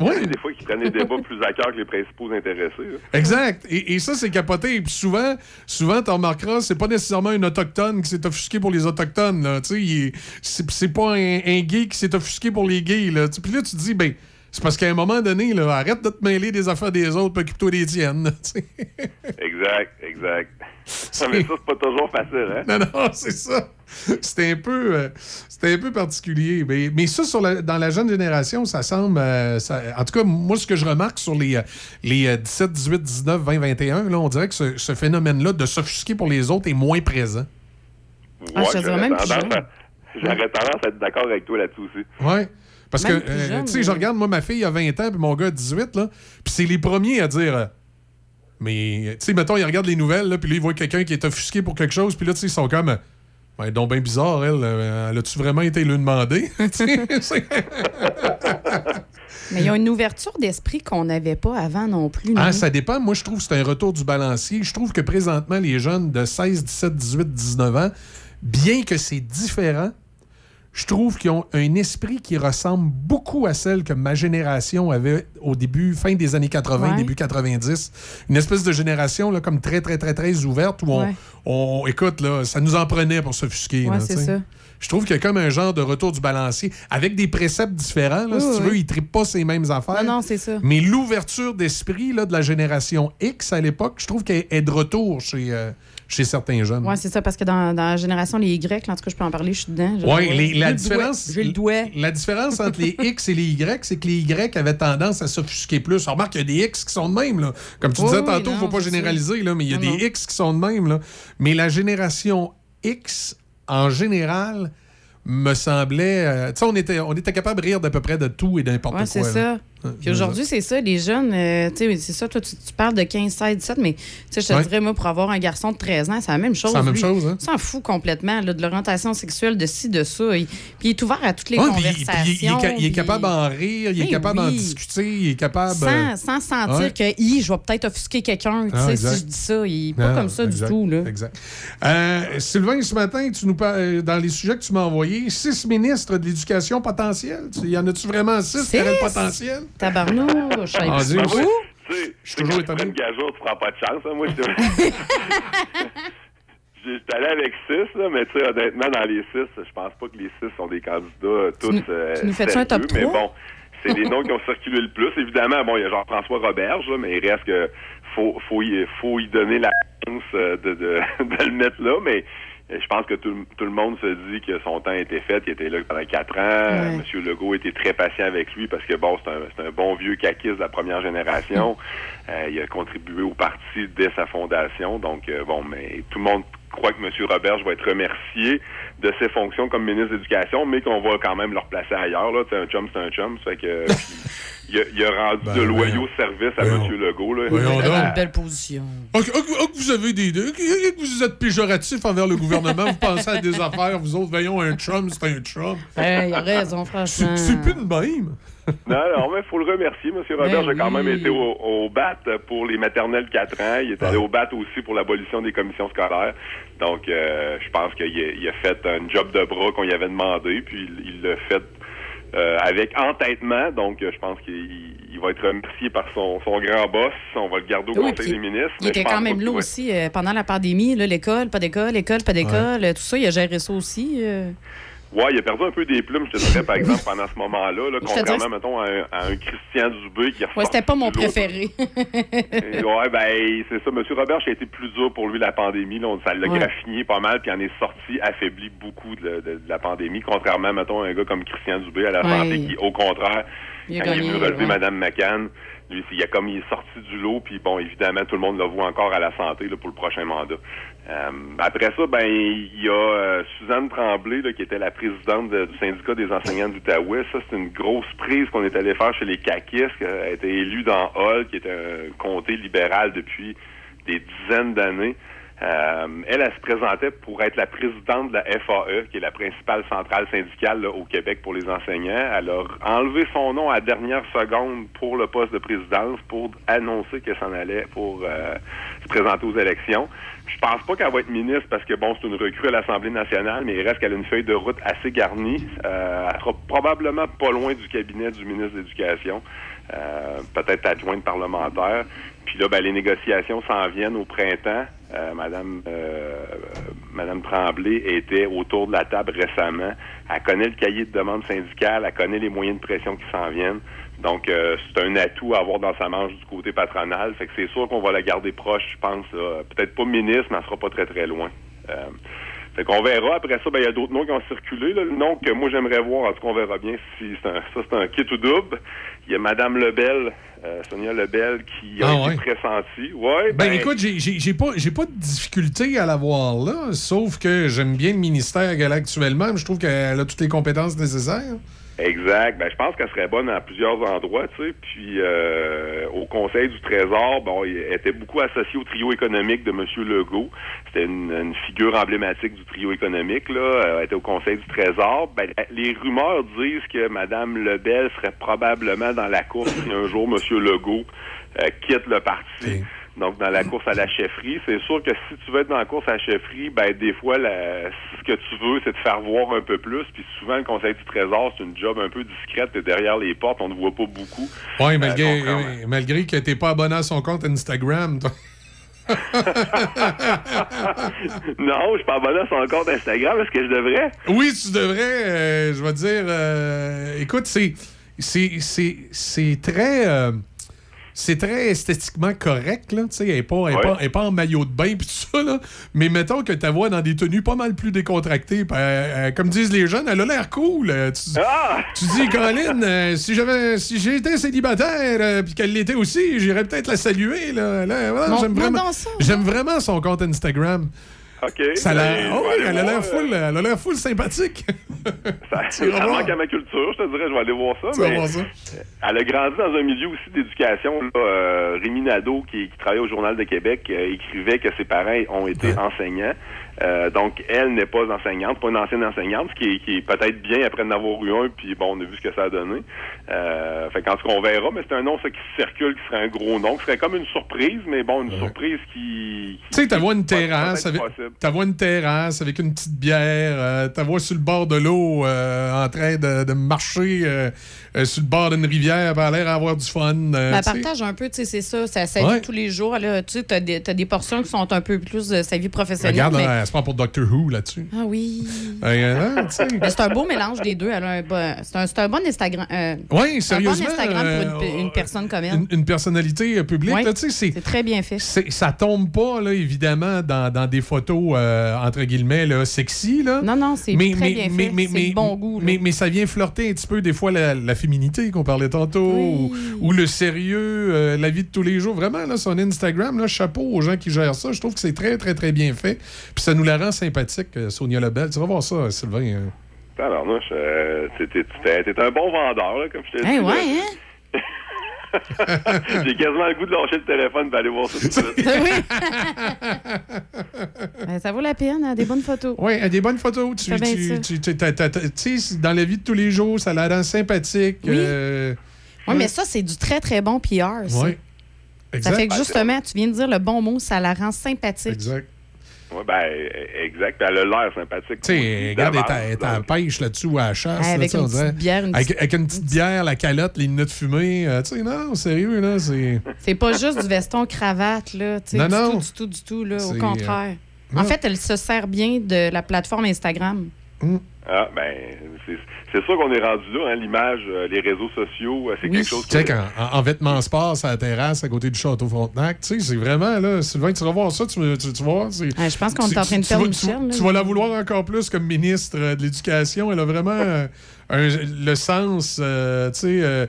Il y a des fois qui prennent des débats plus à cœur que les principaux intéressés. là. Exact. Et, et ça, c'est capoté. Puis souvent, souvent tu remarqueras, c'est pas nécessairement un autochtone qui s'est offusqué pour les autochtones. Là. Tu sais, c'est, c'est pas un, un gay qui s'est offusqué pour les gays. Là. Tu- Puis là, tu te dis, ben, c'est parce qu'à un moment donné, là, arrête de te mêler des affaires des autres, puis occupe-toi des tiennes. Exact, exact. Non, mais ça, c'est pas toujours facile, hein? Non, non, c'est ça. C'était un peu, euh, c'était un peu particulier. Mais, mais ça, sur la- dans la jeune génération, ça semble. euh, ça- en tout cas, moi, ce que je remarque sur les, euh, les euh, 17, 18, 19, 20, 21, là, on dirait que ce, ce phénomène-là de s'offusquer pour les autres est moins présent. Ah, je te dirais j'aurais même plus tendance à- J'aurais tendance à être d'accord avec toi là-dessus aussi. Ouais. Parce Même que, euh, tu sais, je regarde, moi, ma fille a 20 ans, puis mon gars a 18, là. Puis c'est les premiers à dire. euh, mais, tu sais, mettons, ils regardent les nouvelles, là, puis là, ils voient quelqu'un qui est offusqué pour quelque chose, puis là, tu sais, ils sont comme. euh, Ouais, donc bien bizarre, elle. euh, Elle a-tu vraiment été le demander? Mais il y a une ouverture d'esprit qu'on n'avait pas avant non plus. Ah, non? ça dépend. Moi, je trouve que c'est un retour du balancier. Je trouve que présentement, les jeunes de 16, 17, 18, 19 ans, bien que c'est différent, je trouve qu'ils ont un esprit qui ressemble beaucoup à celle que ma génération avait au début, fin des années 80, Ouais. début 90. Une espèce de génération là, comme très, très, très, très ouverte où on, Ouais. on- écoute, là, ça nous en prenait pour s'offusquer. Ouais, c'est ça. Je trouve qu'il y a comme un genre de retour du balancier avec des préceptes différents. là, Oui, si oui, tu veux, ils ne trippent pas ces mêmes affaires. Non, non, c'est ça. Mais l'ouverture d'esprit de la génération X à l'époque, je trouve qu'elle est de retour chez, euh, chez certains jeunes. Oui, c'est ça, parce que dans, dans la génération, les Y, en tout cas, je peux en parler, je suis dedans. J'ai la différence, J'ai le doigt. la différence entre les X et les Y, c'est que les Y avaient tendance à s'offusquer plus. Remarque qu'il y a des X qui sont de même. Là. Comme tu Oui, disais oui, tantôt, il ne faut pas généraliser, là, mais il y a Non, des non. X qui sont de même. Là. Mais la génération X, en général, me semblait. euh, tu sais, on était, on était capable de rire d'à peu près de tout et d'importe Ouais, quoi. c'est ça. Puis aujourd'hui, c'est ça, les jeunes, euh, tu sais, c'est ça, toi, tu, tu parles de 15, 16, 17, mais tu sais, je te Ouais. dirais, moi, pour avoir un garçon de 13 ans, c'est la même chose. C'est la même lui. chose, hein? S'en fout complètement, là, de l'orientation sexuelle, de ci, de ça. Il- puis il est ouvert à toutes les Ouais, puis il- puis conversations. il, est ca- il est puis- capable d'en rire, il est Mais capable d'en discuter, il est capable. Sans, euh, sans sentir ouais. que hi, je vais peut-être offusquer quelqu'un, tu Ah, sais, si je dis ça. Il est pas Ah, comme ça exact, du tout. Là. Exact. Euh, Sylvain, ce matin, tu nous par- euh, dans les sujets que tu m'as envoyés, six ministres de l'éducation potentielle. Y en a-tu vraiment six qui auraient le Six? potentiel? Tabarnouche, Ah, Oui. sais, Je suis toujours étonné. Gageure, tu prends pas de chance. hein. Moi, j'étais allé avec six, là, mais tu sais, honnêtement, dans les six, je pense pas que les six sont des candidats euh, tous nous- euh, tu nous fais-tu un top sérieux, Mais trois? bon, c'est les noms qui ont circulé le plus. Évidemment, bon, il y a Jean-François Roberge, là, mais il reste que faut, faut, y, faut y donner la chance euh, de, de, de le mettre là, mais euh, je pense que tout, tout le monde se dit que son temps été fait. Il était là pendant quatre ans. Ouais. Monsieur Legault était très patient avec lui parce que bon, c'est un, bon vieux caquiste de la première génération. Euh, il a contribué au parti dès sa fondation. Donc euh, bon, mais tout le monde croit que Monsieur Roberge va être remercié de ses fonctions comme ministre de l'Éducation, mais qu'on va quand même le replacer ailleurs. Là, un chum, c'est un chum. Ça fait que il, a, il a rendu de loyaux services à Monsieur Legault. Là. Euh, Belle position. Ah, que- ah, que- ah, que vous avez des. que- vous êtes péjoratif envers le gouvernement, vous pensez à des affaires, vous autres, voyons, un chum, c'est un chum. Hey, il a raison, franchement. C'est c'est plus de même. Non, non, mais il faut le remercier. M. Robert Ben a quand même été au, au BAT pour les maternelles 4 ans. Il est allé au BAT aussi pour l'abolition des commissions scolaires. Donc, euh, je pense qu'il a, il a fait un job de bras qu'on lui avait demandé, puis il l'a fait euh, avec entêtement. Donc, je pense qu'il il va être remercié par son, son grand boss. On va le garder au Oui, Conseil des ministres. Il mais était quand même là aussi euh, pendant la pandémie, l'école, pas d'école, école, pas d'école, tout ça, il a géré ça aussi. euh. Ouais, il a perdu un peu des plumes, je te dirais, par exemple, pendant ce moment-là, là, contrairement, mettons, à un, à un Christian Dubé qui est Ouais, c'était pas mon préféré. ouais, ben, c'est ça. Monsieur Robert, a été plus dur pour lui la pandémie. Là, On- ça l'a Ouais. graffiné pas mal, puis il en est sorti affaibli beaucoup de, de- de la pandémie, contrairement, mettons, à un gars comme Christian Dubé à la Ouais. santé, qui, au contraire, Il a quand il est venu relever ouais. Mme McCann, lui, il, a comme, il est sorti du lot, puis bon, évidemment, tout le monde le voit encore à la santé là, pour le prochain mandat. Euh, après ça, ben, il y a euh, Suzanne Tremblay, là, qui était la présidente de- du syndicat des enseignants de l'Outaouais. Ça, c'est une grosse prise qu'on est allé faire chez les caquistes. Elle a été élue dans Hall, qui est un comté libéral depuis des dizaines d'années. Euh, elle, elle se présentait pour être la présidente de la FAE, qui est la principale centrale syndicale là, au Québec pour les enseignants. Elle a enlevé son nom à dernière seconde pour le poste de présidence pour annoncer qu'elle s'en allait pour euh, se présenter aux élections. Je pense pas qu'elle va être ministre parce que bon, c'est une recrue à l'Assemblée nationale, mais il reste qu'elle a une feuille de route assez garnie. Euh, elle sera probablement pas loin du cabinet du ministre de l'Éducation, euh, peut-être adjointe parlementaire. Puis là, ben, les négociations s'en viennent au printemps. Euh, Madame, euh, Madame Tremblay était autour de la table récemment. Elle connaît le cahier de demande syndicale, elle connaît les moyens de pression qui s'en viennent. Donc, euh, c'est un atout à avoir dans sa manche du côté patronal. Fait que c'est sûr qu'on va la garder proche, je pense. Peut-être pas ministre, mais elle sera pas très, très loin. Fait qu'on verra. Après ça, ben, il y a d'autres noms qui ont circulé. Là. Le nom que moi, j'aimerais voir, en tout cas, on verra bien si c'est un, ça, c'est un kit ou double. Il y a Madame Lebel, euh, Sonia Lebel, qui a Ah, été ouais. pressentie. Ouais, Ben, écoute, j'ai- pas, pas de difficulté à la voir là, sauf que j'aime bien le ministère qu'elle a actuellement, mais je trouve qu'elle a toutes les compétences nécessaires. Exact. Ben, je pense qu'elle serait bonne à plusieurs endroits, tu sais. Puis euh, au Conseil du Trésor, bon, il était beaucoup associé au trio économique de M. Legault. C'était une, une figure emblématique du trio économique, là. Euh, Elle était au Conseil du Trésor. Ben, les rumeurs disent que Mme Lebel serait probablement dans la course si un jour M. Legault euh, quitte le parti. Donc, dans la course à la chefferie, c'est sûr que si tu veux être dans la course à la chefferie, ben des fois, la- ce que tu veux, c'est te faire voir un peu plus. Puis souvent, le Conseil du Trésor, c'est une job un peu discrète. T'es derrière les portes, on ne voit pas beaucoup. Oui, Euh, malgré, euh, malgré que t'es pas abonné à son compte Instagram. toi. non, je suis pas abonné à son compte Instagram. Est-ce que je devrais? Oui, tu devrais, euh, je vais dire, euh, écoute, c'est, c'est, c'est, c'est très, c'est très esthétiquement correct, là, tu sais, elle est pas, elle est Ouais. pas, elle est pas en maillot de bain pis tout ça, là, mais mettons que ta voix dans des tenues pas mal plus décontractées, pis, euh, euh, comme disent les jeunes, elle a l'air cool. euh, tu, tu dis, Colin, euh, si j'avais, si j'étais célibataire, euh, puis qu'elle l'était aussi, j'irais peut-être la saluer, là, Là, voilà, Montre-moi j'aime vraiment, donc ça, j'aime vraiment son compte Instagram. OK. Ça a oh oui, elle a l'air full, elle a l'air full sympathique. Ça, ça manque à ma culture, je te dirais, je vais aller voir ça. Tu vas mais voir ça. Elle a grandi dans un milieu aussi d'éducation. Euh, Rémi Nadeau, qui, qui travaillait au Journal de Québec, euh, écrivait que ses parents ont été enseignants. Euh, donc, elle n'est pas enseignante, pas une ancienne enseignante, ce qui est, qui est peut-être bien après en avoir eu un, puis bon, on a vu ce que ça a donné. Euh, fait qu'en tout cas, on verra, mais c'est un nom ça, qui circule, qui serait un gros nom, qui serait comme une surprise, mais bon, une surprise qui... Tu sais, t'as une terrasse, avec, une terrasse avec une petite bière, euh, t'as sur le bord de l'eau euh, en train de, de marcher euh, euh, sur le bord d'une rivière, elle a l'air d'avoir du fun. euh, Ben, partage un peu, tu sais, c'est ça, ça Ouais. vie tous les jours. Là, tu sais, t'as des, t'as des portions qui sont un peu plus de sa vie professionnelle. Regarde, mais- prend pour Doctor Who là-dessus. Ah oui. Euh. Mais c'est un beau mélange des deux. Elle a un bon- c'est, un, c'est un bon Instagram. euh, Oui, c'est un sérieusement. bon Instagram euh, pour une, une personne comme elle. une, une personnalité euh, publique, Ouais. là, c'est. C'est très bien fait. c'est- Ça tombe pas, là, évidemment, dans, dans des photos, euh, entre guillemets, là, sexy. Là. Non, non, c'est très bien fait. C'est bon goût. Mais, mais ça vient flirter un petit peu, des fois, la, la féminité qu'on parlait tantôt, ou, ou le sérieux, euh, la vie de tous les jours. Vraiment, là, son Instagram, là, chapeau aux gens qui gèrent ça. Je trouve que c'est très, très, très bien fait. Puis ça nous la rend sympathique, euh, Sonia Lebel. Tu vas voir ça, Sylvain. euh. Alors, moi, je- t'es- un bon vendeur, là, comme je t'ai Hey, dit. ouais, là. hein? J'ai quasiment le goût de lâcher le téléphone et d'aller voir ça tout de suite. Ben, ça vaut la peine, hein, des bonnes photos. Oui, des bonnes photos. Tu, ça. sais, dans la vie de tous les jours, ça la rend sympathique. Oui. euh, Oui, mais ça, c'est du très, très bon PR. ça. Ouais. Ça fait que justement, tu viens de dire le bon mot, ça la rend sympathique. Exact. Ouais, ben, exact. Puis Elle a l'air sympathique. Tu sais, regarde, elle est la pêche là-dessus ou à la chasse. Là, avec sais, une petite bière, une avec, petite- avec une petite bière, la calotte, les lunettes fumées. euh, tu sais, non, sérieux, là, c'est. C'est pas juste du veston cravate, là. tu sais, Non, du non. tout, du tout, du tout, là. Au contraire. euh, En fait, elle se sert bien de la plateforme Instagram. Ah, ben, c'est c'est sûr qu'on est rendu là, hein, l'image, euh, les réseaux sociaux, euh, c'est quelque chose Tu sais, que... qu'en- en, en vêtements sport, à la terrasse, à côté du château Frontenac, tu sais, c'est vraiment, là, Sylvain, tu vas voir ça, tu, tu, tu vas voir. c'est- Ah, je pense qu'on est en train de tu vas- Michel, tu- vas la vouloir encore plus comme ministre euh, de l'Éducation. Elle a vraiment euh, un- le sens, euh, tu sais,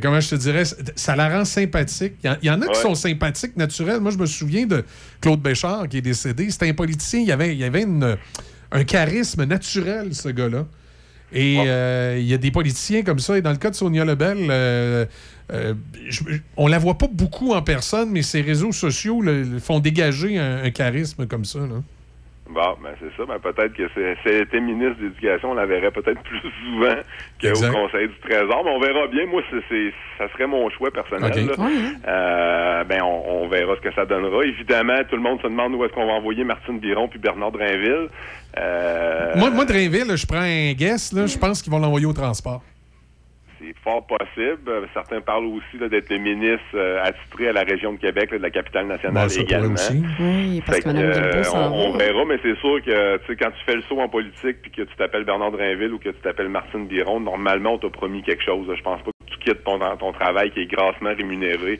comment je te dirais, ça la rend sympathique. Il y en- a qui Ouais. sont sympathiques, naturels. Moi, je me souviens de Claude Béchard, qui est décédé. C'était un politicien, il y avait, il y avait une- un charisme naturel, ce gars-là. Et euh, il y a des politiciens comme ça. Et dans le cas de Sonia Lebel, euh, euh, je- on la voit pas beaucoup en personne, mais ses réseaux sociaux le- le font dégager un, un charisme comme ça. Là. Bon, ben c'est ça. Ben, peut-être que c'est- si elle était ministre de l'Éducation, on la verrait peut-être plus souvent qu'au. Conseil du Trésor. Mais on verra bien. Moi, c'est, c'est- ça serait mon choix personnel. Là. Ouais, Euh, ben, on, on verra ce que ça donnera. Évidemment, tout le monde se demande où est-ce qu'on va envoyer Martine Biron puis Bernard Drainville. Euh, Moi, moi, Drainville, je prends un guess. Là, je pense qu'ils vont l'envoyer au transport. C'est fort possible. Certains parlent aussi là, d'être le ministre euh, attitré à la région de Québec, là, de la capitale nationale pourrait également. aussi. Oui, parce Fait que euh, on, on verra, mais c'est sûr que tu sais, quand tu fais le saut en politique puis que tu t'appelles Bernard Drainville ou que tu t'appelles Martine Biron, normalement, on t'a promis quelque chose. Je pense pas que tu quittes ton, ton travail qui est grassement rémunéré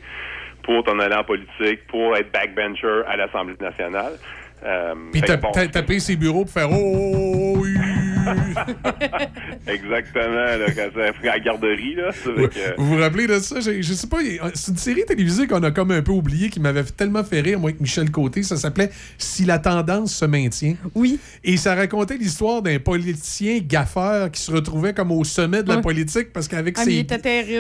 pour t'en aller en politique, pour être backbencher à l'Assemblée nationale. Euh, Puis fait ta- que bon, ta- taper ses bureaux pour faire Oh oui! exactement, là, quand c'est à la garderie, là. que- Vous vous rappelez de ça? J'ai- Je sais pas, c'est une série télévisée qu'on a comme un peu oubliée qui m'avait tellement fait rire, moi, avec Michel Côté. Ça s'appelait Si la tendance se maintient. Oui. Et ça racontait l'histoire d'un politicien gaffeur qui se retrouvait comme au sommet de la Ouais. politique parce qu'avec Ah, ses,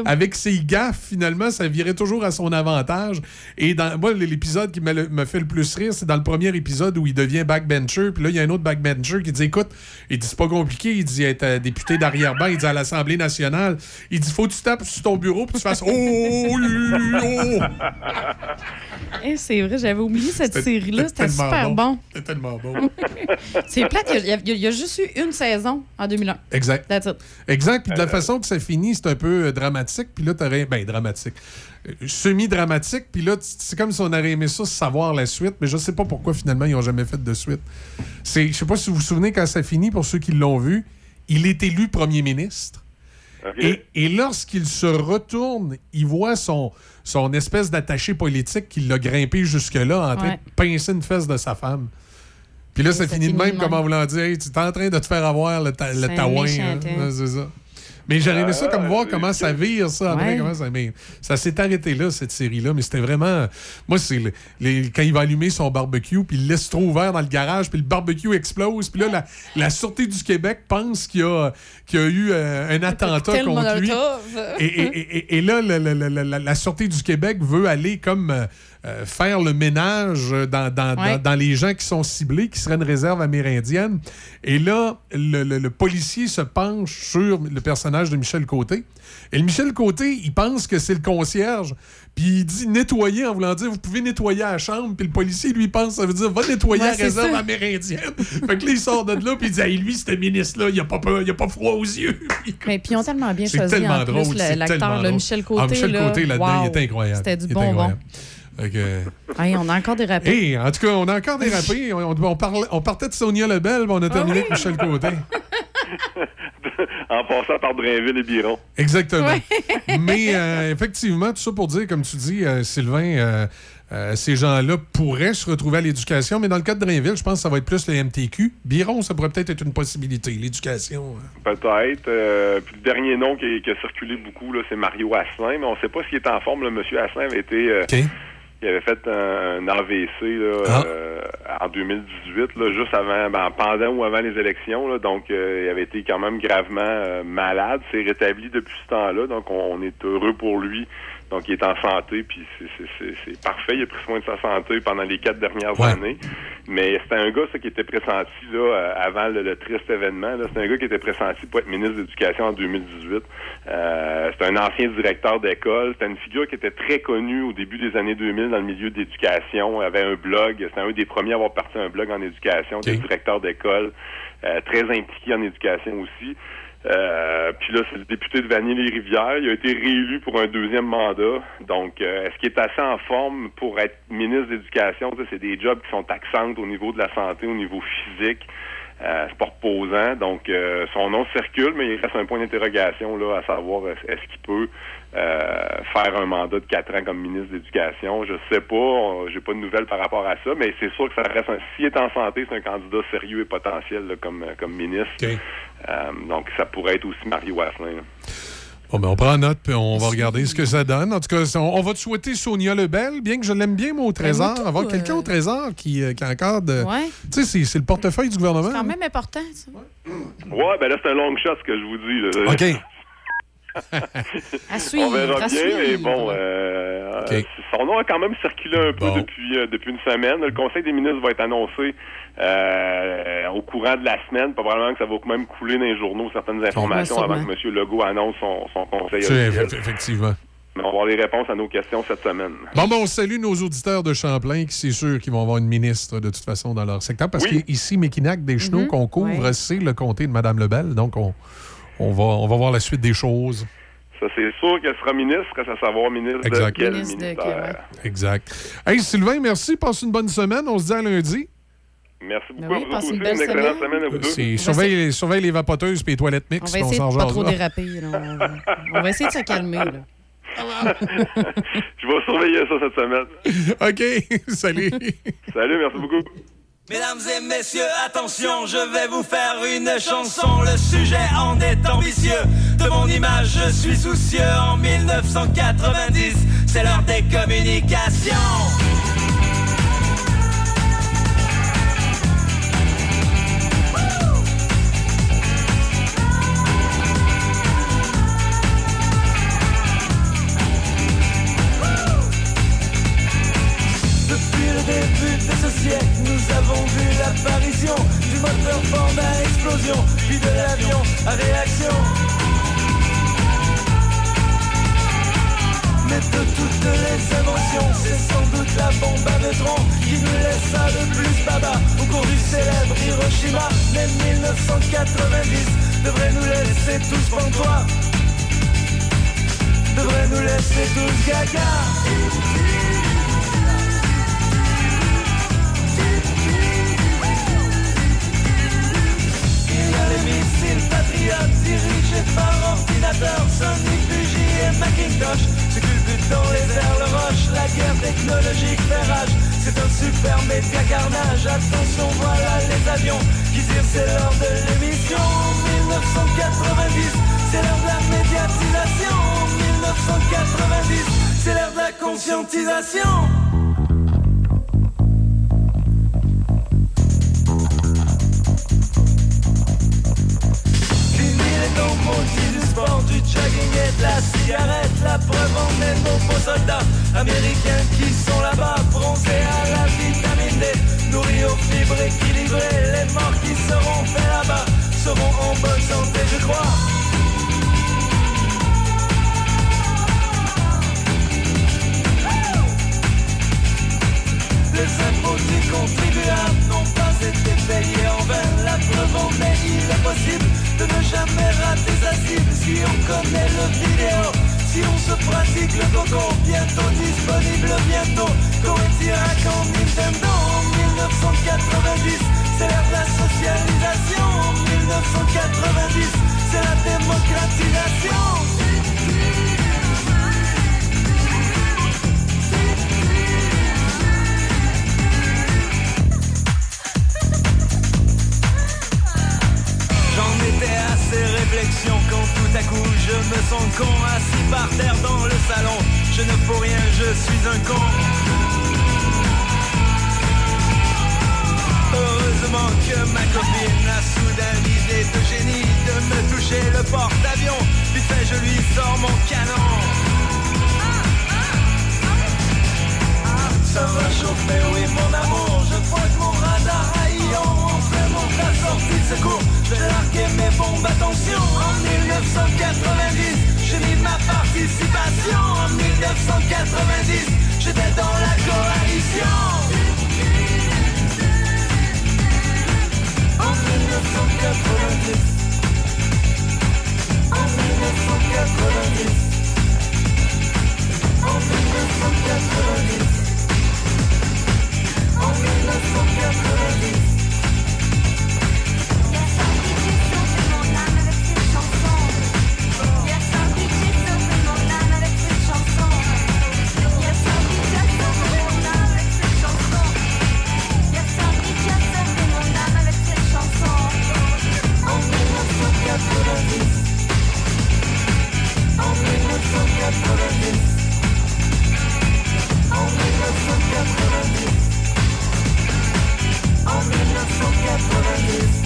avec ses gaffes, finalement, ça virait toujours à son avantage. Et dans moi, l'épisode qui me fait le plus rire, c'est dans le premier épisode où il devient backbencher. Puis là, il y a un autre backbencher qui dit Écoute, il dit c'est pas compliqué. Il dit être euh, député d'arrière-ban. Il dit à l'Assemblée nationale Il dit Faut que tu tapes sur ton bureau puis tu fasses Oh, oui, oh. Eh, c'est vrai, j'avais oublié cette série-là. C'était super bon. C'était tellement bon. C'est plate, il y, a, il y juste eu une saison en 2001. Exact. That's it. Exact. Puis de la façon que ça finit, c'est un peu euh, dramatique. Puis là, t'aurais. Ben, dramatique. Semi-dramatique. Puis là, c'est comme si on aurait aimé ça, savoir la suite. Mais je sais pas pourquoi finalement ils ont jamais fait de suite. C'est, je sais pas si vous vous souvenez quand ça finit, pour ceux qui l'ont vu, il est élu premier ministre. Et, et lorsqu'il se retourne, il voit son, son espèce d'attaché politique qui l'a grimpé jusque-là en train Ouais. de pincer une fesse de sa femme. Puis là, ça, finit de même, comme en voulant dire hey, tu es en train de te faire avoir le, ta, le taouin. hein. Ouais, c'est ça. Mais j'aurais aimé ça Ah, comme voir comment ça vire, ça. après, Ouais. comment ça, mais ça s'est arrêté là, cette série-là. Mais c'était vraiment. Moi, c'est le- les- quand il va allumer son barbecue, puis il le laisse trop ouvert dans le garage, puis le barbecue explose. Puis là, la, la Sûreté du Québec pense qu'il y a, qu'il y a eu euh, un attentat contre lui. Molotov. Et, et- et- et- et là, le- la, la Sûreté du Québec veut aller comme euh, euh, faire le ménage dans, dans- Ouais. dans- dans les gens qui sont ciblés, qui seraient une réserve amérindienne. Et là, le, le- le policier se penche sur le personnage de Michel Côté. Et le Michel Côté, il pense que c'est le concierge. Puis il dit nettoyer en voulant dire vous pouvez nettoyer la chambre. Puis le policier, lui, pense ça veut dire va nettoyer Ouais, la réserve ça. amérindienne. fait que là, il sort de là, puis il dit Hey, lui, ce ministre-là, il a pas peur, il a pas froid aux yeux. Mais puis ils ont tellement bien C'est choisi tellement en plus drôle, le- c'est l'acteur, tellement le drôle. Michel Côté. Ah, Michel là, Côté là-dedans, wow. il est incroyable. C'était du est Hey, on a encore des rappels. Hey, en tout cas, on a encore dérapé. on, on parlait- on partait de Sonia Lebel, mais on a terminé avec Michel Côté. en passant par Drainville et Biron. Exactement. Mais euh, effectivement, tout ça pour dire, comme tu dis, euh, Sylvain, euh, euh, ces gens-là pourraient se retrouver à l'éducation, mais dans le cas de Drainville, je pense que ça va être plus le MTQ. Biron, ça pourrait peut-être être une possibilité, l'éducation. euh. Peut-être. Euh, puis le dernier nom qui, qui a circulé beaucoup, c'est Mario Asselin, mais on ne sait pas s'il est en forme. Le monsieur Asselin avait été. euh, Il avait fait un, un AVC là, Ah. euh, en 2018, là, juste avant, ben, pendant ou avant les élections. Là, donc, euh, il avait été quand même gravement euh, malade. C'est rétabli depuis ce temps-là. Donc, on, on est heureux pour lui. Donc, il est en santé, puis c'est- parfait. Il a pris soin de sa santé pendant les quatre dernières Ouais. années. Mais c'était un gars, ça, qui était pressenti là, euh, avant le, le triste événement. C'était un gars qui était pressenti pour être ministre de l'Éducation en 2018. Euh, c'était un ancien directeur d'école. C'était une figure qui était très connue au début des années 2000 dans le milieu de l'éducation. Il avait un blog. C'était un des premiers à avoir parti un blog en éducation. Il était directeur d'école. euh, très impliqué en éducation aussi. Euh, puis là, c'est le député de Vanier-les-Rivières. Il a été réélu pour un deuxième mandat. Donc, euh, est-ce qu'il est assez en forme pour être ministre de l'Éducation? C'est des jobs qui sont taxantes au niveau de la santé, au niveau physique. Euh, c'est pas reposant. Donc, euh, son nom circule, mais il reste un point d'interrogation là à savoir est-ce, qu'il peut euh, faire un mandat de quatre ans comme ministre de l'Éducation. Je sais pas. J'ai pas de nouvelles par rapport à ça, mais c'est sûr que ça reste un... S'il est en santé, c'est un candidat sérieux et potentiel là, comme, comme ministre. Donc, ça pourrait être aussi Mario Asselin. là. Bon, ben, on prend note, puis on va regarder ce que ça donne. En tout cas, on, on va te souhaiter Sonia Lebel, bien que je l'aime bien, moi, au Trésor. tout, Avoir euh, quelqu'un au Trésor qui, euh, qui a encore de. Ouais. Tu sais, c'est- c'est le portefeuille du gouvernement. C'est quand même important, ça. Ouais, ben là, c'est un long shot, ce que je vous dis. Là. OK. À suivre, On verra à bien, mais bon, euh, euh, son nom a quand même circulé un peu Bon. depuis, euh, depuis une semaine. Le Conseil des ministres va être annoncé euh, au courant de la semaine. Probablement que ça va quand même couler dans les journaux certaines informations avant que M. Legault annonce son, son conseil effectivement. Mais on va avoir les réponses à nos questions cette semaine. Bon, ben, on salue nos auditeurs de Champlain, qui c'est sûr qu'ils vont avoir une ministre de toute façon dans leur secteur. Parce Oui. qu'ici, Méquinac, des Chenaux Mhm. qu'on couvre, c'est le comté de Mme Lebel. Donc, on, on, va, on va voir la suite des choses. Ça, c'est sûr qu'elle sera ministre, à savoir ministre Exact. de quel Ministre ministère. Exact. Hey, Sylvain, merci. Passe une bonne semaine. On se dit à lundi. Merci beaucoup Ben oui, à vous passez aussi. une excellente semaine. semaine à vous deux. C'est- Surveille, surveille les vapoteuses et les toilettes On mixtes. va puis essayer s'en de pas trop déraper. là. On va, on va essayer de se calmer. Là. Je vais surveiller ça cette semaine. OK. Salut. Salut, merci beaucoup. Mesdames et messieurs, attention, je vais vous faire une chanson. Le sujet en est ambitieux. De mon image, je suis soucieux. En 1990, c'est l'heure des communications. Explosion, puis de l'avion à réaction. Mais de toutes les inventions, c'est sans doute la bombe à neutrons qui nous laissa le plus baba au cours du célèbre Hiroshima. Mais 1990 devrait nous laisser tous pantois, devrait nous laisser tous gaga. Les missiles patriotes dirigés par ordinateur, Sony, Fuji et Macintosh. Ce culbute dans les airs, le roche, la guerre technologique fait rage. C'est un super média carnage. Attention, voilà les avions qui tirent, c'est l'heure de l'émission. 1990, c'est l'heure de la médiatisation. 1990, c'est l'heure de la conscientisation. Noms maudits du sport, du jogging et de la cigarette. La preuve en est nos beaux soldats américains qui sont là-bas, bronzés à la vitamine D, nourris aux fibres équilibrées. Les morts qui seront faits là-bas seront en bonne santé, je crois. Les impôts du contribuable n'ont pas été payés en vain. La preuve en est, il est possible de ne jamais rater sa cible si on connaît le vidéo. Si on se pratique le coco, bientôt disponible, bientôt. Coetirak en Nintendo, 1990, c'est l'ère de la socialisation. 1990, c'est la démocratisation. Étais à ces réflexions quand tout à coup je me sens con assis par terre dans le salon. Je ne fous rien, je suis un con. Heureusement que ma copine a soudain l'idée de génie de me toucher le porte-avions. Fait, je lui sors mon canon. Ça va chauffer, oui mon amour Je crois que mon de secours Je mes bombes, attention. En 1990 J'ai mis ma participation. En 1990 J'étais dans la coalition. En 1990 En 1990 En 1990 en 1990 1990 En 1990 en 1990. Personne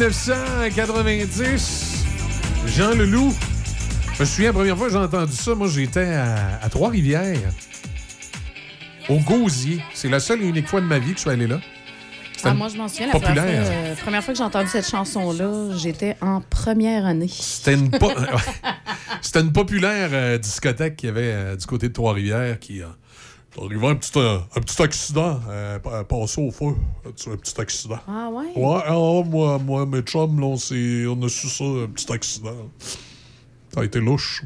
1990, Jean Leloup. Je me souviens, la première fois que j'ai entendu ça, moi, j'étais à, à Trois-Rivières, au Gausier. C'est la seule et unique fois de ma vie que je suis allé là. Ah, moi, je m'en souviens, la première fois, populaire. euh, première fois que j'ai entendu cette chanson-là, j'étais en première année. C'était une, po- une populaire euh, discothèque qu'il y avait euh, du côté de Trois-Rivières qui. Arrivait un petit, euh, un petit accident, euh, pa- passé au feu. Un petit, accident. Ah ouais? Ouais, ah, moi, moi, mes chums, là, on, on a su ça, un petit accident. Ça a été louche.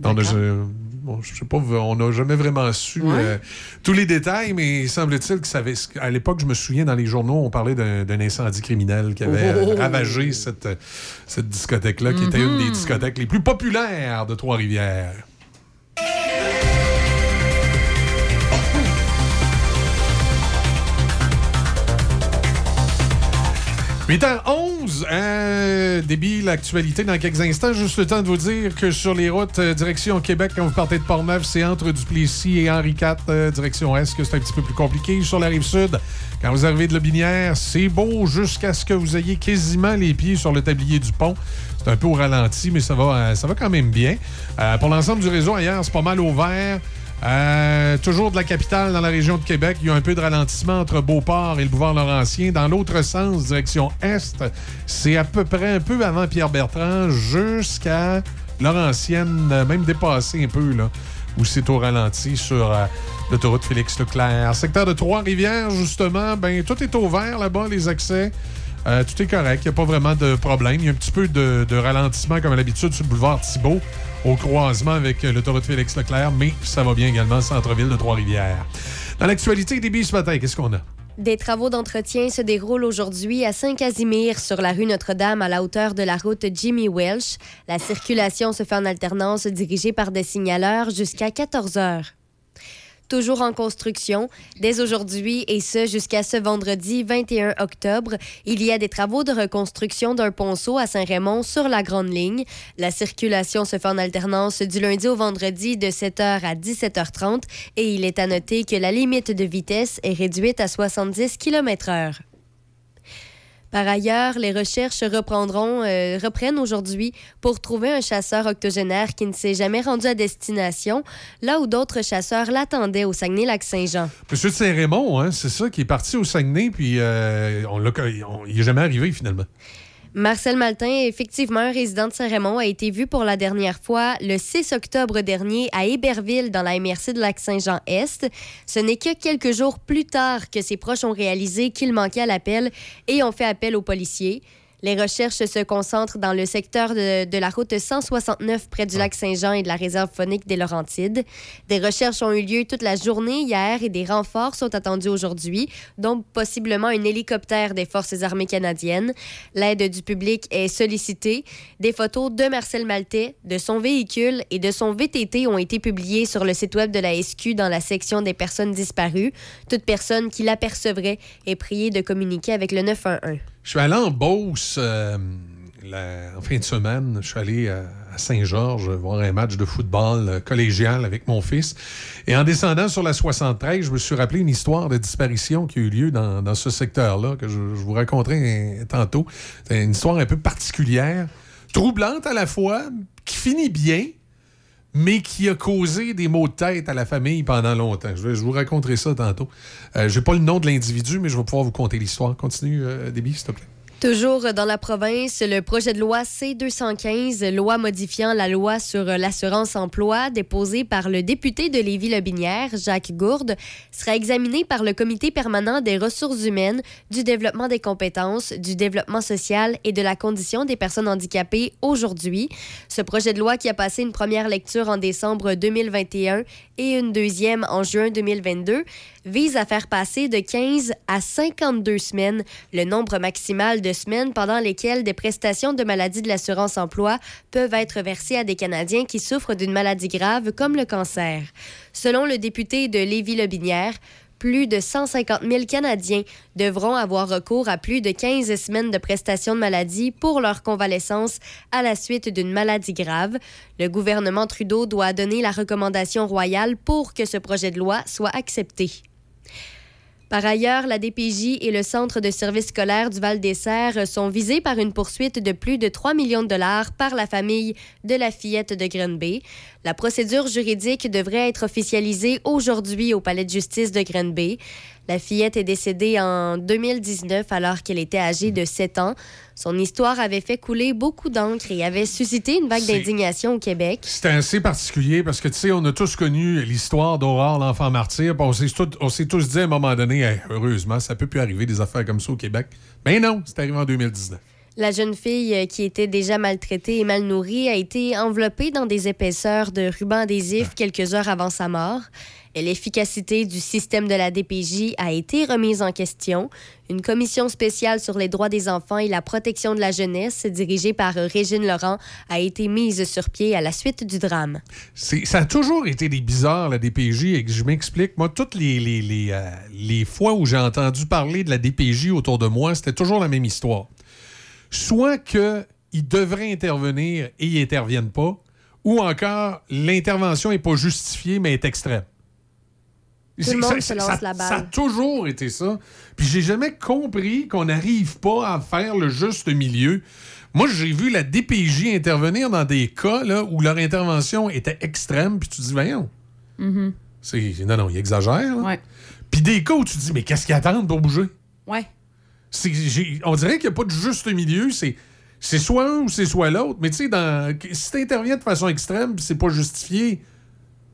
Bon, je sais pas, on n'a jamais vraiment su Ouais. euh, tous les détails, mais semble-t-il que ça avait. À l'époque, je me souviens, dans les journaux, on parlait d'un incendie criminel qui avait Oh! euh, ravagé cette, cette discothèque-là, qui était une des Mhm. discothèques les plus populaires de Trois-Rivières. 8h11, euh, débit l'actualité dans quelques instants. Juste le temps de vous dire que sur les routes euh, direction Québec, quand vous partez de Portneuf, c'est entre Duplessis et Henri IV, euh, direction Est, que c'est un petit peu plus compliqué. Sur la rive sud, quand vous arrivez de la Binière, c'est beau jusqu'à ce que vous ayez quasiment les pieds sur le tablier du pont. C'est un peu au ralenti, mais ça va, euh, ça va quand même bien. Pour l'ensemble du réseau, ailleurs, c'est pas mal au vert. Euh, toujours de la capitale dans la région de Québec. Il y a un peu de ralentissement entre Beauport et le boulevard Laurentien. Dans l'autre sens, direction Est, c'est à peu près un peu avant Pierre-Bertrand jusqu'à Laurentienne, euh, même dépassé un peu, là, où c'est au ralenti sur euh, l'autoroute Félix-Leclerc. Secteur de Trois-Rivières, justement, ben tout est ouvert là-bas, les accès. Tout est correct, il n'y a pas vraiment de problème. Il y a un petit peu de, de ralentissement, comme à l'habitude, sur le boulevard Thibault, au croisement avec euh, l'autoroute Félix-Leclerc, mais ça va bien également, centre-ville de Trois-Rivières. Dans l'actualité des billes ce matin, qu'est-ce qu'on a? Des travaux d'entretien se déroulent aujourd'hui à Saint-Casimir, sur la rue Notre-Dame, à la hauteur de la route Jimmy Welsh. La circulation se fait en alternance dirigée par des signaleurs jusqu'à 14 heures. Toujours en construction, dès aujourd'hui et ce jusqu'à ce vendredi 21 octobre, il y a des travaux de reconstruction d'un ponceau à Saint-Raymond sur la Grande Ligne. La circulation se fait en alternance du lundi au vendredi de 7h à 17h30 et il est à noter que la limite de vitesse est réduite à 70 km/h. Par ailleurs, les recherches euh, reprennent aujourd'hui pour trouver un chasseur octogénaire qui ne s'est jamais rendu à destination, là où d'autres chasseurs l'attendaient au Saguenay-Lac-Saint-Jean. Monsieur de Saint-Raymond, hein, c'est ça, qui est parti au Saguenay, puis euh, il n'est jamais arrivé finalement. Marcel Maltin, effectivement un résident de Saint-Raymond, a été vu pour la dernière fois le 6 octobre dernier à Héberville, dans la MRC de Lac-Saint-Jean-Est. Ce n'est que quelques jours plus tard que ses proches ont réalisé qu'il manquait à l'appel et ont fait appel aux policiers. Les recherches se concentrent dans le secteur de, de la route 169 près du lac Saint-Jean et de la réserve phonique des Laurentides. Des recherches ont eu lieu toute la journée hier et des renforts sont attendus aujourd'hui, dont possiblement un hélicoptère des Forces armées canadiennes. L'aide du public est sollicitée. Des photos de Marcel Maltais, de son véhicule et de son VTT ont été publiées sur le site web de la SQ dans la section des personnes disparues. Toute personne qui l'apercevrait est priée de communiquer avec le 911. Je suis allé en Beauce euh, la- en fin de semaine. Je suis allé euh, à Saint-Georges voir un match de football euh, collégial avec mon fils. Et en descendant sur la 73, je me suis rappelé une histoire de disparition qui a eu lieu dans, dans ce secteur-là, que je, vous raconterai euh, tantôt. C'est une histoire un peu particulière, troublante à la fois, qui finit bien, mais qui a causé des maux de tête à la famille pendant longtemps. Je, vais- vous raconterai ça tantôt. Euh, je n'ai pas le nom de l'individu, mais je vais pouvoir vous conter l'histoire. Continue, euh, Déby, s'il te plaît. Toujours dans la province, le projet de loi C-215, loi modifiant la loi sur l'assurance-emploi, déposé par le député de Lévis-Lobinière, Jacques Gourde, sera examiné par le Comité permanent des ressources humaines, du développement des compétences, du développement social et de la condition des personnes handicapées aujourd'hui. Ce projet de loi qui a passé une première lecture en décembre 2021 et une deuxième en juin 2022 vise à faire passer de 15 à 52 semaines le nombre maximal de semaines pendant lesquelles des prestations de maladie de l'assurance-emploi peuvent être versées à des Canadiens qui souffrent d'une maladie grave comme le cancer. Selon le député de Lévis-Lobinière, plus de 150 000 Canadiens devront avoir recours à plus de 15 semaines de prestations de maladie pour leur convalescence à la suite d'une maladie grave. Le gouvernement Trudeau doit donner la recommandation royale pour que ce projet de loi soit accepté. Par ailleurs, la DPJ et le Centre de services scolaires du Val-des-Serres sont visés par une poursuite de plus de 3 millions de dollars par la famille de la fillette de Grenby. La procédure juridique devrait être officialisée aujourd'hui au Palais de justice de Grenby. La fillette est décédée en 2019 alors qu'elle était âgée de 7 ans. Son histoire avait fait couler beaucoup d'encre et avait suscité une vague d'indignation au Québec. C'était assez particulier parce que, tu sais, on a tous connu l'histoire d'Aurore, l'enfant martyr. on s'est tout- on s'est tous dit à un moment donné, Hey, heureusement, ça peut plus arriver des affaires comme ça au Québec. Mais non, c'est arrivé en 2019. La jeune fille, euh, qui était déjà maltraitée et mal nourrie, a été enveloppée dans des épaisseurs de ruban adhésif quelques heures avant sa mort. L'efficacité du système de la DPJ a été remise en question. Une commission spéciale sur les droits des enfants et la protection de la jeunesse, dirigée par Régine Laurent, a été mise sur pied à la suite du drame. Ça a toujours été des bizarres, la DPJ, et je m'explique. Moi, toutes euh, les fois où j'ai entendu parler de la DPJ autour de moi, c'était toujours la même histoire. Soit qu'ils devraient intervenir et ils n'interviennent pas, ou encore l'intervention n'est pas justifiée, mais est extrême. Tout le C'est- monde ça- se ça- lance la Ça a toujours été ça. Puis j'ai jamais compris qu'on n'arrive pas à faire le juste milieu. Moi, j'ai vu la DPJ intervenir dans des cas là, où leur intervention était extrême, puis tu te dis, voyons, C'est, non, non, il exagère. là. Ouais. Puis des cas où tu te dis, mais qu'est-ce qu'ils attendent pour bouger? Ouais. On dirait qu'il n'y a pas de juste milieu. C'est, c'est soit un ou c'est soit l'autre. Mais tu sais, dans- si tu interviens de façon extrême puis c'est pas justifié,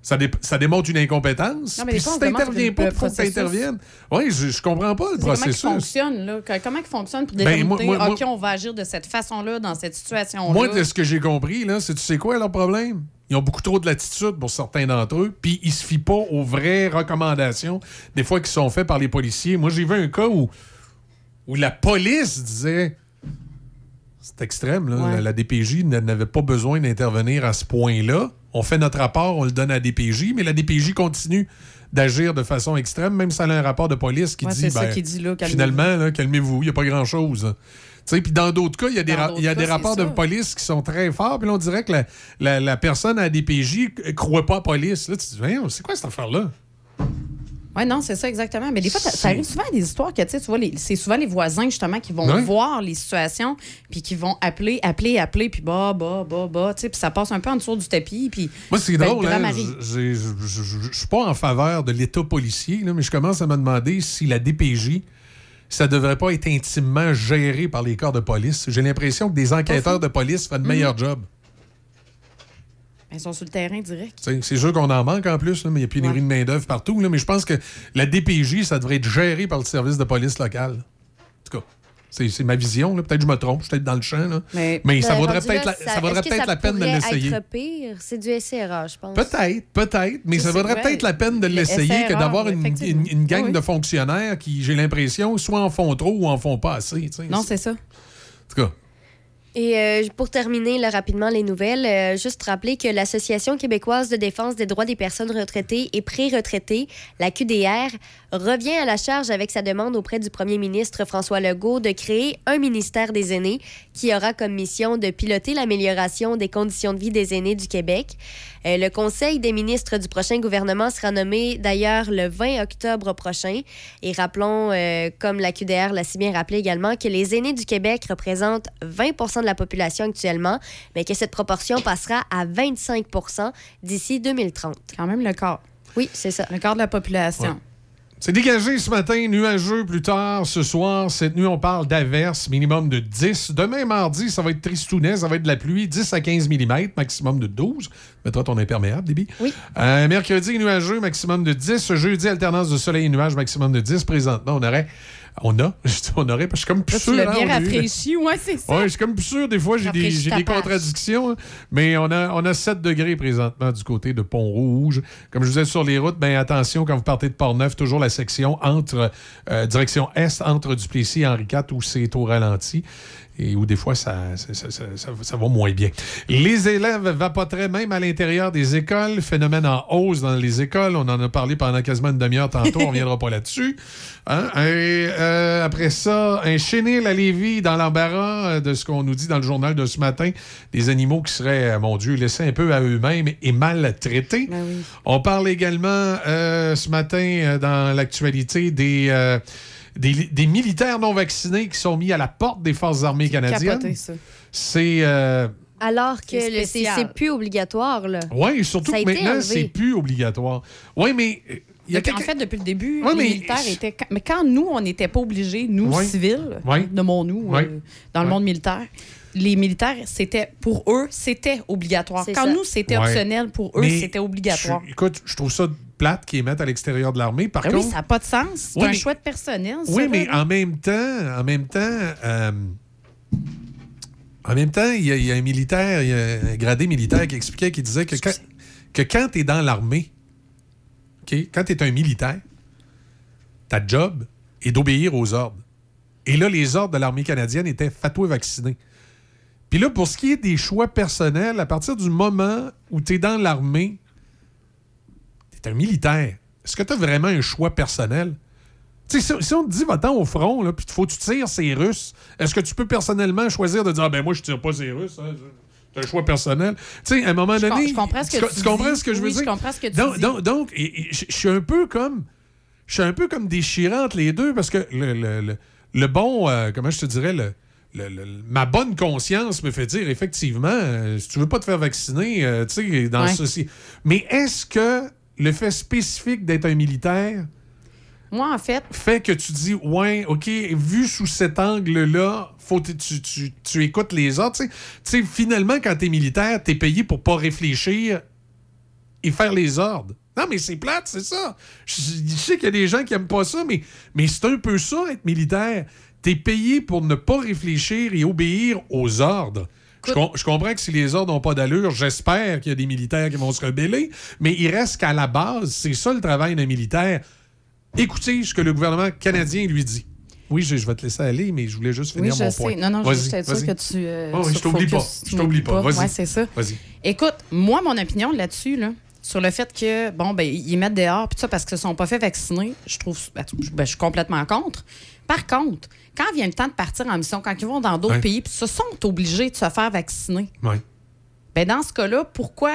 ça, dé- ça démontre une incompétence. Non, mais si t'interviens le pas, il faut que processus. Oui, je, je comprends pas le C'est Comment il processus. fonctionne, là? Comment il fonctionne pour Ben, moi- moi- OK, on va agir de cette façon-là, dans cette situation-là? Moi, de ce que j'ai compris, là, c'est tu sais quoi leur problème? Ils ont beaucoup trop de latitude pour certains d'entre eux, puis ils se fient pas aux vraies recommandations, des fois qui sont faites par les policiers. Moi, j'ai vu un cas où, où la police disait. C'est extrême, là. Ouais. La, la DPJ n'avait pas besoin d'intervenir à ce point-là. On fait notre rapport, on le donne à la DPJ, mais la DPJ continue d'agir de façon extrême, même si elle a un rapport de police qui Ouais, dit, ben, qui dit là, calmez-vous. finalement, calmez-vous, il n'y a pas grand-chose. Puis dans d'autres cas, il y a des, ra- y a rapports de police qui sont très forts, puis là, on dirait que la, la- la personne à la DPJ ne croit pas à la police. Là, tu te dis, c'est quoi cette affaire-là? Oui, non, c'est ça exactement. Mais des fois, ça- arrive souvent à des histoires que, tu vois, les- c'est souvent les voisins, justement, qui vont voir les situations, puis qui vont appeler, appeler, appeler, puis bah, bah, bah, bah, tu sais, puis ça passe un peu en dessous du tapis, puis... Moi, c'est ben, drôle, le hein, je suis pas en faveur de l'État policier, là, mais je commence à me demander si la DPJ, ça devrait pas être intimement géré par les corps de police. J'ai l'impression que des enquêteurs de police font de meilleurs jobs. Ils sont sur le terrain direct. C'est sûr qu'on en manque en plus, là, mais il y a pénurie de main-d'œuvre partout. là, mais je pense que la DPJ, ça devrait être géré par le service de police local. En tout cas, c'est c'est ma vision. là. Peut-être que je me trompe, je suis peut-être dans le champ. là. Mais, ça Ben, vaudrait rendu peut-être la, ça vaudrait peut-être ça la peine de l'essayer. C'est du SRA, je pense. Peut-être, peut-être, mais ça vaudrait ouais. peut-être la peine de Le l'essayer que d'avoir une, une- une gang Oui. de fonctionnaires qui, j'ai l'impression, soit en font trop ou en font pas assez. Non, c'est ça. En tout cas, Et euh, pour terminer rapidement les nouvelles, euh, juste rappeler que l'Association québécoise de défense des droits des personnes retraitées et pré-retraitées, la QDR, revient à la charge avec sa demande auprès du premier ministre François Legault de créer un ministère des aînés qui aura comme mission de piloter l'amélioration des conditions de vie des aînés du Québec. Euh, le Conseil des ministres du prochain gouvernement sera nommé d'ailleurs le 20 octobre prochain. Et rappelons, comme la QDR l'a si bien rappelé également, que les aînés du Québec représentent 20 de la population actuellement, mais que cette proportion passera à 25 d'ici 2030. Quand même le quart. Oui, c'est ça. Le quart de la population. Ouais. c'est dégagé ce matin, nuageux plus tard. Ce soir, cette nuit, on parle d'averses, minimum de 10. Demain, mardi, ça va être tristounet, ça va être de la pluie, 10 à 15 mm, maximum de 12. Mettras ton imperméable, Déby. Oui. Euh, mercredi, nuageux, maximum de 10. Jeudi, alternance de soleil et nuages, maximum de 10. Présentement, on aurait. On a, on aurait, parce que je suis comme plus Là, sûr. tu l'as hein, bien rafraîchi, ouais, c'est ça. Ouais, je suis comme plus sûr. Des fois, j'ai des, des contradictions. hein. Mais on a, on a 7 degrés présentement du côté de Pont-Rouge. Comme je vous disais sur les routes, ben attention quand vous partez de Port-Neuf, toujours la section entre euh, direction est, entre Duplessis et Henri IV, où c'est au ralenti. Et où des fois, ça, ça, ça- va moins bien. Les élèves vapoteraient même à l'intérieur des écoles. Phénomène en hausse dans les écoles. On en a parlé pendant quasiment une demi-heure tantôt. on ne reviendra pas là-dessus. Hein? Et, euh, après ça, un chenil à Lévis dans l'embarras euh, de ce qu'on nous dit dans le journal de ce matin. Des animaux qui seraient, euh, mon Dieu, laissés un peu à eux-mêmes et mal traités. On parle également euh, ce matin dans l'actualité des, euh, des, des militaires non vaccinés qui sont mis à la porte des Forces armées canadiennes. C'est. euh, Alors que C'est plus obligatoire, là. oui, surtout que maintenant, c'est plus obligatoire. Oui, mais. euh, Il y a Donc, En fait, depuis le début, Ouais, les mais- militaires étaient. Mais quand nous, on n'était pas obligés, nous, Ouais. civils, Ouais. nommons-nous, Ouais. euh, dans le monde militaire, les militaires, c'était pour eux, c'était obligatoire. Quand ça. nous, c'était Ouais. optionnel, pour eux, c'était obligatoire. je- écoute, je trouve ça plate qu'ils mettent à l'extérieur de l'armée. Par Ben oui, contre. ça n'a pas de sens. C'est Oui, un mais- choix de personnel. ça, Oui, mais là. en même temps, en même temps, euh, en même temps, il y, a- il y a un militaire, il y a un gradé militaire qui expliquait, qui disait que quand, que quand tu es dans l'armée, quand tu es un militaire, ta job est d'obéir aux ordres. Et là, les ordres de l'armée canadienne étaient fais-toi vacciner. Puis là, pour ce qui est des choix personnels, à partir du moment où tu es dans l'armée, tu es un militaire. Est-ce que tu as vraiment un choix personnel? Si, si on te dit, va-t'en au front, là, puis faut que tu tires ces Russes, est-ce que tu peux personnellement choisir de dire, ah, ben moi, je tire pas ces Russes, hein, c'est un choix personnel? Tu sais, à un moment Je donné. je comprends ce que tu comprends ce que je veux Oui, dire? je comprends ce que tu donc, dis. Donc, donc, et- et je suis un peu comme. Je suis un peu comme déchirant entre les deux parce que le, le- le- le bon. euh, comment je te dirais? Le, le- le- ma bonne conscience me fait dire, effectivement, euh, si tu veux pas te faire vacciner, euh, tu sais, dans Ouais. ceci. Mais est-ce que le fait spécifique d'être un militaire Moi, en fait, fait que tu dis, ouais, OK, vu sous cet angle-là, faut que tu, tu- tu écoutes les autres. Tu sais. Tu sais, finalement, quand t'es militaire, t'es payé pour pas réfléchir et faire les ordres. Non, mais c'est plate, c'est ça. Je, je sais qu'il y a des gens qui aiment pas ça, mais, mais c'est un peu ça, être militaire. T'es payé pour ne pas réfléchir et obéir aux ordres. Je, com- je comprends que si les ordres n'ont pas d'allure, j'espère qu'il y a des militaires qui vont se rebeller, mais il reste qu'à la base, c'est ça le travail d'un militaire. Écoutez ce que le gouvernement canadien lui dit. Oui, je, je vais te laisser aller, mais je voulais juste oui, finir je mon sais. point. Non, non, je suis sûre que tu. euh, Oh, oui, je t'oublie pas. Je t'oublie m'oublies pas. Vas-y. Ouais, c'est ça. Vas-y. Écoute, moi, mon opinion là-dessus, là, sur le fait que, bon, ben, ils mettent dehors, puis ça, parce qu'ils ne sont pas fait vacciner, je trouve, ben, ben, je suis complètement contre. Par contre, quand vient le temps de partir en mission, quand ils vont dans d'autres Ouais. pays, puis se sont obligés de se faire vacciner, Ouais. ben, dans ce cas-là, pourquoi,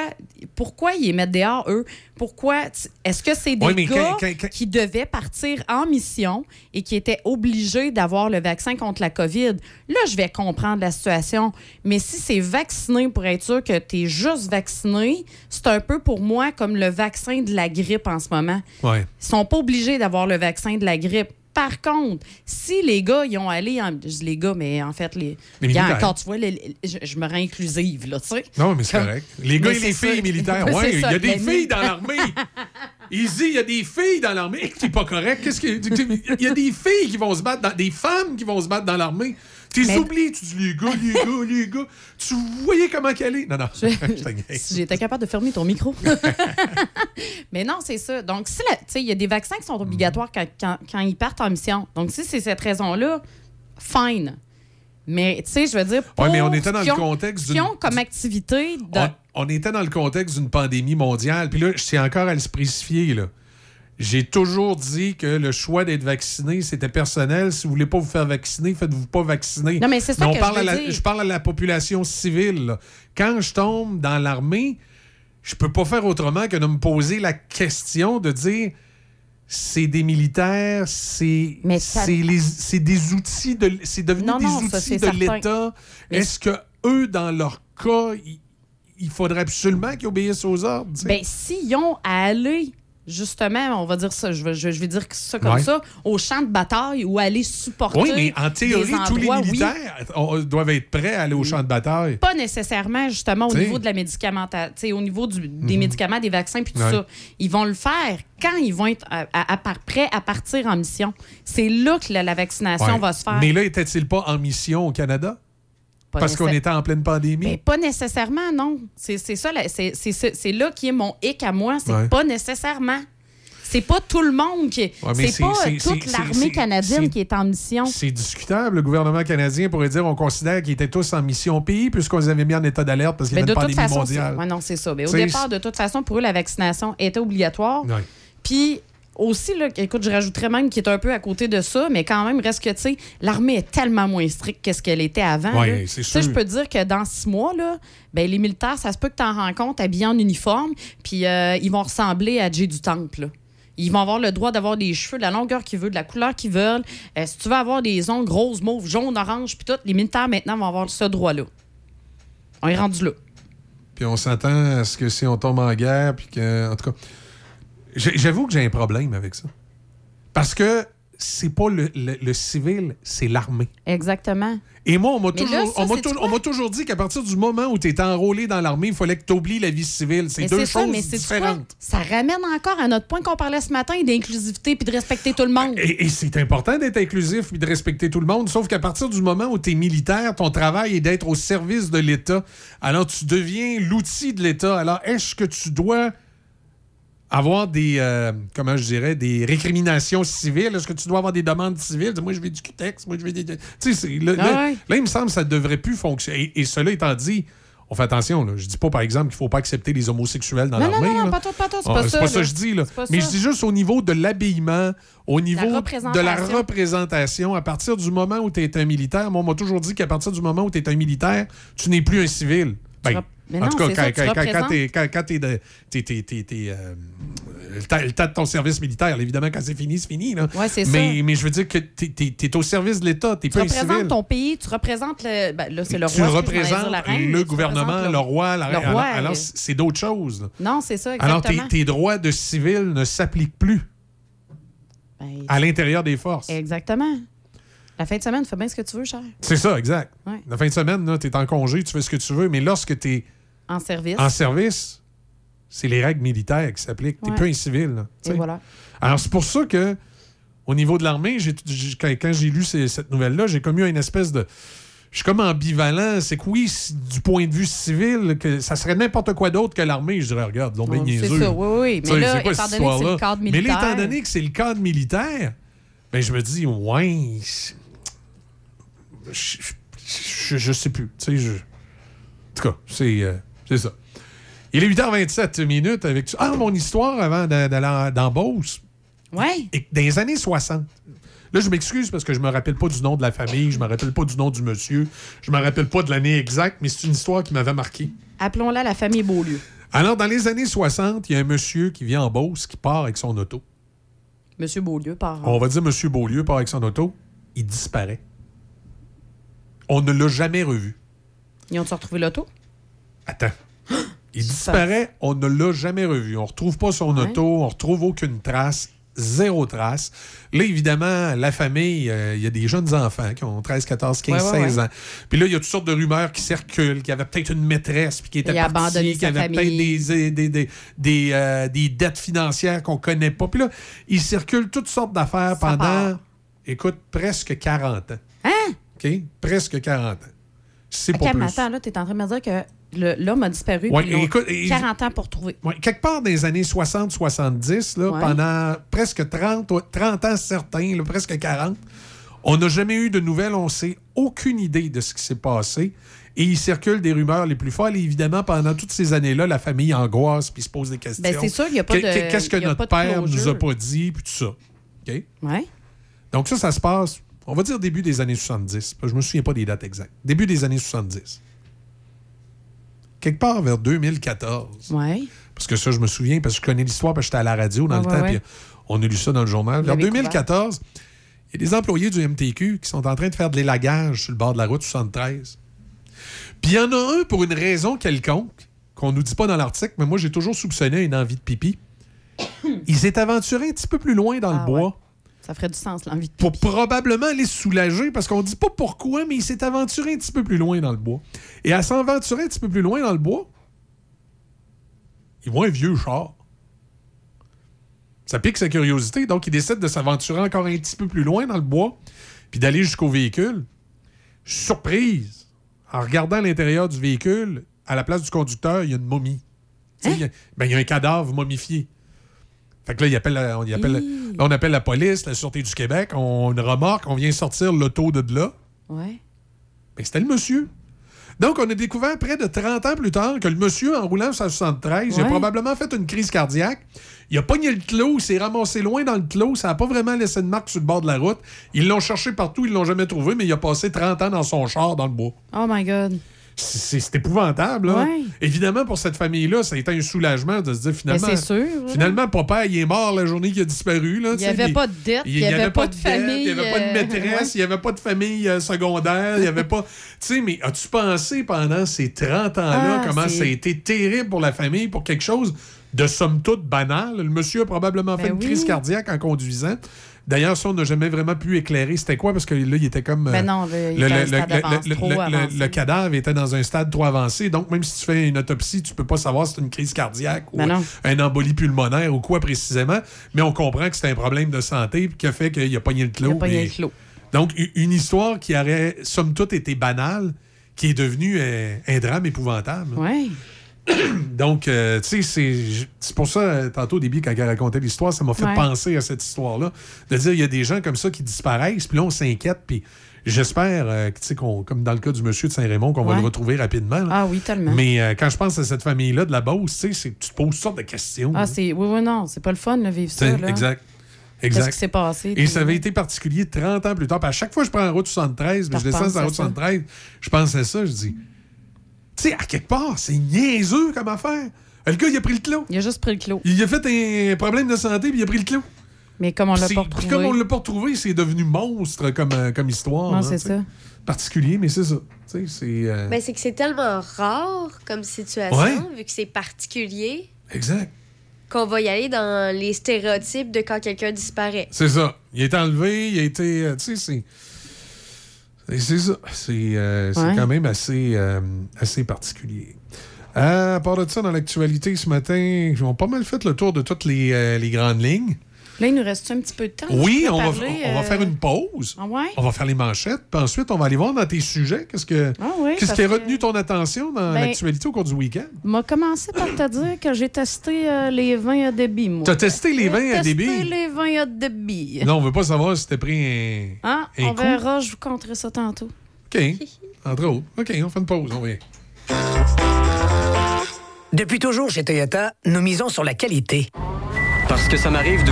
pourquoi ils les mettent dehors, eux? Pourquoi? Est-ce que c'est des gars quand- quand- quand- qui devaient partir en mission et qui étaient obligés d'avoir le vaccin contre la COVID? Là, je vais comprendre la situation. Mais si c'est vacciné pour être sûr que tu es juste vacciné, c'est un peu pour moi comme le vaccin de la grippe en ce moment. Ouais. Ils sont pas obligés d'avoir le vaccin de la grippe. Par contre, si les gars, ils ont allé en. Je dis les gars, mais en fait, les. Les militaires. encore, tu vois, les- les- je, je me rends inclusive, là, tu sais. Non, mais c'est Comme- correct. Les gars Mais et les filles ça. militaires. C'est il y a des filles dans l'armée. Il dit, il y a des filles dans l'armée. C'est pas correct. Qu'est-ce que. Il y a des filles qui vont se battre, dans, des femmes qui vont se battre dans l'armée. Tu les oublies. Tu dis, les gars, les gars, les gars. Tu voyais comment qu'elle est? Non, non. Je si j'étais capable de fermer ton micro. Mais non, c'est ça. Donc, si il y a des vaccins qui sont obligatoires quand, quand- quand ils partent en mission. Donc, si c'est cette raison-là, fine. Mais, tu sais, je veux dire, Ouais, mais on était dans le contexte ont comme activité de- On, on était dans le contexte d'une pandémie mondiale. Puis là, je tiens encore à le spécifier. Là. J'ai toujours dit que le choix d'être vacciné, c'était personnel. Si vous voulez pas vous faire vacciner, faites-vous pas vacciner. Non, mais c'est ça on que parle je à veux la- dire. Je parle à la population civile. là. Quand je tombe dans l'armée, je peux pas faire autrement que de me poser la question de dire c'est des militaires, c'est ça- c'est les- c'est des outils de c'est devenu Non, des non, ça, outils c'est de certain. l'État. Mais- Est-ce que eux dans leur cas, il, il faudrait absolument qu'ils obéissent aux ordres tu sais? Ben, s'ils ont à aller, justement, on va dire ça, je vais, je, vais dire ça comme Ouais. ça, au champ de bataille ou aller supporter. oui, mais en théorie, des tous les endroits, oui. militaires doivent être prêts à aller au champ de bataille. Pas nécessairement, justement, au T'sais. niveau de la médicamentation, au niveau du- des Mhm. médicaments, des vaccins, puis tout Ouais. ça. Ils vont le faire quand ils vont être à- à- prêts à partir en mission. C'est là que la, la vaccination Ouais. va se faire. Mais là, était-il pas en mission au Canada? Pas Parce qu'on était en pleine pandémie? Mais pas nécessairement, non. C'est ça, c'est là qui est mon hic à moi. C'est Ouais. pas nécessairement. C'est pas tout le monde qui. Ouais, c'est pas toute l'armée canadienne qui est en mission. C'est discutable. Le gouvernement canadien pourrait dire on considère qu'ils étaient tous en mission pays puisqu'on les avait mis en état d'alerte parce qu'il y Mais avait de une toute pandémie façon, mondiale. ouais, non, c'est ça. Mais au T'sais, départ, de toute façon, pour eux, la vaccination était obligatoire. Puis aussi, là, écoute, je rajouterais même qu'il est un peu à côté de ça, mais quand même, reste que, tu sais, l'armée est tellement moins stricte que ce qu'elle était avant. Ouais, Tu sais, je peux dire que dans six mois, là, ben, les militaires, ça se peut que tu en rencontres habillés en uniforme, puis euh, ils vont ressembler à Jay du Temple. là. Ils vont avoir le droit d'avoir des cheveux de la longueur qu'ils veulent, de la couleur qu'ils veulent. Euh, si tu veux avoir des ongles roses, mauves, jaunes, oranges, puis tout, les militaires maintenant vont avoir ce droit-là. On est rendu là. Puis on s'attend à ce que si on tombe en guerre, puis que. En tout cas. J'avoue que j'ai un problème avec ça. Parce que c'est pas le, le- le civil, c'est l'armée. Exactement. Et moi, on m'a toujours, dit qu'à partir du moment où tu étais enrôlé dans l'armée, il fallait que tu oublies la vie civile. C'est deux ça, choses mais différentes. Ça ramène encore à notre point qu'on parlait ce matin d'inclusivité puis de respecter tout le monde. Et, et c'est important d'être inclusif et de respecter tout le monde, sauf qu'à partir du moment où tu es militaire, ton travail est d'être au service de l'État. Alors tu deviens l'outil de l'État. Alors est-ce que tu dois avoir des, euh, comment je dirais, des récriminations civiles? Est-ce que tu dois avoir des demandes civiles? Moi, je veux du QTEX, moi, je veux des... Tu sais, c'est- là, Ah là- ouais. là, il me semble que ça ne devrait plus fonctionner. Et, et cela étant dit, on fait attention. Là. Je dis pas, par exemple, qu'il ne faut pas accepter les homosexuels dans Non, non, l'armée. non, non, là. pas tout, pas tout, c'est Ah, pas c'est ça, pas ça que je dis. Là. C'est Mais ça. je dis juste au niveau de l'habillement, au niveau de la représentation. représentation. À partir du moment où tu es un militaire, moi, on m'a toujours dit qu'à partir du moment où tu es un militaire, tu n'es plus un civil. Ben, en tout cas, quand, tu quand- quand- t'es- t'es, euh, le, temps, le de ton service militaire. évidemment, quand c'est fini, c'est fini. Là. Ouais, c'est mais, ça. mais je veux dire que tu es, au service de l'État, tu Tu pas représentes civil. ton pays, tu représentes le. ben, là, c'est le roi. tu représentes la reine, le tu gouvernement, représentes le roi. la le reine. roi, alors, alors, c'est d'autres choses. là. Non, c'est ça, Alors, tes, exactement. tes droits de civil ne s'appliquent plus Ben, à l'intérieur des forces. Exactement. La fin de semaine, fais bien ce que tu veux, cher. C'est ça, exact. Ouais. La fin de semaine, tu es en congé, tu fais ce que tu veux, mais lorsque tu es En service. en service, c'est les règles militaires qui s'appliquent. Tu Ouais. plus un civil. là, tu Et sais. voilà. Alors, c'est pour ça que, au niveau de l'armée, quand, quand j'ai lu ces- cette nouvelle-là, j'ai comme eu une espèce de. Je suis comme ambivalent. C'est que oui, du point de vue civil, que ça serait n'importe quoi d'autre que l'armée. Je dirais, regarde, l'on bien c'est ça, oui, oui. Mais là, étant donné que c'est le cadre Mais là, étant militaire- donné que c'est le cadre militaire, ben, je me dis, ouais. Je, je, je sais plus. Tu sais, je. En tout cas, c'est euh, c'est ça. Il est 8h27 minutes avec. Ah, mon histoire avant d'a- d'aller dans Beauce. Dans les années 60. Là, je m'excuse parce que je me rappelle pas du nom de la famille, je me rappelle pas du nom du monsieur, je me rappelle pas de l'année exacte, mais c'est une histoire qui m'avait marqué. Appelons-la la famille Beaulieu. Alors, dans les années 60, il y a un monsieur qui vient en Beauce qui part avec son auto. Monsieur Beaulieu par. On va dire Monsieur Beaulieu part avec son auto. Il disparaît. On ne l'a jamais revu. Ils ont-tu retrouvé l'auto? Attends. Il disparaît, on ne l'a jamais revu. On retrouve pas son Ouais. auto, on retrouve aucune trace, zéro trace. Là, évidemment, la famille, euh, il y a des jeunes enfants qui ont 13, 14, 15, Ouais, ouais, 16 ouais. ans. Puis là, il y a toutes sortes de rumeurs qui circulent, qu'il y avait peut-être une maîtresse, puis qui était partie, qu'il avait peut-être famille. des, des, des, des, euh, des dettes financières qu'on connaît pas. Puis là, il circule toutes sortes d'affaires pendant, écoute, presque 40 ans. OK? Presque 40 ans. C'est Ok, pas mais plus. attends, là, t'es en train de me dire que l'homme a disparu. Ouais, puis ils l'ont écoute, et- 40 ans pour trouver. Ouais, quelque part dans les années 60-70, là, Ouais. pendant presque 30, ouais, 30 ans certains, là, presque 40, on n'a jamais eu de nouvelles, on sait aucune idée de ce qui s'est passé. Et il circule des rumeurs les plus folles. Et évidemment, pendant toutes ces années-là, la famille angoisse puis se pose des questions. Ben, c'est sûr qu'il y a pas de- que- Qu'est-ce que il notre père nous a pas dit, puis tout ça. OK? Ouais. Donc ça, ça se passe, on va dire début des années 70. parce que Je me souviens pas des dates exactes. Début des années 70. Quelque part vers 2014. Ouais. Parce que ça, je me souviens, parce que je connais l'histoire, parce que j'étais à la radio dans Ah, le ouais, temps, puis on a lu ça dans le journal. Vers l'avez 2014, il y a des employés du MTQ qui sont en train de faire de l'élagage sur le bord de la route 73. Puis il y en a un, pour une raison quelconque, qu'on nous dit pas dans l'article, mais moi, j'ai toujours soupçonné une envie de pipi. Il s'est aventuré un petit peu plus loin dans Ah, le bois ouais. Ça ferait du sens, l'envie de pour probablement les soulager, parce qu'on dit pas pourquoi, mais il s'est aventuré un petit peu plus loin dans le bois. Et à s'aventurer un petit peu plus loin dans le bois, il voit un vieux char. Ça pique sa curiosité, donc il décide de s'aventurer encore un petit peu plus loin dans le bois, puis d'aller jusqu'au véhicule. Surprise! En regardant l'intérieur du véhicule, à la place du conducteur, il y a une momie. Y a- ben, il y a un cadavre momifié. Fait que là, il appelle la- on, appelle, là, on appelle la police, la Sûreté du Québec, on une remorque, on vient sortir l'auto de là. Ouais. Ben, c'était le monsieur. Donc, on a découvert près de 30 ans plus tard que le monsieur, en roulant la 73, il a probablement fait une crise cardiaque. Il a pogné le clos, il s'est ramassé loin dans le clos, ça n'a pas vraiment laissé de marque sur le bord de la route. Ils l'ont cherché partout, ils l'ont jamais trouvé, mais il a passé 30 ans dans son char dans le bois. Oh my God. C'est épouvantable. Là. Ouais. Évidemment, pour cette famille-là, ça a été un soulagement de se dire finalement. C'est sûr, là. Finalement, papa, il est mort la journée qu'il a disparu. Là, Il n'y avait pas de dette, il n'y avait, pas de famille. Il n'y avait pas de euh, maîtresse, ouais. il n'y avait pas de famille euh, secondaire, il n'y avait pas. Tu sais, mais as-tu pensé pendant ces 30 ans-là Ah, comment ça a été terrible pour la famille, pour quelque chose de somme toute banal? Le monsieur a probablement fait Ben une oui. crise cardiaque en conduisant. D'ailleurs, ça, on n'a jamais vraiment pu éclairer. C'était quoi? Parce que là, il était comme. Non, le- il était un cadavre était dans un stade trop avancé. Donc, même si tu fais une autopsie, tu peux pas savoir si c'est une crise cardiaque ou Ben non. un embolie pulmonaire ou quoi précisément. Mais on comprend que c'est un problème de santé qui a fait qu'il a pogné le clos. Il a pogné puis- le clos. Donc, une histoire qui aurait, somme toute, été banale, qui est devenue euh, un drame épouvantable. Ouais. Donc, euh, tu sais, c'est- pour ça, euh, tantôt au début, quand elle racontait l'histoire, ça m'a fait Ouais. penser à cette histoire-là. De dire, il y a des gens comme ça qui disparaissent, puis là, on s'inquiète, puis j'espère, euh, que, tu sais, comme dans le cas du monsieur de Saint-Raymond, qu'on va le retrouver rapidement. là. Ah oui, tellement. Mais euh, quand je pense à cette famille-là de la Beauce, tu sais, tu te poses toutes sortes de questions. Ah, c'est. Oui, oui, non, c'est pas le fun, de vivre ça. Là. Exact. Qu'est-ce Exact. qui s'est passé? Et ça avait été particulier 30 ans plus tard. Puis à chaque fois que je prends la route 73, puis Tu je descends sur la route ça. 73, je pense à ça, je dis, sais, à quelque part, c'est niaiseux comme affaire. Le gars, il a pris le clos. Il a juste pris le clos. Il a fait un problème de santé, puis il a pris le clos. Mais comme on l'a pas puis retrouvé. comme on l'a pas retrouvé, c'est devenu monstre comme, euh, comme histoire. Non, hein, c'est ça. Particulier, mais c'est ça. Tu sais, c'est. euh, Ben, c'est que c'est tellement rare comme situation, Ouais. vu que c'est particulier, Exact. qu'on va y aller dans les stéréotypes de quand quelqu'un disparaît. C'est ça. Il a été enlevé, il a été. euh, tu sais, c'est. C'est- ça. C'est euh, Ouais. quand même assez, euh, assez particulier. Euh, à part de ça, dans l'actualité ce matin, ils ont pas mal fait le tour de toutes les, les grandes lignes. Là, il nous reste un petit peu de temps? Oui, on va, on va euh, faire une pause. Ah ouais? On va faire les manchettes, puis ensuite, on va aller voir dans tes sujets qu'est-ce que Ah oui, qu'est-ce parce qui a que- retenu ton attention dans Ben, l'actualité au cours du week-end? m'a commencé par te dire que j'ai testé euh, les vins à débit, moi. T'as testé les J'ai vins à testé débit? les vins à débit. Non, on veut pas savoir si t'as pris un. Hein? un On coup. verra, je vous conterai ça tantôt. OK. Entre autres. OK, on fait une pause. On vient. Depuis toujours chez Toyota, nous misons sur la qualité. Parce que ça m'arrive de...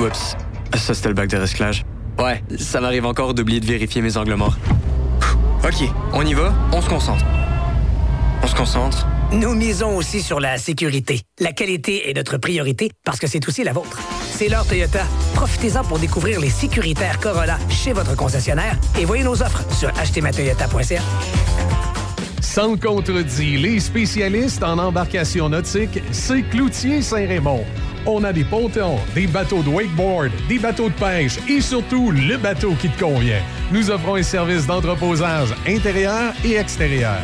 Oups, ça c'était le bac de recyclage. Ouais, ça m'arrive encore d'oublier de vérifier mes angles morts. Ok, on y va, on se concentre. On se concentre. Nous misons aussi sur la sécurité. La qualité est notre priorité parce que c'est aussi la vôtre. C'est l'heure Toyota. Profitez-en pour découvrir les sécuritaires Corolla chez votre concessionnaire et voyez nos offres sur achetezmatoyota.ca. Sans contredit, les spécialistes en embarcation nautique, c'est Cloutier Saint-Raymond. On a des pontons, des bateaux de wakeboard, des bateaux de pêche et surtout le bateau qui te convient. Nous offrons un service d'entreposage intérieur et extérieur.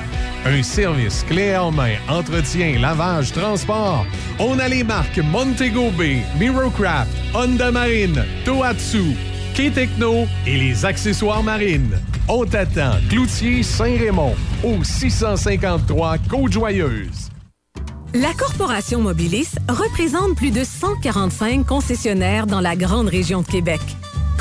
Un service clé en main, entretien, lavage, transport. On a les marques Montego Bay, Mirocraft, Honda Marine, Tohatsu, K-Techno et les accessoires marines. On t'attend, Cloutier Saint-Raymond, au 653 Côte-Joyeuse. La Corporation Mobilis représente plus de 145 concessionnaires dans la grande région de Québec.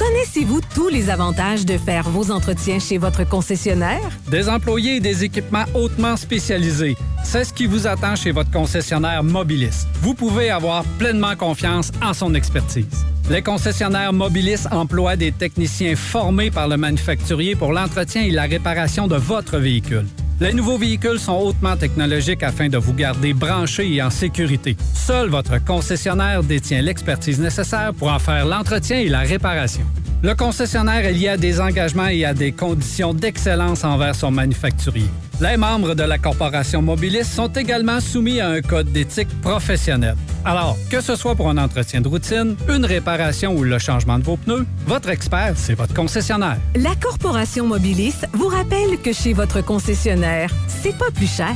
Connaissez-vous tous les avantages de faire vos entretiens chez votre concessionnaire? Des employés et des équipements hautement spécialisés. C'est ce qui vous attend chez votre concessionnaire Mobilis. Vous pouvez avoir pleinement confiance en son expertise. Les concessionnaires Mobilis emploient des techniciens formés par le manufacturier pour l'entretien et la réparation de votre véhicule. Les nouveaux véhicules sont hautement technologiques afin de vous garder branché et en sécurité. Seul votre concessionnaire détient l'expertise nécessaire pour en faire l'entretien et la réparation. Le concessionnaire est lié à des engagements et à des conditions d'excellence envers son manufacturier. Les membres de la corporation Mobilis sont également soumis à un code d'éthique professionnelle. Alors, que ce soit pour un entretien de routine, une réparation ou le changement de vos pneus, votre expert, c'est votre concessionnaire. La Corporation Mobilis vous rappelle que chez votre concessionnaire, c'est pas plus cher.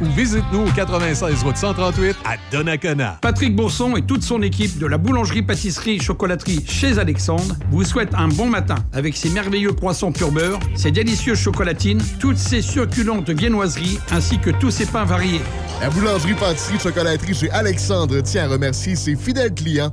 ou visite-nous au 96 route 138 à Donnacona. Patrick Bourson et toute son équipe de la boulangerie-pâtisserie chocolaterie chez Alexandre vous souhaitent un bon matin avec ses merveilleux poissons pur beurre, ses délicieuses chocolatines, toutes ses succulentes viennoiseries ainsi que tous ses pains variés. La boulangerie-pâtisserie chocolaterie chez Alexandre tient à remercier ses fidèles clients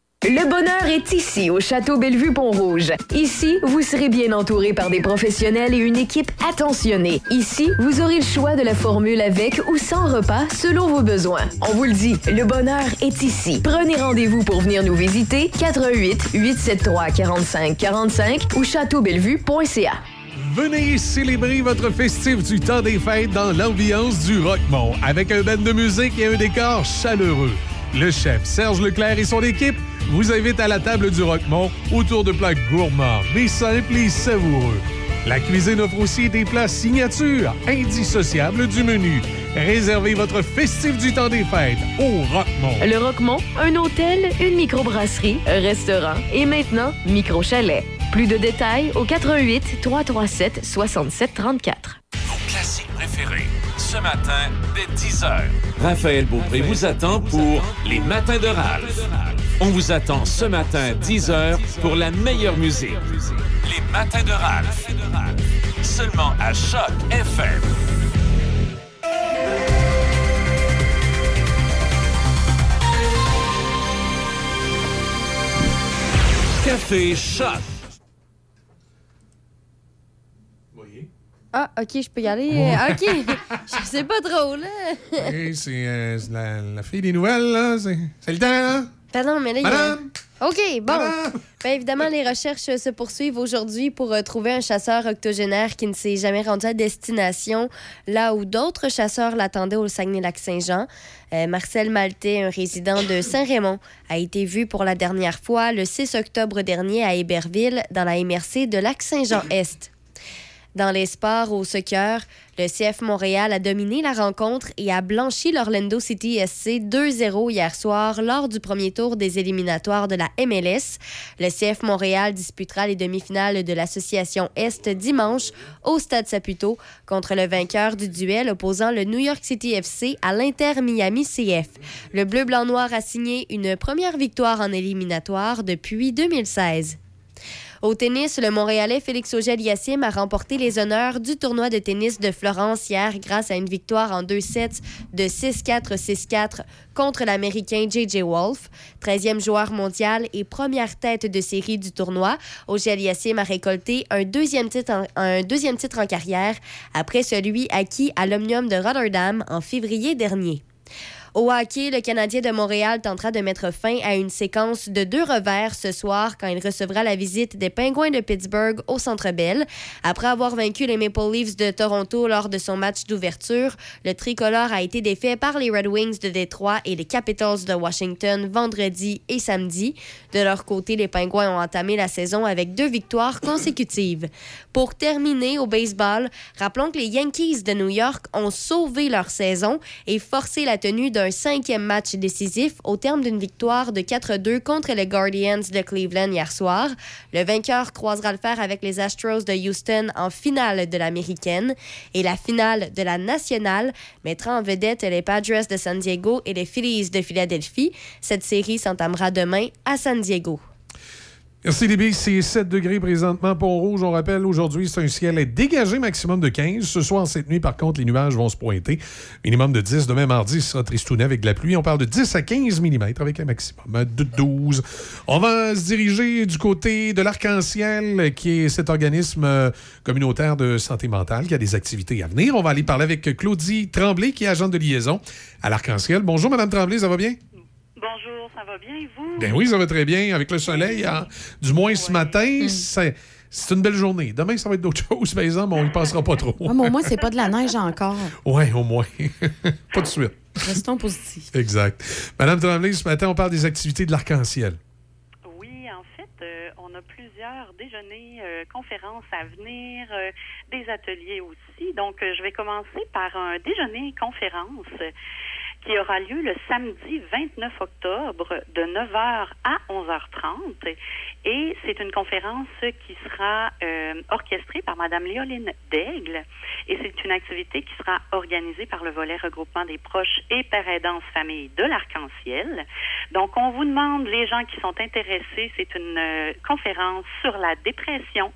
Le bonheur est ici, au Château Bellevue-Pont-Rouge. Ici, vous serez bien entouré par des professionnels et une équipe attentionnée. Ici, vous aurez le choix de la formule avec ou sans repas selon vos besoins. On vous le dit, le bonheur est ici. Prenez rendez-vous pour venir nous visiter 88 873 45 45 ou châteaubellevue.ca. Venez célébrer votre festif du temps des fêtes dans l'ambiance du Rockmont avec un band de musique et un décor chaleureux. Le chef Serge Leclerc et son équipe vous invitent à la table du Rockmont autour de plats gourmands mais simples et savoureux. La cuisine offre aussi des plats signatures, indissociables du menu. Réservez votre festif du temps des fêtes au Rockmont. Le Roquemont, un hôtel, une microbrasserie, un restaurant et maintenant micro-chalet. Plus de détails au 88 337 67 34. Vos classiques préférés. Ce matin, dès 10h. Raphaël Beaupré vous attend pour les matins de Ralph. On vous attend ce matin, 10h, pour la meilleure musique. Les matins de Ralph. Seulement à Choc FM. Café Choc. Ah, OK, je peux y aller. Euh, OK. je sais pas trop, là. Hey, c'est euh, la, la fille des nouvelles, là. C'est le temps, là. Pardon, mais là, il y a- Madame? OK, bon. Bien évidemment, les recherches se poursuivent aujourd'hui pour euh, trouver un chasseur octogénaire qui ne s'est jamais rendu à destination, là où d'autres chasseurs l'attendaient au Saguenay-Lac-Saint-Jean. Euh, Marcel Maltais, un résident de Saint-Raymond, a été vu pour la dernière fois le 6 octobre dernier à Héberville, dans la MRC de Lac-Saint-Jean-Est. Dans les sports au soccer, le CF Montréal a dominé la rencontre et a blanchi l'Orlando City SC 2-0 hier soir lors du premier tour des éliminatoires de la MLS. Le CF Montréal disputera les demi-finales de l'Association Est dimanche au Stade Saputo contre le vainqueur du duel opposant le New York City FC à l'Inter Miami CF. Le bleu-blanc-noir a signé une première victoire en éliminatoire depuis 2016. Au tennis, le Montréalais Félix Auger-Aliassime a remporté les honneurs du tournoi de tennis de Florence hier grâce à une victoire en deux sets de 6-4, 6-4 contre l'Américain J.J. Wolf. 13e joueur mondial et première tête de série du tournoi, Auger-Aliassime a récolté un deuxième, titre en, un deuxième titre en carrière après celui acquis à l'Omnium de Rotterdam en février dernier. Au hockey, le Canadien de Montréal tentera de mettre fin à une séquence de deux revers ce soir quand il recevra la visite des Pingouins de Pittsburgh au Centre Bell. Après avoir vaincu les Maple Leafs de Toronto lors de son match d'ouverture, le tricolore a été défait par les Red Wings de Détroit et les Capitals de Washington vendredi et samedi. De leur côté, les Pingouins ont entamé la saison avec deux victoires consécutives. Pour terminer au baseball, rappelons que les Yankees de New York ont sauvé leur saison et forcé la tenue d'un cinquième match décisif au terme d'une victoire de 4-2 contre les Guardians de Cleveland hier soir. Le vainqueur croisera le fer avec les Astros de Houston en finale de l'américaine et la finale de la nationale mettra en vedette les Padres de San Diego et les Phillies de Philadelphie. Cette série s'entamera demain à San Diego. Merci, Libby. C'est 7 degrés présentement. Pont-Rouge, on rappelle, aujourd'hui, c'est un ciel dégagé, maximum de 15. Ce soir, cette nuit, par contre, les nuages vont se pointer. Minimum de 10. Demain, mardi, ce sera tristounet avec de la pluie. On parle de 10 à 15 mm avec un maximum de 12. On va se diriger du côté de l'Arc-en-Ciel, qui est cet organisme euh, communautaire de santé mentale qui a des activités à venir. On va aller parler avec Claudie Tremblay, qui est agente de liaison à l'Arc-en-Ciel. Bonjour, Madame Tremblay, ça va bien? Bonjour, ça va bien, et vous? Ben oui, ça va très bien. Avec le soleil, hein. du moins ce matin, c'est c'est une belle journée. Demain, ça va être d'autres choses, par exemple, on y passera pas trop. Mais au moins, c'est pas de la neige encore. Ouais, au moins. pas de suite. Restons positifs. Exact. Madame Tremblay, ce matin, on parle des activités de l'arc-en-ciel. Oui, en fait, euh, on a plusieurs déjeuners, euh, conférences à venir, euh, des ateliers aussi. Donc, euh, je vais commencer par un déjeuner conférence qui aura lieu le samedi 29 octobre de 9h à 11h30. Et c'est une conférence qui sera euh, orchestrée par Madame Léoline Daigle. Et c'est une activité qui sera organisée par le volet regroupement des proches et père aidance famille de l'Arc-en-Ciel. Donc, on vous demande, les gens qui sont intéressés, c'est une euh, conférence sur la dépression.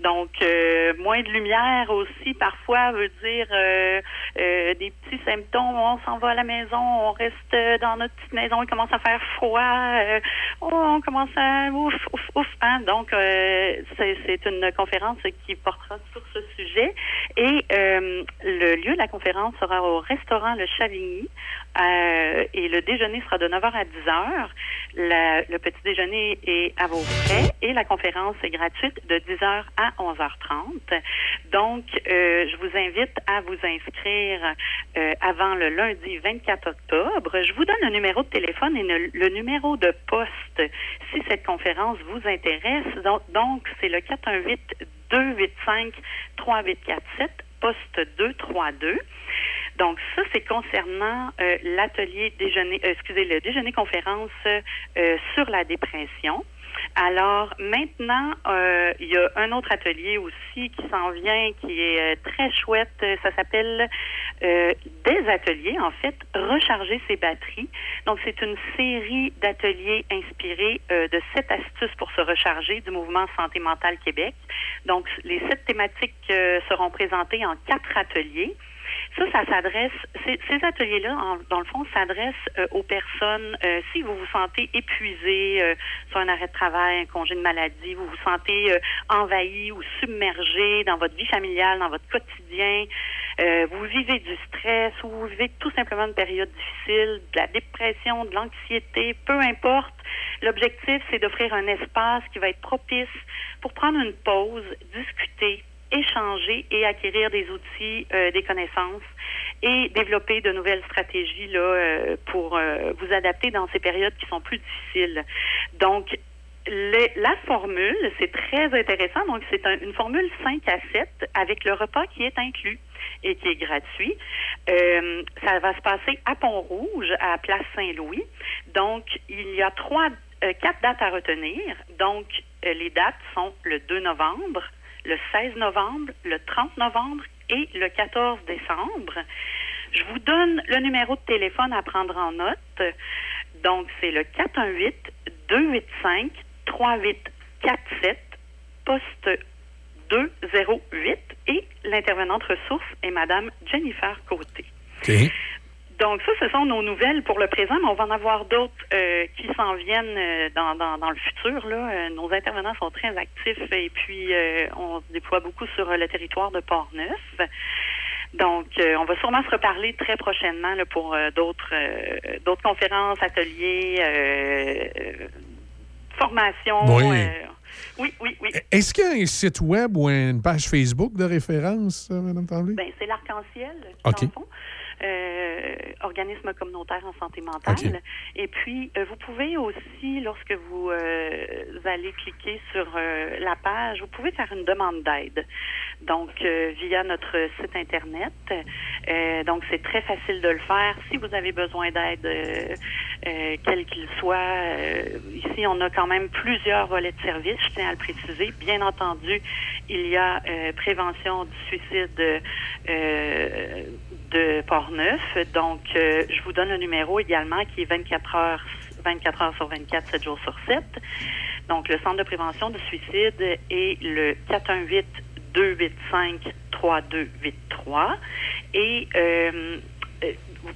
Donc, euh, moins de lumière aussi, parfois, veut dire euh, euh, des petits symptômes. On s'en va à la maison, on reste dans notre petite maison, il commence à faire froid, euh, oh, on commence à ouf, ouf, ouf. Hein? Donc, euh, c'est c'est une conférence qui portera sur ce sujet. Et euh, le lieu de la conférence sera au restaurant Le Chavigny. Euh, et le déjeuner sera de 9h à 10h. La- le petit déjeuner est à vos frais et la conférence est gratuite de 10h à 11h30. Donc, euh, je vous invite à vous inscrire euh, avant le lundi 24 octobre. Je vous donne le numéro de téléphone et le, numéro de poste si cette conférence vous intéresse. Donc, c'est le 418 285-3847, poste 232. Donc ça, c'est concernant euh, l'atelier déjeuner, euh, excusez, le déjeuner conférence euh, sur la dépression. Alors maintenant, euh, il y a un autre atelier aussi qui s'en vient, qui est euh, très chouette. Ça s'appelle euh, des ateliers, en fait, recharger ses batteries. Donc c'est une série d'ateliers inspirés euh, de sept astuces pour se recharger du mouvement Santé mentale Québec. Donc les sept thématiques euh, seront présentées en quatre ateliers. Ça, ça s'adresse, ces, ateliers-là, dans le fond, s'adressent euh, aux personnes, euh, si vous vous sentez épuisé euh, sur un arrêt de travail, un congé de maladie, vous vous sentez euh, envahi ou submergé dans votre vie familiale, dans votre quotidien, euh, vous vivez du stress ou vous vivez tout simplement une période difficile, de la dépression, de l'anxiété, peu importe. L'objectif, c'est d'offrir un espace qui va être propice pour prendre une pause, discuter, échanger et acquérir des outils, euh, des connaissances et développer de nouvelles stratégies là euh, pour euh, vous adapter dans ces périodes qui sont plus difficiles. Donc la formule, c'est très intéressant. Donc, c'est un- une formule 5 à 7 avec le repas qui est inclus et qui est gratuit. Ça va se passer à Pont-Rouge, à Place Saint-Louis. Donc, il y a trois, quatre dates à retenir. Donc, les dates sont le 2 novembre, le 16 novembre, le 30 novembre et le 14 décembre. Je vous donne le numéro de téléphone à prendre en note. Donc, c'est le 418-285-3847, poste 208. Et l'intervenante ressource est Madame Jennifer Côté. Donc, ça, ce sont nos nouvelles pour le présent, mais on va en avoir d'autres euh, qui s'en viennent euh, dans, dans, dans le futur. Là. Euh, nos intervenants sont très actifs et puis euh, on se déploie beaucoup sur le territoire de Port-Neuf. Donc, euh, on va sûrement se reparler très prochainement là, pour d'autres d'autres conférences, ateliers, formations. Oui. oui, oui, oui. Est-ce qu'il y a un site web ou une page Facebook de référence, Mme Tremblay? Ben, c'est l'arc-en-ciel, OK. dans le fond. Euh, organisme communautaire en santé mentale. Et puis, euh, vous pouvez aussi, lorsque vous, euh, allez cliquer sur euh, la page, vous pouvez faire une demande d'aide. Donc, euh, via notre site Internet. Euh, donc, c'est très facile de le faire. Si vous avez besoin d'aide, euh, euh, quel qu'il soit, euh, ici, on a quand même plusieurs volets de service, je tiens à le préciser. Bien entendu, il y a euh, prévention du suicide euh, de Port-Neuf. Donc, euh, je vous donne le numéro également qui est 24 heures, 24 heures sur 24, 7 jours sur 7. Donc, le centre de prévention du suicide est le 418 285 3283 et euh,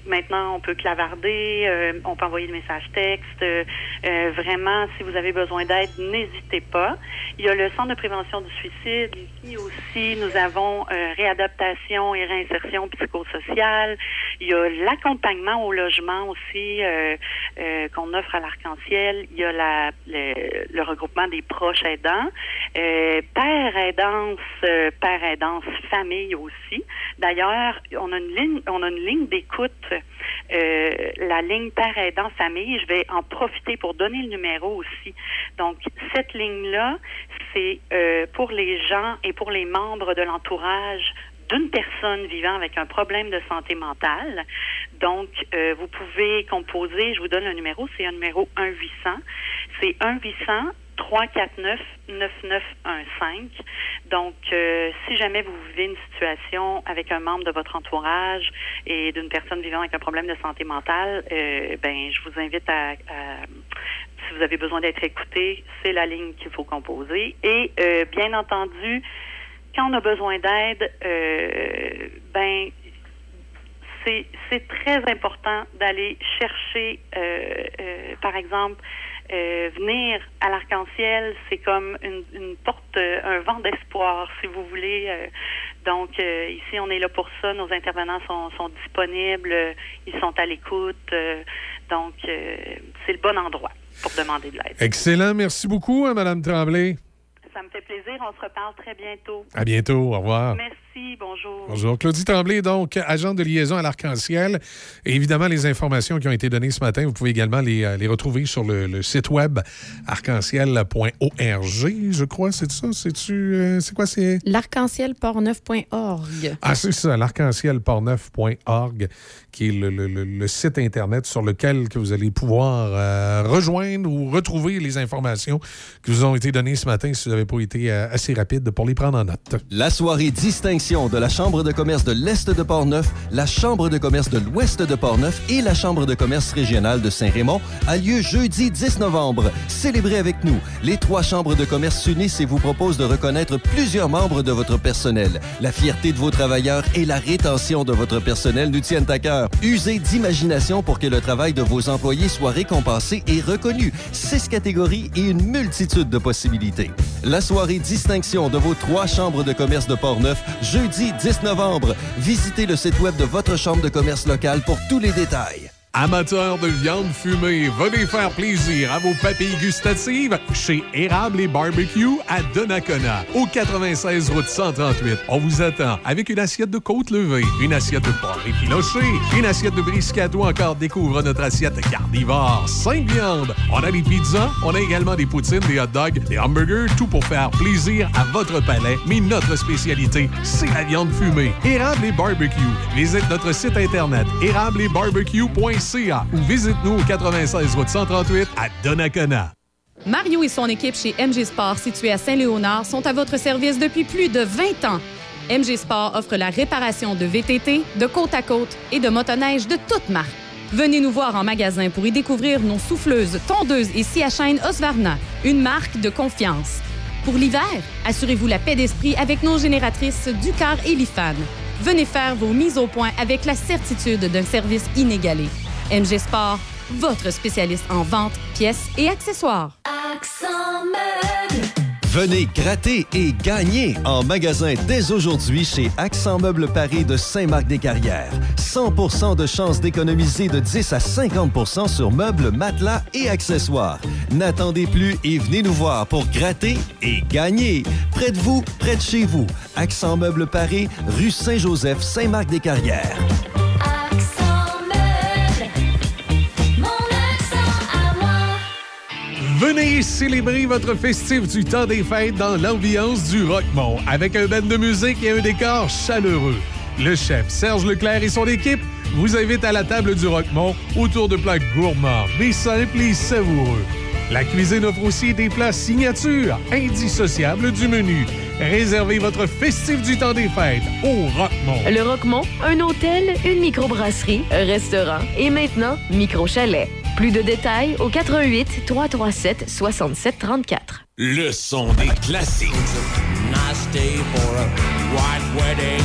maintenant, on peut clavarder, euh, on peut envoyer des messages textes. euh, euh, vraiment, si vous avez besoin d'aide, n'hésitez pas. Il y a le Centre de prévention du suicide. Ici aussi, nous avons euh, réadaptation et réinsertion psychosociale. Il y a l'accompagnement au logement aussi euh, euh, qu'on offre à l'Arc-en-Ciel. Il y a la, le, le regroupement des proches aidants. Père aidance, père aidance famille aussi. D'ailleurs, on a une ligne, on a une ligne d'écoute, euh, la ligne père aidant famille. Je vais en profiter pour donner le numéro aussi. Donc, cette ligne-là, c'est euh, pour les gens et pour les membres de l'entourage d'une personne vivant avec un problème de santé mentale. Donc, euh, vous pouvez composer, je vous donne le numéro, c'est un numéro 1-800. C'est 1-800 349 9915. Donc, euh, si jamais vous vivez une situation avec un membre de votre entourage et d'une personne vivant avec un problème de santé mentale, euh, ben, je vous invite à, à- si vous avez besoin d'être écouté, c'est la ligne qu'il faut composer. Et euh, bien entendu, quand on a besoin d'aide, euh, ben c'est c'est très important d'aller chercher, euh, euh, par exemple, euh, venir à l'arc-en-ciel, c'est comme une, une porte, euh, un vent d'espoir, si vous voulez. euh. donc, ici, on est là pour ça. Nos intervenants sont, sont disponibles, ils sont à l'écoute. donc, c'est le bon endroit pour demander de l'aide. Excellent. Merci beaucoup, hein, Mme Tremblay. Ça me fait plaisir. On se reparle très bientôt. À bientôt. Au revoir. Merci. Bonjour. bonjour. Bonjour. Claudie Tremblay, donc, agent de liaison à l'Arc-en-Ciel. Et évidemment, les informations qui ont été données ce matin, vous pouvez également les, euh, les retrouver sur le, le site web arc-en-ciel.org, je crois, c'est ça? C'est-tu. euh, c'est quoi? C'est. L'arc-en-ciel-portneuf.org. Ah, c'est ça, l'arc-en-ciel-portneuf.org, qui est le, le- le- le site Internet sur lequel que vous allez pouvoir euh, rejoindre ou retrouver les informations qui vous ont été données ce matin si vous n'avez pas été euh, assez rapide pour les prendre en note. La soirée distinction de la Chambre de commerce de l'Est de Portneuf, la Chambre de commerce de l'Ouest de Portneuf et la Chambre de commerce régionale de Saint-Raymond a lieu jeudi 10 novembre. Célébrez avec nous. Les trois chambres de commerce s'unissent et vous proposent de reconnaître plusieurs membres de votre personnel. La fierté de vos travailleurs et la rétention de votre personnel nous tiennent à cœur. Usez d'imagination pour que le travail de vos employés soit récompensé et reconnu. Six catégories et une multitude de possibilités. La soirée distinction de vos trois chambres de commerce de Portneuf, jeudi 10 novembre. Visitez le site web de votre chambre de commerce locale pour tous les détails. Amateurs de viande fumée, venez faire plaisir à vos papilles gustatives chez Érable et Barbecue à Donnacona, au 96 route 138. On vous attend avec une assiette de côte levée, une assiette de porc effiloché, une assiette de brisket ou encore découvre notre assiette carnivore, 5 viandes. On a des pizzas, on a également des poutines, des hot dogs, des hamburgers, tout pour faire plaisir à votre palais. Mais notre spécialité, c'est la viande fumée. Érable et Barbecue. Visite notre site internet ou visite-nous au 96 route 138 à Donnacona. Mario et son équipe chez MG Sport, située à Saint-Léonard, sont à votre service depuis plus de 20 ans. MG Sport offre la réparation de VTT, de côte à côte et de motoneige de toutes marques. Venez nous voir en magasin pour y découvrir nos souffleuses, tondeuses et scie à chaîne Osvarna, une marque de confiance. Pour l'hiver, assurez-vous la paix d'esprit avec nos génératrices Ducar et Lifan. Venez faire vos mises au point avec la certitude d'un service inégalé. MG Sport, votre spécialiste en vente, pièces et accessoires. Accent meuble. Venez gratter et gagner en magasin dès aujourd'hui chez Accent Meubles Paris de Saint-Marc-des-Carrières. 100% de chances d'économiser de 10 à 50% sur meubles, matelas et accessoires. N'attendez plus et venez nous voir pour gratter et gagner. Près de vous, près de chez vous. Accent Meubles Paris, rue Saint-Joseph, Saint-Marc-des-Carrières. Venez célébrer votre festif du temps des fêtes dans l'ambiance du Rockmont avec un band de musique et un décor chaleureux. Le chef Serge Leclerc et son équipe vous invitent à la table du Rockmont autour de plats gourmands, mais simples et savoureux. La cuisine offre aussi des plats signatures, indissociables du menu. Réservez votre festif du temps des fêtes au Rockmont. Le Roquemont, un hôtel, une microbrasserie, un restaurant et maintenant micro-chalet. Plus de détails au 88 337 67 34. Le son des classiques. Nice day for a white wedding.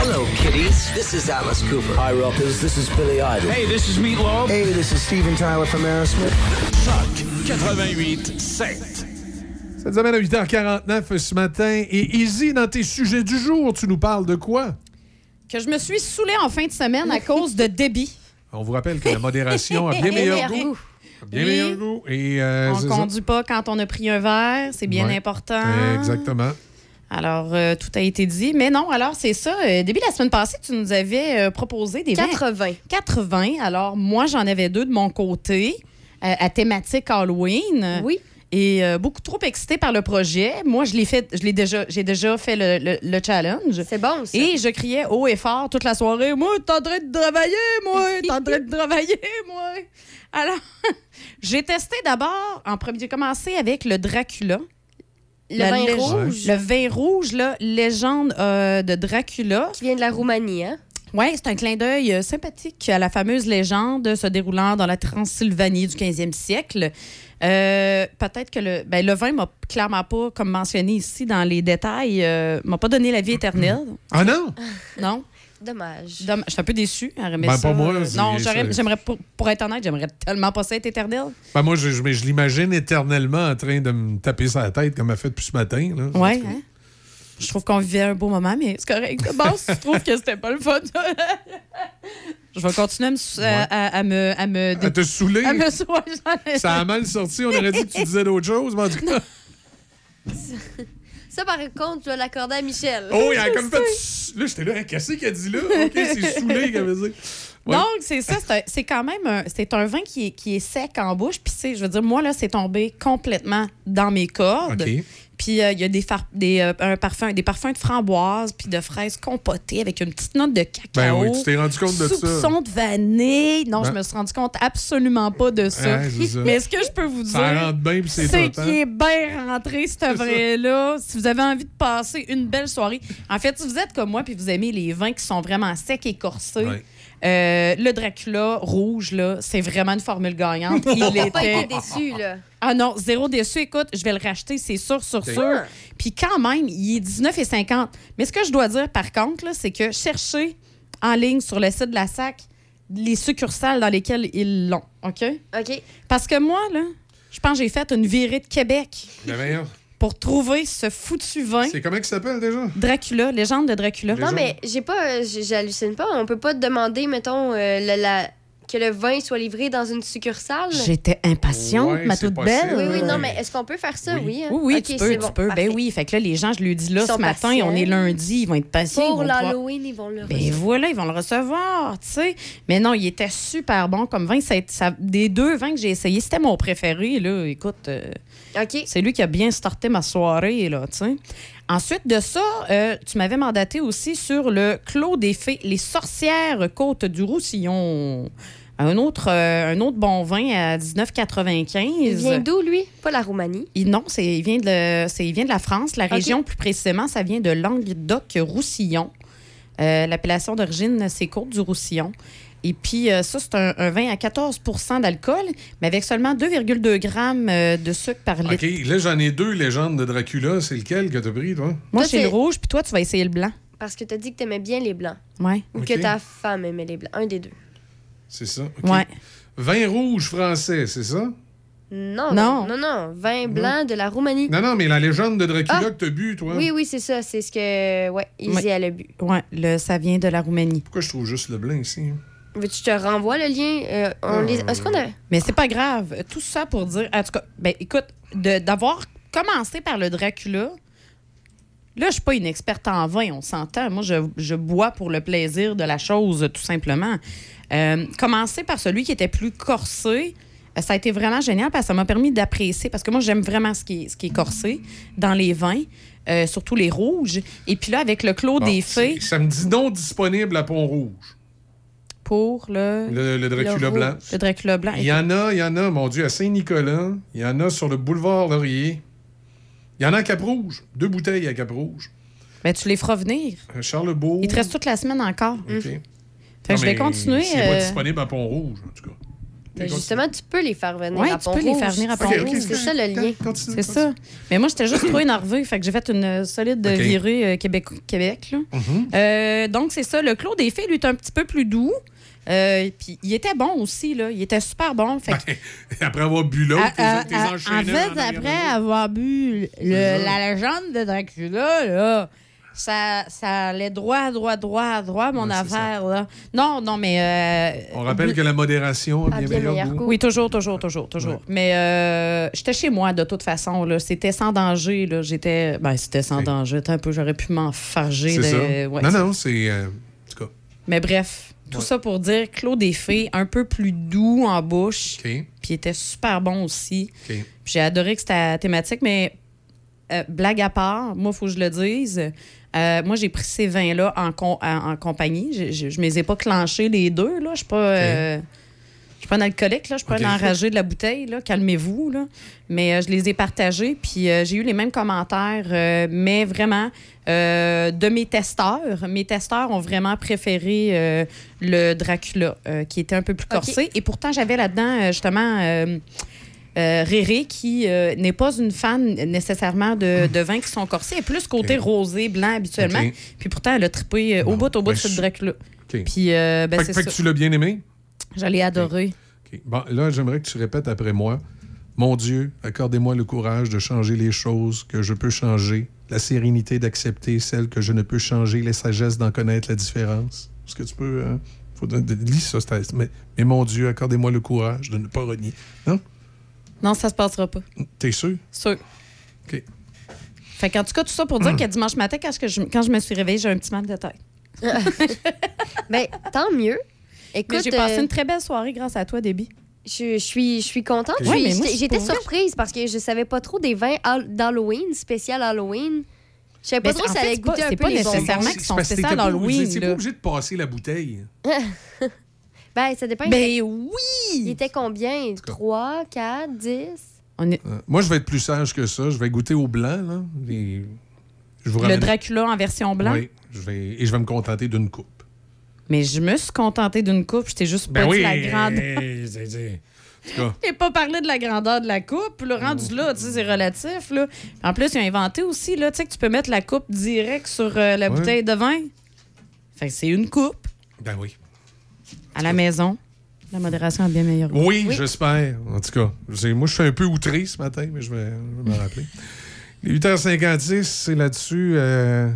Hello, kiddies. This is Alice Cooper. Hi, rockers. This is Billy Idol. Hey, this is Meatloaf. Hey, this is Steven Tyler from Aerosmith. Choc 88 7. Ça nous amène à 8h49 ce matin. Et Izzy, dans tes sujets du jour, tu nous parles de quoi? Que je me suis saoulée en fin de semaine à cause de débit. On vous rappelle que la modération a bien meilleur goût. A Bien Oui. meilleur goût. Et, euh, On ça. conduit pas quand on a pris un verre, c'est bien Ouais. important. Exactement. Alors, euh, tout a été dit. Mais non, alors, c'est ça. Euh, début de la semaine passée, tu nous avais euh, proposé des 80. 80. Alors, moi, j'en avais deux de mon côté, euh, à thématique Halloween. Oui. Et euh, beaucoup trop excitée par le projet. Moi, je l'ai fait, je l'ai déjà, j'ai déjà fait le, le- le challenge. C'est bon, ça. Et je criais haut et fort toute la soirée Moi, t'es en train de travailler, moi, t'es en train de travailler, moi. Alors, j'ai testé d'abord, en premier, j'ai commencé avec le Dracula. Le La vin lég- rouge. Le vin rouge, là, légende euh, de Dracula. Qui vient de la Roumanie, hein? Oui, c'est un clin d'œil euh, sympathique à la fameuse légende se déroulant dans la Transylvanie du 15e siècle. Euh, Peut-être que le, ben, le vin m'a clairement pas, comme mentionné ici dans les détails, euh, m'a pas donné la vie éternelle. Ah non? Non. Dommage. Domm- Je suis un peu déçue. j'aurais aimé Ben, ça. pas moi, Non, j'aimerais, pour, pour être honnête, j'aimerais tellement pas ça être éternel. Ben, moi, je, je- mais je l'imagine éternellement en train de me taper sur la tête comme elle fait depuis ce matin. Là. Ouais, hein? Je trouve qu'on vivait un beau moment, mais c'est correct. Bon, si tu trouves que c'était pas le fun. Je vais continuer à me, sou- à, à- à me, à me, À te saouler? À me ouais, Ça a mal sorti. On aurait dit que tu disais d'autres choses, mais en tout cas. Ça, par contre, je vais l'accorder à Michel. Oh, il a comme fait. Là, j'étais là, qu'est-ce qu'il a dit là? OK, c'est saoulé, qu'elle veut dire. Ouais. Donc, c'est ça. c'est quand même un, c'est un vin qui est, qui est sec en bouche. Puis, c'est- je veux dire, moi, là, c'est tombé complètement dans mes cordes. OK. Puis, euh, il y a des, des, euh, un parfum, des parfums de framboise puis de fraises compotées avec une petite note de cacao. Ben oui, tu t'es rendu compte de ça. Soupçon de vanille. Non, Ben- je me suis rendu compte absolument pas de ça. Ouais, ça. Mais ce que je peux vous dire, Ça rentre bien, puis c'est hein? qu'il est bien rentré, ce vrai-là. Si vous avez envie de passer une belle soirée. En fait, si vous êtes comme moi puis vous aimez les vins qui sont vraiment secs et corsés, Ouais. Euh, le Dracula rouge, là, c'est vraiment une formule gagnante. Il pas était... été déçu, là. Ah non, zéro déçu. Écoute, je vais le racheter, c'est sûr, sûr, sûr. Puis quand même, il est 19,50. Mais ce que je dois dire, par contre, là, c'est que cherchez en ligne sur le site de la SAC les succursales dans lesquelles ils l'ont. OK? OK. Parce que moi, là, je pense que j'ai fait une virée de Québec voyons. Pour trouver ce foutu vin. C'est comment qu'il s'appelle déjà? Dracula, légende de Dracula. Non, mais j'ai pas, j'hallucine pas. On peut pas te demander, mettons, euh, la- que le vin soit livré dans une succursale? J'étais impatiente, Ouais, ma toute belle. Oui, oui, non, mais est-ce qu'on peut faire ça? Oui. hein? Oui, oui, Ok, tu peux, c'est tu bon, peux. parfait. Ben oui, fait que là, les gens, je lui dis là Ils ce matin, patients. on est lundi, ils vont être patients. ils Pour l'Halloween, ils vont le Ben recevoir. voilà, ils vont le recevoir, tu sais. Mais non, il était super bon comme vin. Ça, ça- des deux vins que j'ai essayé, c'était mon préféré, là. Écoute, euh, C'est lui qui a bien starté ma soirée, là, tu sais. Ensuite de ça, euh, tu m'avais mandaté aussi sur le Clos des Fées, les sorcières côte du Roussillon. Un autre, euh, un autre bon vin à 19,95. Il vient d'où, lui? Pas la Roumanie. Il- non, c'est, il, vient de, le- il vient de la France. La région, plus précisément, ça vient de Languedoc-Roussillon. Euh, l'appellation d'origine, c'est Côte du Roussillon. Et puis, euh, ça, c'est un, un vin à 14% d'alcool, mais avec seulement 2,2 grammes euh, de sucre par litre. OK, là, j'en ai deux légendes de Dracula. C'est lequel que t'as pris, toi? Moi, j'ai le rouge, puis toi, tu vas essayer le blanc. Parce que t'as dit que t'aimais bien les blancs. Ouais. Ou que ta femme aimait les blancs. Un des deux. C'est ça? OK. Ouais. Vin rouge français, c'est ça? Non, Non. non, non. Vin blanc de la Roumanie. Non, non, mais la légende de Dracula Ah! que t'as bu, toi. Oui, oui, c'est ça. C'est ce que. Ouais, Izzy, Ouais. elle a bu. Ouais, le, ça vient de la Roumanie. Pourquoi je trouve juste le blanc ici? hein? Veux-tu je te renvoie le lien? Euh, on les... Est-ce qu'on a. Mais c'est pas grave. Tout ça pour dire. En tout cas, ben, écoute, de- d'avoir commencé par le Dracula, là, je suis pas une experte en vin, on s'entend. Moi, je, je bois pour le plaisir de la chose, tout simplement. Euh, commencer par celui qui était plus corsé, euh, ça a été vraiment génial parce que ça m'a permis d'apprécier. Parce que moi, j'aime vraiment ce qui est, ce qui est corsé dans les vins. euh, surtout les rouges. Et puis là, avec le Clos Bon, des Fées Ça me dit non disponible à Pont-Rouge. Pour le, Le, le Dracula le blanc. Le Dracula blanc. Il y en a, il y en a, mon Dieu, à Saint-Nicolas. Il y en a sur le boulevard Laurier. Il y en a à Cap-Rouge. Deux bouteilles à Cap-Rouge. Ben, tu les feras venir. À Charlebourg. Il te reste toute la semaine encore. OK. Fait Non, que je vais mais continuer. C'est pas euh, disponible à Pont-Rouge, en tout cas. Mais justement, tu peux les faire venir Ouais, à tu peux les faire Pont-Rouge. venir à C'est- Pont-Rouge. C'est ça le lien. C'est ça. Mais moi, j'étais juste trop énervée. Fait que j'ai fait une euh, solide virée euh, Québec. Québec là. Mhm. Euh, donc, c'est ça. Le Clos des Fées, lui, est un petit peu plus doux. Euh, puis il était bon aussi, là. Il était super bon. Fait que- Après avoir bu l'autre, t'es enchaîné en fait, en après avoir bu le- la légende de Dracula, là, ça, ça allait droit, droit, droit, droit, mon Ouais, affaire. Là. Non, non, mais. euh, On rappelle que la modération a Ah, bien bien meilleur meilleur goût. oui, toujours, toujours, toujours, toujours. Mais euh, j'étais chez moi de toute façon. Là. C'était sans danger. Là. J'étais. Ben, c'était sans danger. Un peu, j'aurais pu m'enfarger. C'est de... ça. non, non, c'est... euh, en tout cas, Mais bref, tout Ouais. ça pour dire Claude des Fées, un peu plus doux en bouche. OK. Puis il était super bon aussi. OK. Puis J'ai adoré que c'était la thématique, mais euh, blague à part, moi, il faut que je le dise. euh, moi, j'ai pris ces vins-là en, com- en, en compagnie. Je, me les ai pas clenchés les deux. Là. Je suis pas. euh, suis pas un alcoolique, là. Je suis pas un enragé de la bouteille, là. Calmez-vous, là. Mais euh, je les ai partagés, puis euh, j'ai eu les mêmes commentaires, euh, mais vraiment euh, de mes testeurs. Mes testeurs ont vraiment préféré euh, le Dracula, euh, qui était un peu plus corsé. Et pourtant, j'avais là-dedans, euh, justement, euh, euh, Réré, qui euh, n'est pas une fan nécessairement de, de vins qui sont corsés, elle est plus côté rosé, blanc habituellement. Puis pourtant, elle a trippé euh, au bout, au bout ben, de ce je- Dracula. OK. Puis, euh, ben, fait, c'est fait que tu l'as bien aimé? J'allais adorer. OK. Bon, là, j'aimerais que tu répètes après moi. Mon Dieu, accordez-moi le courage de changer les choses que je peux changer, la sérénité d'accepter celles que je ne peux changer, la sagesse d'en connaître la différence. Est-ce que tu peux... euh, faut de, de- lis ça, mais, mais mon Dieu, accordez-moi le courage de ne pas renier. Non? Non, ça se passera pas. T'es sûr? Sûr. OK. Fait qu'en tout cas, tout ça pour dire que dimanche matin, quand je, quand je me suis réveillée, j'ai un petit mal de tête. ben, tant mieux. Écoute, j'ai passé euh, une très belle soirée grâce à toi, Déby. Je, je suis, je suis contente. Ouais, j'étais- surprise parce que je savais pas trop des vins hall- d'Halloween, spécial Halloween. Je savais pas trop si ça allait goûter un c'est peu pas les nécessairement qu'ils sont spécial t'étais pas obligé- Halloween, pas obligé de passer la bouteille. ben, ça dépend. Ben oui! Il était combien? 3, 4, 10? On est... Euh, Moi, je vais être plus sage que ça. Je vais goûter au blanc. Là. Je vous Le ramène- Dracula en version blanc? Oui, je vais... et je vais me contenter d'une coupe. Mais je me suis contentée d'une coupe. Je t'ai juste pas Ben dit oui! la grandeur. c'est- En tout cas, Je t'ai pas parlé de la grandeur de la coupe. Le rendu là, tu sais, c'est relatif. Là. En plus, ils ont inventé aussi là, tu sais, que tu peux mettre la coupe direct sur euh, la Ouais. bouteille de vin. Fait que c'est une coupe ben oui. à la maison. La modération est bien meilleure. Oui, j'espère. En tout cas, moi, je suis un peu outré ce matin, mais je vais, je vais me rappeler. Les 8h56, c'est là-dessus. euh,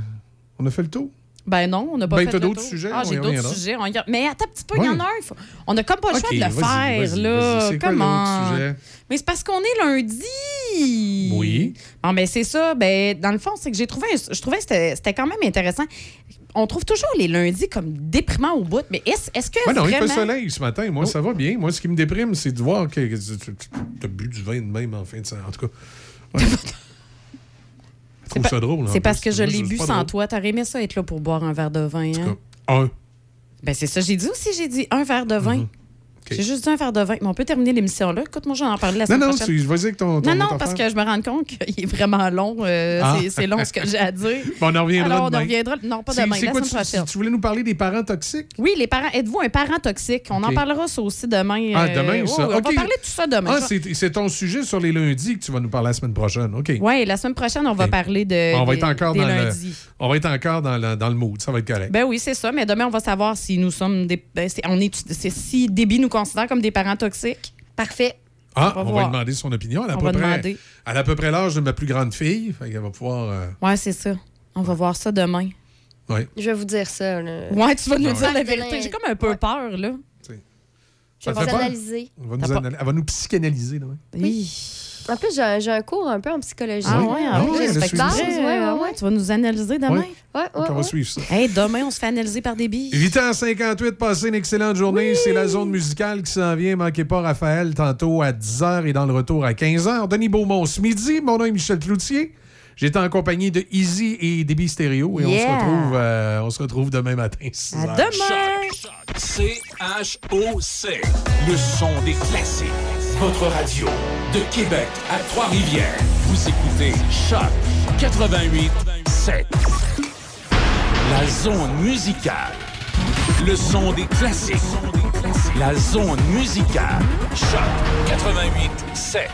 on a fait le tour? Ben non, on n'a pas Ben, fait t'as le d'autres sujets, Ah, j'ai d'autres sujets. on y a- Mais attends un petit peu, il y en a un. il faut- On n'a comme pas le choix de le faire, là. Comment? sujet? Mais c'est parce qu'on est lundi. Oui. Bon, ben c'est ça. Ben, dans le fond, c'est que j'ai trouvé... un- Je trouvais que c'était quand même intéressant. On trouve toujours les lundis comme déprimants au bout. Mais est-ce est-ce que Ben non, il vraiment... fait soleil ce matin. Moi, ça va bien. Moi, ce qui me déprime, c'est de voir que que tu as bu du vin de même en fin de semaine. En tout cas, ouais. Drôle. C'est parce que je l'ai bu sans drôle. toi. T'aurais aimé ça être là pour boire un verre de vin, hein? Un. Ben c'est ça, j'ai dit aussi, j'ai dit un verre de vin. J'ai juste dit un verre de vin. Mais on peut terminer l'émission là. Écoute, moi, j'en en parler la Non, semaine non, prochaine. tu vas-y avec ton. ton non, non, parce affaire. que je me rends compte qu'il est vraiment long. euh, Ah. c'est- long ce que j'ai à dire. Bon, on en reviendra Alors, on demain. en reviendra. Non, pas demain, la quoi, semaine tu- prochaine. Tu voulais nous parler des parents toxiques? Oui, les parents. Êtes-vous un parent toxique? On en parlera ça aussi demain. Ah, euh, demain, ouais, ça. On va parler de tout ça demain. Ah, c'est ton sujet sur les lundis que tu vas nous parler la semaine prochaine. OK. Oui, la semaine prochaine, on va parler de. on va être encore dans le, on va être encore dans le, dans le mood. Ça va être correct. Ben oui, c'est ça. Mais demain, on va savoir si nous sommes des. ben, on est, si Déby nous considère comme des parents toxiques? Parfait. ah, on va on va voir. lui demander son opinion. Elle a, On peu va près, demander. elle a à peu près l'âge de ma plus grande fille. Fait qu'elle va pouvoir. euh, Ouais, c'est ça. On va voir ça demain. ouais. Je vais vous dire ça. Là. Ouais, tu vas nous Ah dire ouais. la vérité. J'ai comme un peu peur, là. Je Ça analyser. Elle va, nous T'as pas- anal- elle va nous psychanalyser. demain. Oui. En plus, j'ai un, j'ai un cours un peu en psychologie. Ah ouais, Ah ouais, ouais, ouais. Tu vas nous analyser demain? Ouais. On va suivre ça. Hey, demain, on se fait analyser par des billes. 8h58, passez une excellente journée. C'est la zone musicale qui s'en vient. Manquez pas Raphaël tantôt à 10h et dans le retour à 15h. Denis Beaumont ce midi. Mon nom est Michel Cloutier. J'étais en compagnie de Easy et Déby Stereo et on, se retrouve, euh, on se retrouve demain matin. 6 À demain! C-H-O-C. Le son des classiques. Votre radio de Québec à Trois-Rivières. Vous écoutez Choc 88 7. La zone musicale. Le son des classiques. La zone musicale. Choc 88 7.